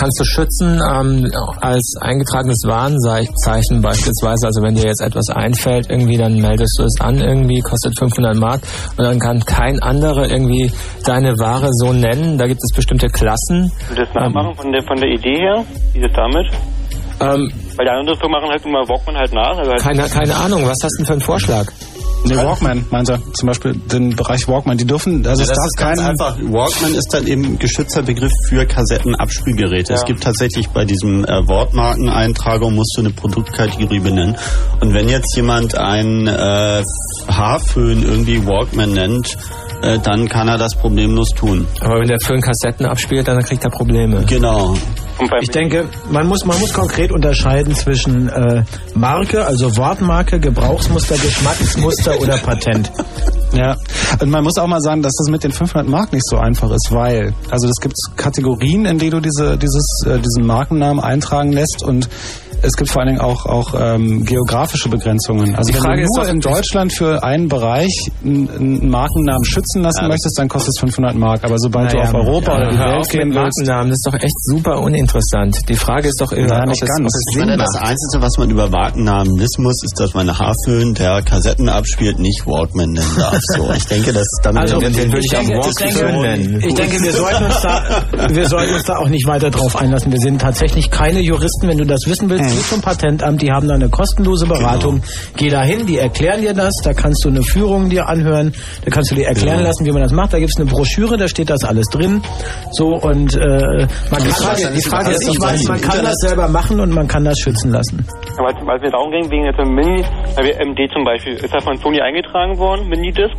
Kannst du schützen ähm, als eingetragenes Warenzeichen beispielsweise. Also wenn dir jetzt etwas einfällt, irgendwie, dann meldest du es an irgendwie, kostet 500 Mark und dann kann kein anderer irgendwie deine Ware so nennen. Da gibt es bestimmte Klassen. Willst du das nachmachen von der, von der Idee her? Wie ist es damit? Ähm, Weil die anderen machen halt immer Walkman halt nach. Also halt keine, keine Ahnung, was hast du denn für einen Vorschlag? Nee, Walkman, meint er. Zum Beispiel den Bereich Walkman. Die dürfen, also Ja, es das darf kein... einfach. Walkman ist dann eben ein geschützter Begriff für Kassettenabspielgeräte. Es gibt tatsächlich bei diesem äh, Wortmarkeneintragung musst du eine Produktkategorie benennen. Und wenn jetzt jemand einen äh, Haarföhn irgendwie Walkman nennt, äh, dann kann er das problemlos tun. Aber wenn der Föhn Kassetten abspielt, dann kriegt er Probleme. Genau. Ich denke, man muss, man muss konkret unterscheiden zwischen äh, Marke, also Wortmarke, Gebrauchsmuster, Geschmacksmuster oder Patent. Ja, und man muss auch mal sagen, dass das mit den 500 Mark nicht so einfach ist, weil, also es gibt Kategorien, in die du diese, dieses, äh, diesen Markennamen eintragen lässt und es gibt vor allen Dingen auch, auch ähm, geografische Begrenzungen. Also Die wenn Frage du ist nur doch- in Deutschland für einen Bereich einen, Markennamen schützen lassen möchtest, dann kostet es 500 Mark. Aber sobald Naja, du auf Europa ja, oder die Welt auf mit gehen willst, Markennamen, das ist doch echt super uninteressant. Die Frage ist doch immer, Ja, ob, nicht es, ganz. ob es Ich Sinn meine, das. Einzige, was man über Markennamen wissen muss, ist, dass man einen Haarföhn, der Kassetten abspielt, nicht Walkman nennen darf. So, ich denke, das ist damit Also, den würde ich auch Walkman nennen. Ich denke, wir sollten, uns da, wir sollten uns da auch nicht weiter drauf einlassen. Wir sind tatsächlich keine Juristen. Wenn du das wissen willst, geh zum Patentamt. Die haben da eine kostenlose Beratung. Geh da hin, die erklären dir das. Da kannst du eine Führung dir anhören. Da kannst du dir erklären lassen, wie man das macht. Da gibt's eine Broschüre, da steht das alles drin. So und äh, man Die kann, Frage- das, die Frage ist ich weiß, man kann das selber machen und man kann das schützen lassen. weil, weil es mir darum ging, wegen jetzt einem Mini, weil wir MD zum Beispiel, ist da von Sony eingetragen worden, Mini-Disc?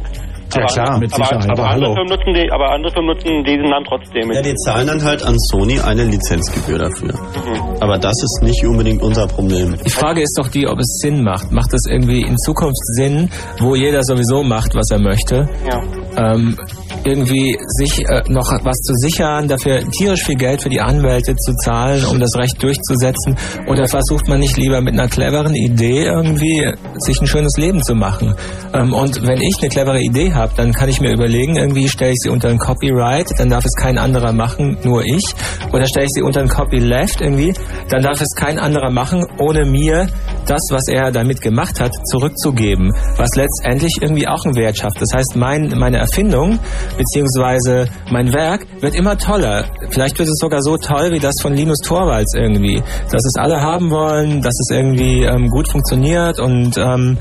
Ja, klar, mit aber, Sicherheit. Aber, Aber andere. Firmen nutzen die, aber andere Firmen nutzen diesen Namen trotzdem. Ja, die zahlen dann halt an Sony eine Lizenzgebühr dafür. Mhm. Aber das ist nicht unbedingt unser Problem. Die Frage ist doch die, ob es Sinn macht. Macht es irgendwie in Zukunft Sinn, wo jeder sowieso macht, was er möchte? Ja. Ähm, irgendwie sich äh, noch was zu sichern, dafür tierisch viel Geld für die Anwälte zu zahlen, um das Recht durchzusetzen? Oder versucht man nicht lieber mit einer cleveren Idee irgendwie sich ein schönes Leben zu machen? Ähm, und wenn ich eine clevere Idee habe, dann kann ich mir überlegen, irgendwie stelle ich sie unter ein Copyright, dann darf es kein anderer machen, nur ich. Oder stelle ich sie unter ein Copyleft irgendwie, dann darf es kein anderer machen, ohne mir das, was er damit gemacht hat, zurückzugeben. Was letztendlich irgendwie auch einen Wert schafft. Das heißt, mein, meine Erfindung beziehungsweise mein Werk wird immer toller. Vielleicht wird es sogar so toll wie das von Linus Torvalds irgendwie. Dass es alle haben wollen, dass es irgendwie ähm, gut funktioniert und ähm,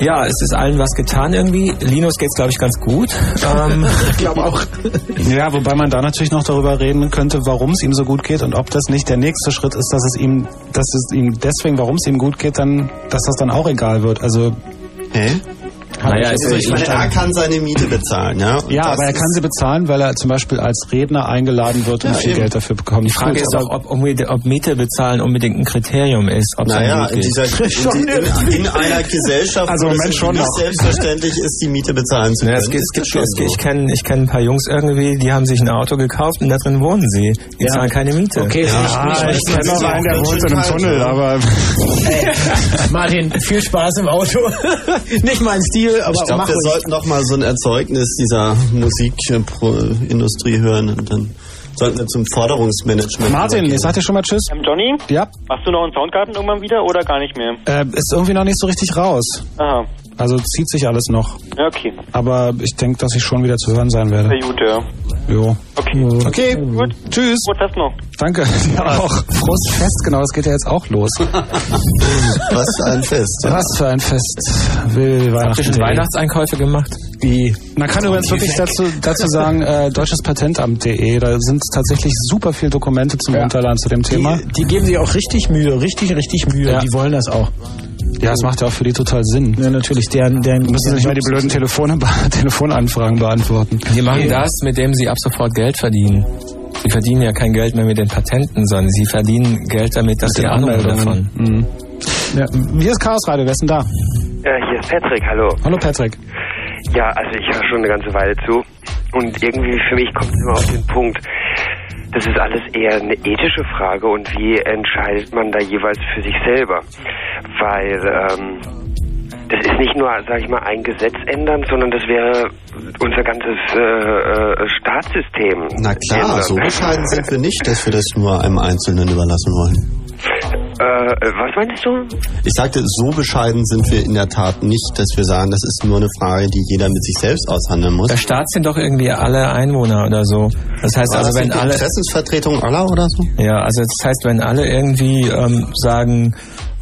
ja, es ist allen was getan irgendwie. Linus geht's glaube ich ganz gut. Ähm, Ich glaube auch. Ja, wobei man da natürlich noch darüber reden könnte, warum es ihm so gut geht und ob das nicht der nächste Schritt ist, dass es ihm, dass es ihm deswegen, warum es ihm gut geht, dann, dass das dann auch egal wird. Also Hä? Naja, Also ich meine, er kann seine Miete bezahlen, ja. Und ja, aber er kann sie bezahlen, weil er zum Beispiel als Redner eingeladen wird und Ja, viel eben. Geld dafür bekommt. die Frage ist doch, ob, ob, Miete bezahlen unbedingt ein Kriterium ist. Ob Naja, in, dieser, in, in, in einer Gesellschaft, Also im wo es Moment schon nicht noch. selbstverständlich ist, die Miete bezahlen zu Ja, können. es gibt, es gibt, schon so. ich kenne ich kenn ein paar Jungs irgendwie, die haben sich ein Auto gekauft und da drin wohnen sie. Die Ja. zahlen keine Miete. Okay, Ja, ich nicht, kenn auch einen, der wohnt in einem Tunnel, aber Martin, viel Spaß im Auto. nicht mein Stil, aber Ich glaube, mach wir ruhig. sollten doch mal so ein Erzeugnis dieser Musikindustrie hören und dann sollten wir zum Forderungsmanagement. Martin, ich sag dir schon mal Tschüss. Ähm, Johnny, Ja, machst du noch einen Soundgarten irgendwann wieder oder gar nicht mehr? äh, ist irgendwie noch nicht so richtig raus. Aha, Also zieht sich alles noch. ja, okay. Aber ich denke, dass ich schon wieder zu hören sein werde. Sehr gut, ja. Jo. Okay. Okay, gut. Tschüss. Gut, das noch. Danke. Ja, auch. Frohes Fest, genau, das geht ja jetzt auch los. Was für ein Fest. ja. Was für ein Fest. Will Habt ihr Weihnachten. schon Weihnachtseinkäufe gemacht? Wie? Man kann übrigens wirklich dazu, dazu sagen, äh, deutschespatentamt.de, da sind tatsächlich super viele Dokumente zum Runterladen zu dem Thema. Die, die geben sich auch richtig Mühe, richtig, richtig Mühe. Ja. Die wollen das auch. Ja, das macht ja auch für die total Sinn. Ja, natürlich. Deren, deren, Müssen sie nicht mehr die blöden Telefone, Telefonanfragen beantworten. Die machen das, mit dem sie ab sofort Geld verdienen. Sie verdienen ja kein Geld mehr mit den Patenten, sondern sie verdienen Geld damit, dass sie Ahnung davon. Mhm. Ja, hier ist Chaos Radio, wer ist denn da? Ja, hier ist Patrick, hallo. Hallo Patrick. Ja, also ich höre schon eine ganze Weile zu und irgendwie für mich kommt es immer auf den Punkt, das ist alles eher eine ethische Frage und wie entscheidet man da jeweils für sich selber? Weil ähm, das ist nicht nur, sag ich mal, ein Gesetz ändern, sondern das wäre unser ganzes äh, äh, Staatssystem. Na klar, ändern. so bescheiden sind wir nicht, dass wir das nur einem Einzelnen überlassen wollen. Äh, äh, was meinst du? Ich sagte, so bescheiden sind wir in der Tat nicht, dass wir sagen, das ist nur eine Frage, die jeder mit sich selbst aushandeln muss. Der Staat sind doch irgendwie alle Einwohner oder so. Das heißt also, das wenn alle Interessensvertretung aller oder so? Ja, also das heißt, wenn alle irgendwie ähm, sagen,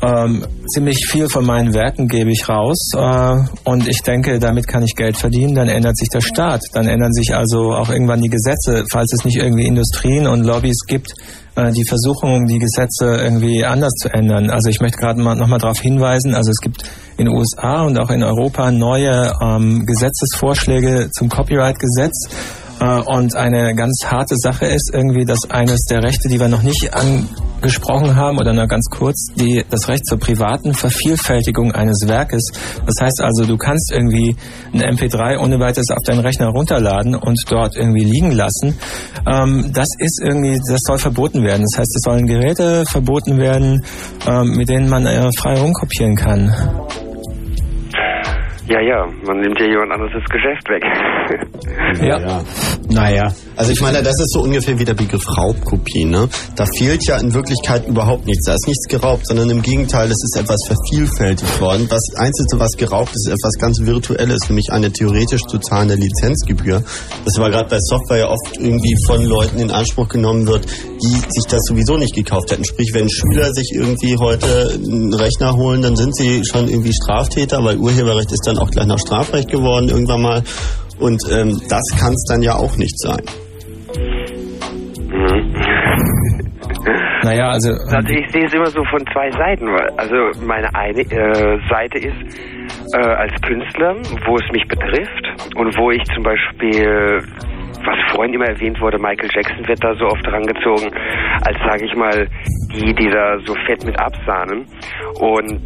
ähm, ziemlich viel von meinen Werken gebe ich raus äh, und ich denke, damit kann ich Geld verdienen, dann ändert sich der Staat. Dann ändern sich also auch irgendwann die Gesetze, falls es nicht irgendwie Industrien und Lobbys gibt, die Versuchung, die Gesetze irgendwie anders zu ändern. Also ich möchte gerade mal nochmal darauf hinweisen, also es gibt in den USA und auch in Europa neue ähm, Gesetzesvorschläge zum Copyright-Gesetz. Äh, Und eine ganz harte Sache ist irgendwie, dass eines der Rechte, die wir noch nicht angesprochen haben, oder nur ganz kurz, die, das Recht zur privaten Vervielfältigung eines Werkes. Das heißt also, du kannst irgendwie ein MP3 ohne weiteres auf deinen Rechner runterladen und dort irgendwie liegen lassen. Ähm, das ist irgendwie, das soll verboten werden. Das heißt, es sollen Geräte verboten werden, ähm, mit denen man äh, frei rumkopieren kann. Ja, ja, man nimmt ja jemand anderes das Geschäft weg. Ja. Naja. Also ich meine, das ist so ungefähr wie der Begriff Raubkopie. Ne? Da fehlt ja in Wirklichkeit überhaupt nichts. Da ist nichts geraubt, sondern im Gegenteil, es ist etwas vervielfältigt worden. Das Einzige, was geraubt ist, ist etwas ganz Virtuelles, nämlich eine theoretisch zu zahlende Lizenzgebühr. Das war gerade bei Software ja oft irgendwie von Leuten in Anspruch genommen wird, die sich das sowieso nicht gekauft hätten. Sprich, wenn Schüler sich irgendwie heute einen Rechner holen, dann sind sie schon irgendwie Straftäter, weil Urheberrecht ist dann auch gleich noch Strafrecht geworden irgendwann mal. Und ähm, das kann es dann ja auch nicht sein. Naja, also. Also ich sehe es immer so von zwei Seiten. Also meine eine äh, Seite ist äh, als Künstler, wo es mich betrifft und wo ich zum Beispiel, was vorhin immer erwähnt wurde, Michael Jackson wird da so oft rangezogen, als sage ich mal, die, die da so fett mit absahnen. Und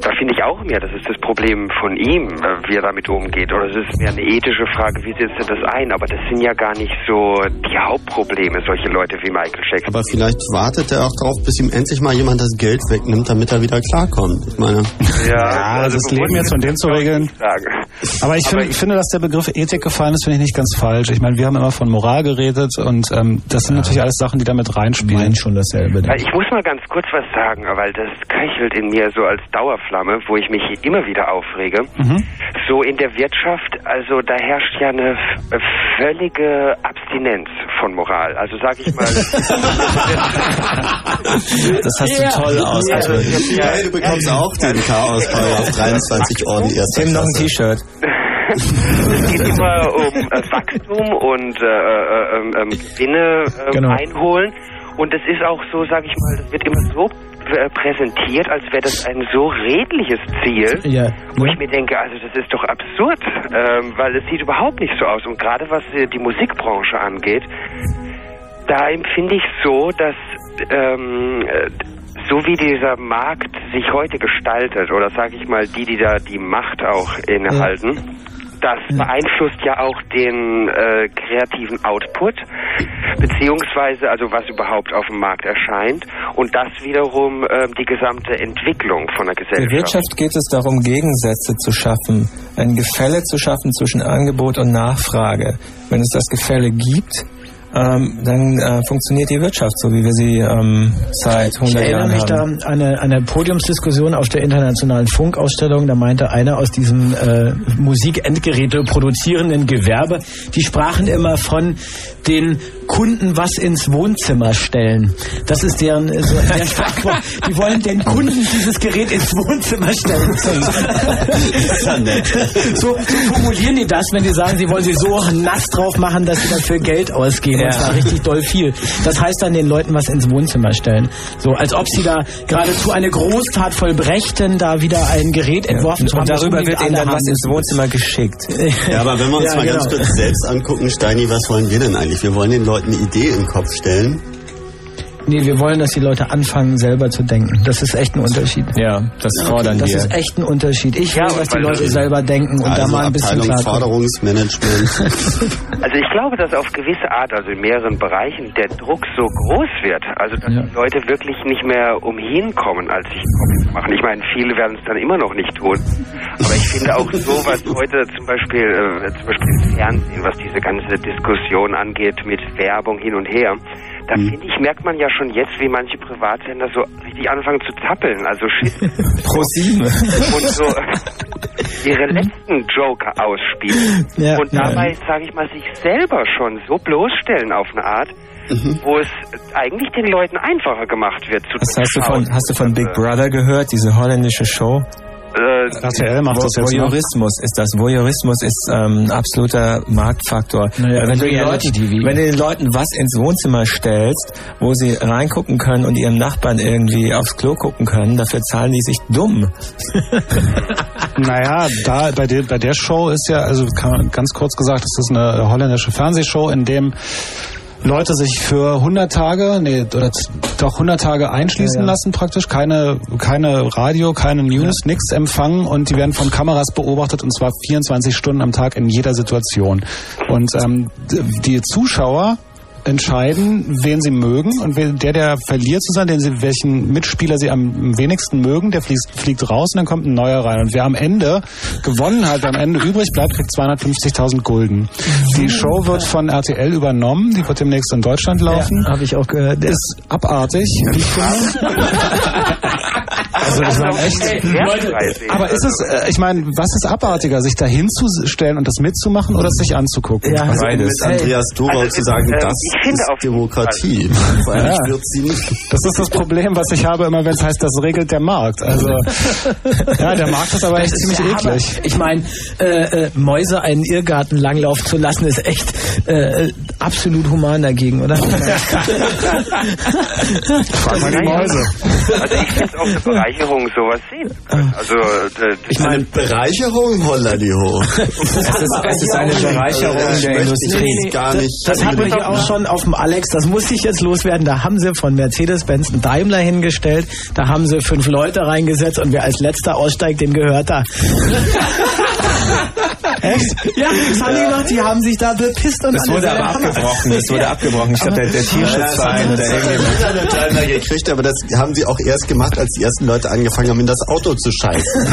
da finde ich auch mehr, das ist das Problem von ihm, äh, wie er damit umgeht. Oder es ist mehr eine ethische Frage, wie setzt er das ein? Aber das sind ja gar nicht so die Hauptprobleme, solche Leute wie Michael Jackson. Aber vielleicht wartet er auch darauf, bis ihm endlich mal jemand das Geld wegnimmt, damit er wieder klarkommt. Ich meine. Ja, also das Leben jetzt von dem zu regeln. Aber ich, finde, ich finde, dass der Begriff Ethik gefallen ist, finde ich nicht ganz falsch. Ich meine, wir haben immer von Moral geredet und ähm, das sind natürlich alles Sachen, die damit reinspielen. schon dasselbe. Äh, Ich muss mal ganz kurz was sagen, weil das köchelt in mir so als Dauerflamme, wo ich mich immer wieder aufrege. Mhm. So in der Wirtschaft, also da herrscht ja eine völlige Abstinenz von Moral. Also sag ich mal. Das hast du toll ausgedrückt. Hey, du bekommst auch den Chaos Paragraph 23 Orden erster Tim noch ein. T-Shirt. es geht immer um äh, Wachstum und äh, äh, ähm, ähm, Gewinne ähm, Genau. einholen. Und es ist auch so, sag ich mal, das wird immer so präsentiert, als wäre das ein so redliches Ziel. Ja. Wo ich mir denke, also das ist doch absurd, ähm, weil es sieht überhaupt nicht so aus. Und gerade was äh, die Musikbranche angeht, da empfinde ich so, dass ähm, äh, so wie dieser Markt sich heute gestaltet, oder sage ich mal, die, die da die Macht auch innehalten, das beeinflusst ja auch den äh, kreativen Output, beziehungsweise also was überhaupt auf dem Markt erscheint und das wiederum ähm, die gesamte Entwicklung von der Der Gesellschaft. Wirtschaft geht es darum, Gegensätze zu schaffen, ein Gefälle zu schaffen zwischen Angebot und Nachfrage. Wenn es das Gefälle gibt, ähm, dann äh, funktioniert die Wirtschaft so, wie wir sie ähm, seit 100 Ich erinnere Jahren mich da haben. an eine, eine Podiumsdiskussion auf der internationalen Funkausstellung. Da meinte einer aus diesem äh, Musikendgeräte produzierenden Gewerbe, die sprachen immer von den Kunden was ins Wohnzimmer stellen. Das ist deren, äh, so der Sprachwort. Die wollen den Kunden dieses Gerät ins Wohnzimmer stellen. so, so formulieren die das, wenn die sagen, sie wollen sie so nass drauf machen, dass sie dafür Geld ausgeben. Ja. Und zwar richtig doll viel. Das heißt dann den Leuten was ins Wohnzimmer stellen. So, als ob sie da geradezu eine Großtat vollbrächten, da wieder ein Gerät entworfen zu haben. Und darüber wird ihnen dann was ins. Wohnzimmer geschickt. Ja, aber wenn wir uns Ja, mal ganz genau. kurz selbst angucken, Steini, was wollen wir denn eigentlich? Wir wollen den Leuten eine Idee in den Kopf stellen. Nee, wir wollen, dass die Leute anfangen, selber zu denken. Das ist echt ein Unterschied. Ja, das fordern das wir. ist echt ein Unterschied. Ich will, Ja, dass die Leute selber denken und da also mal ein bisschen Abteilung klar Forderungsmanagement. Also ich glaube, dass auf gewisse Art, also in mehreren Bereichen, der Druck so groß wird, also dass die Leute wirklich nicht mehr umhin kommen, als sich Comics zu machen. Ich meine, viele werden es dann immer noch nicht tun. Aber ich finde auch so, was heute zum Beispiel, äh, zum Beispiel im Fernsehen, was diese ganze Diskussion angeht mit Werbung hin und her, da finde ich, merkt man ja schon jetzt, wie manche Privatsender so richtig anfangen zu zappeln, also Schiss Pro sieben. und so ihre letzten Joker ausspielen. Ja, und ja. dabei, sage ich mal, sich selber schon so bloßstellen auf eine Art, wo es eigentlich den Leuten einfacher gemacht wird zu Was hast du von, hast du von Big Brother gehört, diese holländische Show? Äh, RTL macht das jetzt noch. Voyeurismus ist das. Voyeurismus ist ähm, ein absoluter Marktfaktor. Naja, Weil wenn, du den Leuten, wenn du den Leuten was ins Wohnzimmer stellst, wo sie reingucken können und ihrem Nachbarn irgendwie aufs Klo gucken können, dafür zahlen die sich dumm. Naja, da bei der, bei der Show ist ja, also ganz kurz gesagt, das ist eine holländische Fernsehshow, in dem Leute sich für 100 Tage, nee, oder doch 100 Tage einschließen Ja, ja. lassen praktisch, keine, keine Radio, keine News, nichts empfangen und die werden von Kameras beobachtet und zwar 24 Stunden am Tag in jeder Situation. Und ähm, die Zuschauer entscheiden, wen sie mögen und wer- der, der verliert zu sein, den sie, welchen Mitspieler sie am wenigsten mögen, der fliegt, fliegt raus und dann kommt ein neuer rein. Und wer am Ende gewonnen hat, wer am Ende übrig bleibt, kriegt 250.000 Gulden. Die Show wird von RTL übernommen, die wird demnächst in Deutschland laufen. Ja, habe ich auch gehört. Ist abartig, wie ich finde. Also ich meine echt. Leute, Aber ist es, äh, ich meine, was ist abartiger, sich da hinzustellen und das mitzumachen oder sich anzugucken? Ja, Also Beides. mit Andreas Dorau Also, zu sagen, das ich finde ist auf Demokratie. Allem Ja. wird sie nicht. Das ist das Problem, was ich habe immer, wenn es heißt, das regelt der Markt. Also ja, der Markt ist aber echt Das ziemlich ist eklig. Hammer. Ich meine, äh, äh, Mäuse einen Irrgarten langlaufen zu lassen, ist echt äh, absolut human dagegen, oder? Frag mal die Mäuse. Also ich finde es auch eine Bereicherung, sowas sehen zu können. Also äh, Ich meine, Bereicherung, holla die hoch. Es ist, es ist eine Bereicherung Das der Industrie. gar nicht. Das hatten wir hier auch schon auf dem Alex, das muss ich jetzt loswerden. Da haben sie von Mercedes-Benz einen Daimler hingestellt, da haben sie fünf Leute reingesetzt und wer als letzter aussteigt, dem gehört da. Echt? Ja, das haben die gemacht, die haben sich da bepisst und Das wurde aber abgebrochen. Das wurde abgebrochen. Ich glaube, der, der Tierschutzverein oder Daimler gekriegt, aber das haben sie auch erst gemacht, als die ersten Leute angefangen haben, in das Auto zu scheißen.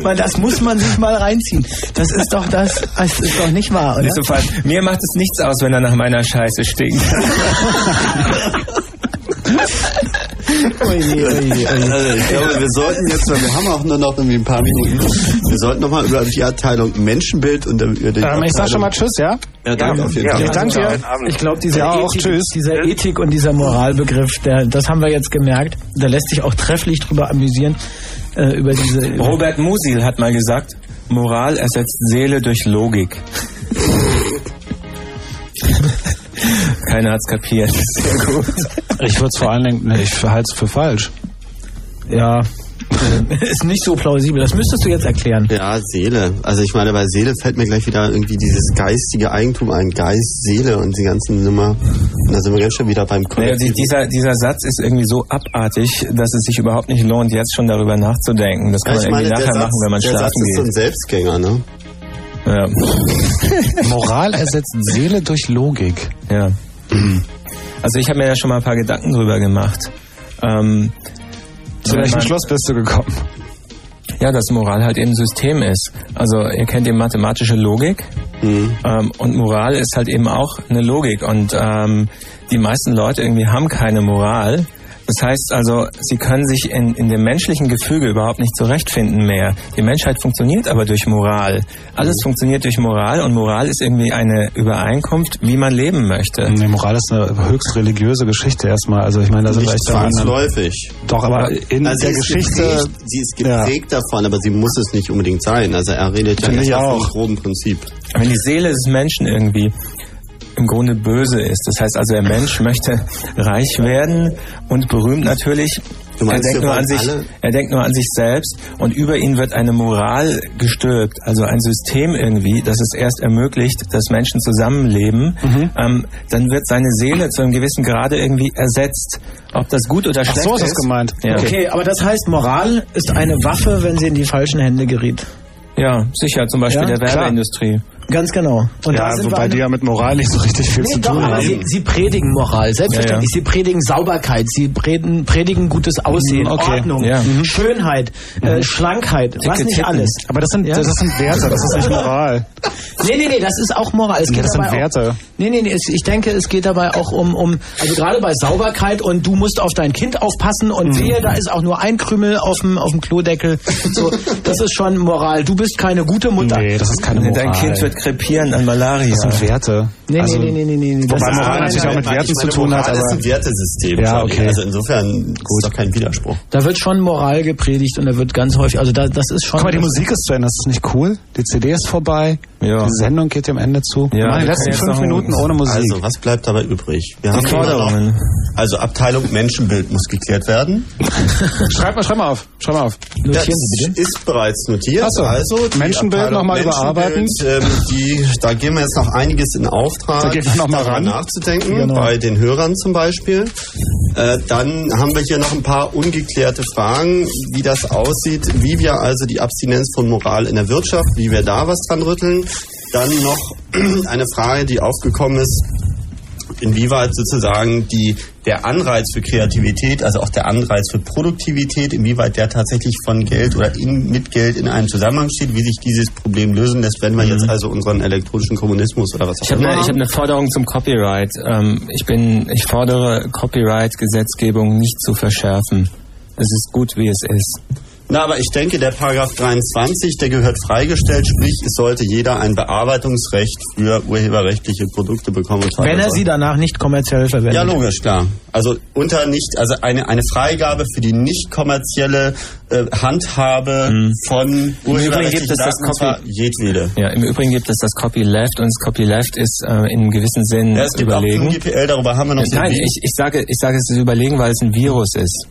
Man, das muss man sich mal reinziehen. Das ist doch das, das ist doch nicht wahr, oder? Nicht so falsch. Mir macht es nichts aus, wenn er nach meiner Scheiße stinkt. Ui. Also ich glaube, wir sollten jetzt, weil wir haben auch nur noch irgendwie ein paar Minuten, wir sollten nochmal über die Abteilung Menschenbild und über die Ähm, ich sag schon mal Tschüss, ja? Ja, danke auf jeden ja, Fall. Ich danke dir. Ich glaube, dieser, Ja, auch Ethik, tschüss. dieser Ethik und dieser Moralbegriff, der, das haben wir jetzt gemerkt. Da lässt sich auch trefflich drüber amüsieren, äh, über diese... Robert Musil hat mal gesagt, Moral ersetzt Seele durch Logik. Keiner hat's kapiert. Sehr gut. Ich würde es vor allen Dingen, ich halte es für falsch. Ja, ist nicht so plausibel. Das müsstest du jetzt erklären. Ja, Seele. Also ich meine, bei Seele fällt mir gleich wieder irgendwie dieses geistige Eigentum ein. Geist, Seele und die ganzen Nummer. Und da sind wir ganz schon wieder beim Naja, Kollektiv. die- dieser, dieser Satz ist irgendwie so abartig, dass es sich überhaupt nicht lohnt, jetzt schon darüber nachzudenken. Das kann Ja, man meine, irgendwie der nachher Satz, machen, wenn man der Satz schlafen ist so ein geht. Selbstgänger, ne? Ja. Moral ersetzt Seele durch Logik. Ja. Also ich habe mir ja schon mal ein paar Gedanken drüber gemacht. Ähm, Zu welchem Schluss bist du gekommen? Ja, dass Moral halt eben System ist. Also ihr kennt die mathematische Logik. Ähm, und Moral ist halt eben auch eine Logik. Und ähm, die meisten Leute irgendwie haben keine Moral. Das heißt also, sie können sich in, in dem menschlichen Gefüge überhaupt nicht zurechtfinden mehr. Die Menschheit funktioniert aber durch Moral. Alles funktioniert durch Moral und Moral ist irgendwie eine Übereinkunft, wie man leben möchte. Nee, Moral ist eine höchst religiöse Geschichte erstmal. Also ich meine, da sind Nicht zwangsläufig. Doch, aber in Also der Geschichte. Geprägt, sie ist geprägt davon, aber sie muss es nicht unbedingt sein. Also er redet ja ich erstmal vom auch. groben Prinzip. Wenn die Seele des Menschen irgendwie im Grunde böse ist, das heißt also, der Mensch möchte reich werden und berühmt natürlich. Du meinst, er denkt nur an sich, alle- er denkt nur an sich selbst und über ihn wird eine Moral gestülpt, also ein System irgendwie, das es erst ermöglicht, dass Menschen zusammenleben. Mhm. Ähm, dann wird seine Seele zu einem gewissen Grade irgendwie ersetzt. Ob das gut oder Ach schlecht so ist ist. das gemeint. Ja. Okay, aber das heißt, Moral ist eine Waffe, wenn sie in die falschen Hände gerät. Ja, sicher, zum Beispiel Ja, der klar. Ganz genau. Und ja, da sind wir wobei die ja mit Moral nicht so richtig viel Nee, zu doch, tun aber haben. sie, sie predigen Moral, selbstverständlich. Ja, ja. Sie predigen Sauberkeit, sie predigen, predigen gutes Aussehen, Mhm, okay. Ordnung, Ja. Mhm. Schönheit, äh, Schlankheit, was Dicke nicht Titten. alles. Aber das sind, Ja? das sind Werte, das ist nicht Moral. Nee, nee, nee, das ist auch Moral. Es Ja, geht das sind dabei Werte. Auch, nee, nee, nee, ich denke, es geht dabei auch um, um, also gerade bei Sauberkeit und du musst auf dein Kind aufpassen und Mhm. wehe, da ist auch nur ein Krümel auf dem, auf dem Klodeckel. So, das ist schon Moral. Du bist keine gute Mutter. Nee, das ist keine Moral. Dein Kind wird krepieren an Malaria. Das sind Werte. Nee, also, nee, nee, nee, nee, nee. Wobei das Moral natürlich auch mit Werten zu tun hat. Moral ist ein Wertesystem. Ja, okay. Also insofern ist doch kein Widerspruch. Da wird schon Moral gepredigt und da wird ganz häufig, also da, das ist schon. Guck mal, die Musik ist zu Ende, das ist nicht cool. Die CD ist vorbei. Ja. Die Sendung geht dem Ende zu. Ja, die letzten fünf Minuten ohne Musik. Also, was bleibt dabei übrig? Wir Die immer Forderungen. Also, Abteilung Menschenbild muss geklärt werden. schreib mal, schreib mal auf. Schreib mal auf. Das ist bereits notiert. Ach so. Also, Menschenbild Abteilung noch mal überarbeiten. Ähm, die, da geben wir jetzt noch einiges in Auftrag, Da noch mal darüber ran. nachzudenken, Genau. bei den Hörern zum Beispiel. Äh, dann haben wir hier noch ein paar ungeklärte Fragen, wie das aussieht, wie wir also die Abstinenz von Moral in der Wirtschaft, wie wir da was dran rütteln. Dann noch eine Frage, die aufgekommen ist, inwieweit sozusagen die, der Anreiz für Kreativität, also auch der Anreiz für Produktivität, inwieweit der tatsächlich von Geld oder in, mit Geld in einem Zusammenhang steht, wie sich dieses Problem lösen lässt, wenn wir jetzt also unseren elektronischen Kommunismus oder was auch Ich habe immer eine, ich hab haben. eine Forderung zum Copyright. Ähm, ich bin, ich fordere Copyright-Gesetzgebung nicht zu verschärfen. Es ist gut, wie es ist. Na, aber ich denke, der Paragraph 23, der gehört freigestellt, sprich, es sollte jeder ein Bearbeitungsrecht für urheberrechtliche Produkte bekommen. Wenn er sie danach nicht kommerziell verwendet. Ja, logisch, klar. Also unter nicht, also eine, eine Freigabe für die nicht kommerzielle äh, Handhabe von Im Übrigen urheberrechtlichen gibt es das Copy- jedwede. Ja, im Übrigen gibt es das Copyleft und das Copyleft ist äh, in einem gewissen Sinn Ja, es gibt auch überlegen. zum GPL, darüber haben wir noch so Nein, ich, ich sage, ich sage, es ist überlegen, weil es ein Virus ist.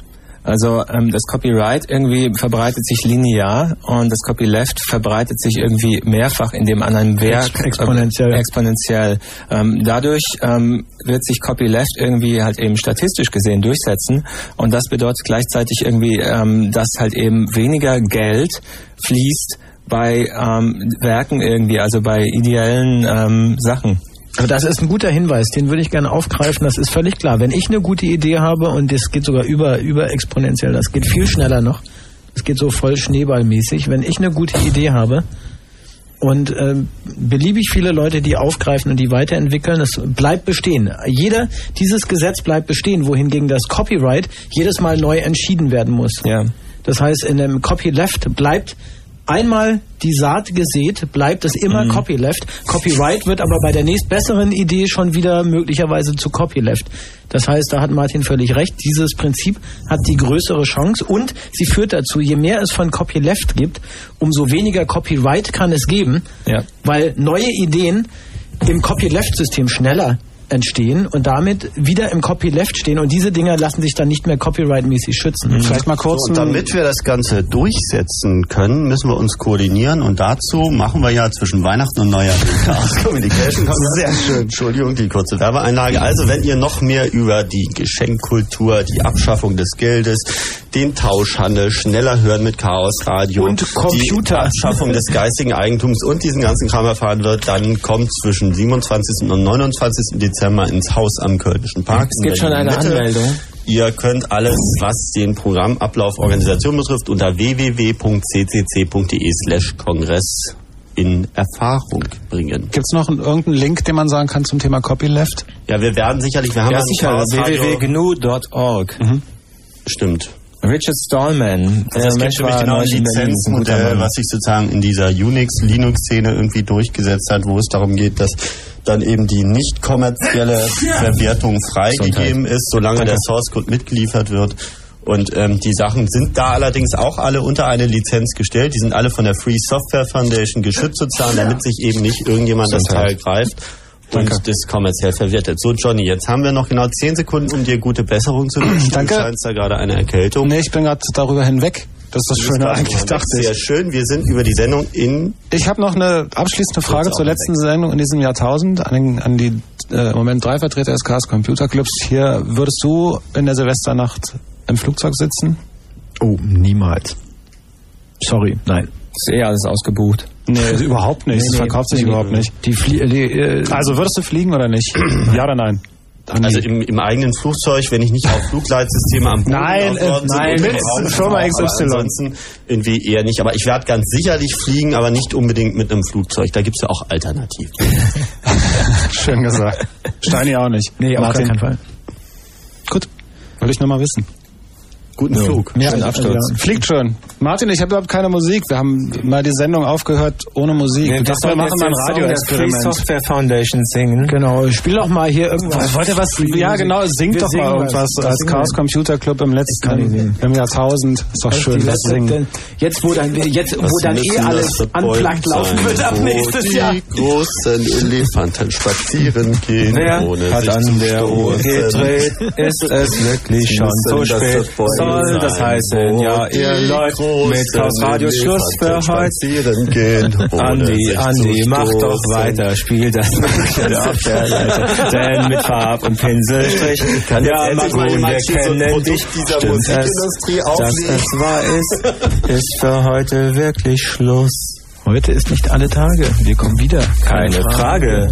Also ähm, das Copyright irgendwie verbreitet sich linear und das Copyleft verbreitet sich irgendwie mehrfach, indem an einem Werk Ex- exponentiell. Äh, exponentiell. Ähm, dadurch ähm, wird sich Copyleft irgendwie halt eben statistisch gesehen durchsetzen und das bedeutet gleichzeitig irgendwie, ähm, dass halt eben weniger Geld fließt bei ähm, Werken irgendwie, also bei ideellen ähm, Sachen. Aber das ist ein guter Hinweis, den würde ich gerne aufgreifen. Das ist völlig klar. Wenn ich eine gute Idee habe und das geht sogar über, über exponentiell, das geht viel schneller noch. Das geht so voll schneeballmäßig. Wenn ich eine gute Idee habe und ähm, beliebig viele Leute die aufgreifen und die weiterentwickeln, es bleibt bestehen. Jeder, dieses Gesetz bleibt bestehen, wohingegen das Copyright jedes Mal neu entschieden werden muss. Ja. Das heißt, in dem Copyleft bleibt einmal die Saat gesät, bleibt es immer Mhm. Copyleft. Copyright wird aber bei der nächstbesseren Idee schon wieder möglicherweise zu Copyleft. Das heißt, da hat Martin völlig recht. Dieses Prinzip hat die größere Chance und sie führt dazu, je mehr es von Copyleft gibt, umso weniger Copyright kann es geben, Ja. weil neue Ideen im Copyleft-System schneller entstehen und damit wieder im Copyleft stehen und diese Dinger lassen sich dann nicht mehr copyright-mäßig schützen. Vielleicht mal kurz So, und damit wir das Ganze durchsetzen können, müssen wir uns koordinieren und dazu machen wir ja zwischen Weihnachten und Neujahr den Chaos Communication. Sehr schön. Entschuldigung, die kurze Werbeeinlage. Also, wenn ihr noch mehr über die Geschenkkultur, die Abschaffung des Geldes, den Tauschhandel, schneller hören mit Chaos Radio Und Computer. die Abschaffung des geistigen Eigentums und diesen ganzen Kram erfahren wird, dann kommt zwischen 27. und 29. Dezember ins Haus am Kölnischen Park. Es gibt schon eine Berlin-Mitte. Anmeldung. Ihr könnt alles, was den Programmablauf Organisation betrifft, unter www.ccc.de slash Kongress in Erfahrung bringen. Gibt es noch einen, irgendeinen Link, den man sagen kann zum Thema Copyleft? Ja, wir werden sicherlich, wir haben Ja, sicher, www.gnu.org. Stimmt. Richard Stallman. Also es gibt nämlich genau ein Lizenzmodell, was sich sozusagen in dieser Unix-Linux-Szene irgendwie durchgesetzt hat, wo es darum geht, dass dann eben die nicht kommerzielle Verwertung freigegeben ist, solange der Source-Code mitgeliefert wird. Und ähm, die Sachen sind da allerdings auch alle unter eine Lizenz gestellt. Die sind alle von der Free Software Foundation geschützt sozusagen, damit sich eben nicht irgendjemand das Teil greift und das kommerziell verwertet. So, Johnny, jetzt haben wir noch genau zehn Sekunden, um dir gute Besserung zu wünschen. Danke. Du scheinst da gerade eine Erkältung. Nee, ich bin gerade darüber hinweg. Das ist das Schöne eigentlich, dachte Sehr ich. schön. Wir sind über die Sendung in Ich habe noch eine abschließende Frage zur letzten Sendung in diesem Jahrtausend an, den, an die äh, im Moment drei Vertreter des Chaos Computer Clubs. Hier würdest du in der Silvesternacht im Flugzeug sitzen? Oh, niemals. Sorry, nein. Ist eh alles ausgebucht. Nee, überhaupt nicht. Nee, das nee, verkauft sich nee, nee. überhaupt nicht. Die, Flie die äh, Also würdest du fliegen oder nicht? ja oder nein? Also im, im eigenen Flugzeug, wenn ich nicht auf Flugleitsysteme am Boden Nein, äh, nein, mit Firma XY. aber Ansonsten irgendwie eher nicht. Aber ich werde ganz sicherlich fliegen, aber nicht unbedingt mit einem Flugzeug. Da gibt's ja auch Alternativen. Schön gesagt. Steini auch nicht. nee, auf Martin. keinen Fall. Gut, wollte ich nur mal wissen. Guten Flug. Ja, Schönen also, Absturz. ja. Fliegt schon. Martin, ich habe überhaupt keine Musik. Wir haben mal die Sendung aufgehört ohne Musik. Nee, ich dachte, wir machen mal ein Free Radioexperiment. Software Foundation singen. Genau, spiel doch mal hier irgendwas. Wollt ihr was? Ja, genau, singt Wir doch mal was. irgendwas Was als Chaos? Computer Club im letzten im Jahrtausend. Ist doch Das schön, die das letzte- Singen. denn Jetzt, wo dann, jetzt, wo Was dann eh alles das Bäume laufen wird ab nächstes die Jahr. großen Elefanten spazieren gehen, Wer ohne hat sich an zu der Uhr gedreht? Ist es wirklich schon so das spät? Soll das heißen, ja, ihr Leute mit Chaos Radio Schluss für heute. Andi, Andi, mach doch weiter, spiel das auf der Seite. Denn mit Farb und Pinselstrich, Kann jetzt ja, endlich mal Magun, jemand wir kennen dich. dieser Musikindustrie es, dass auflegen? es wahr ist, ist für heute wirklich Schluss. Heute ist nicht alle Tage. Wir kommen wieder. Keine Frage.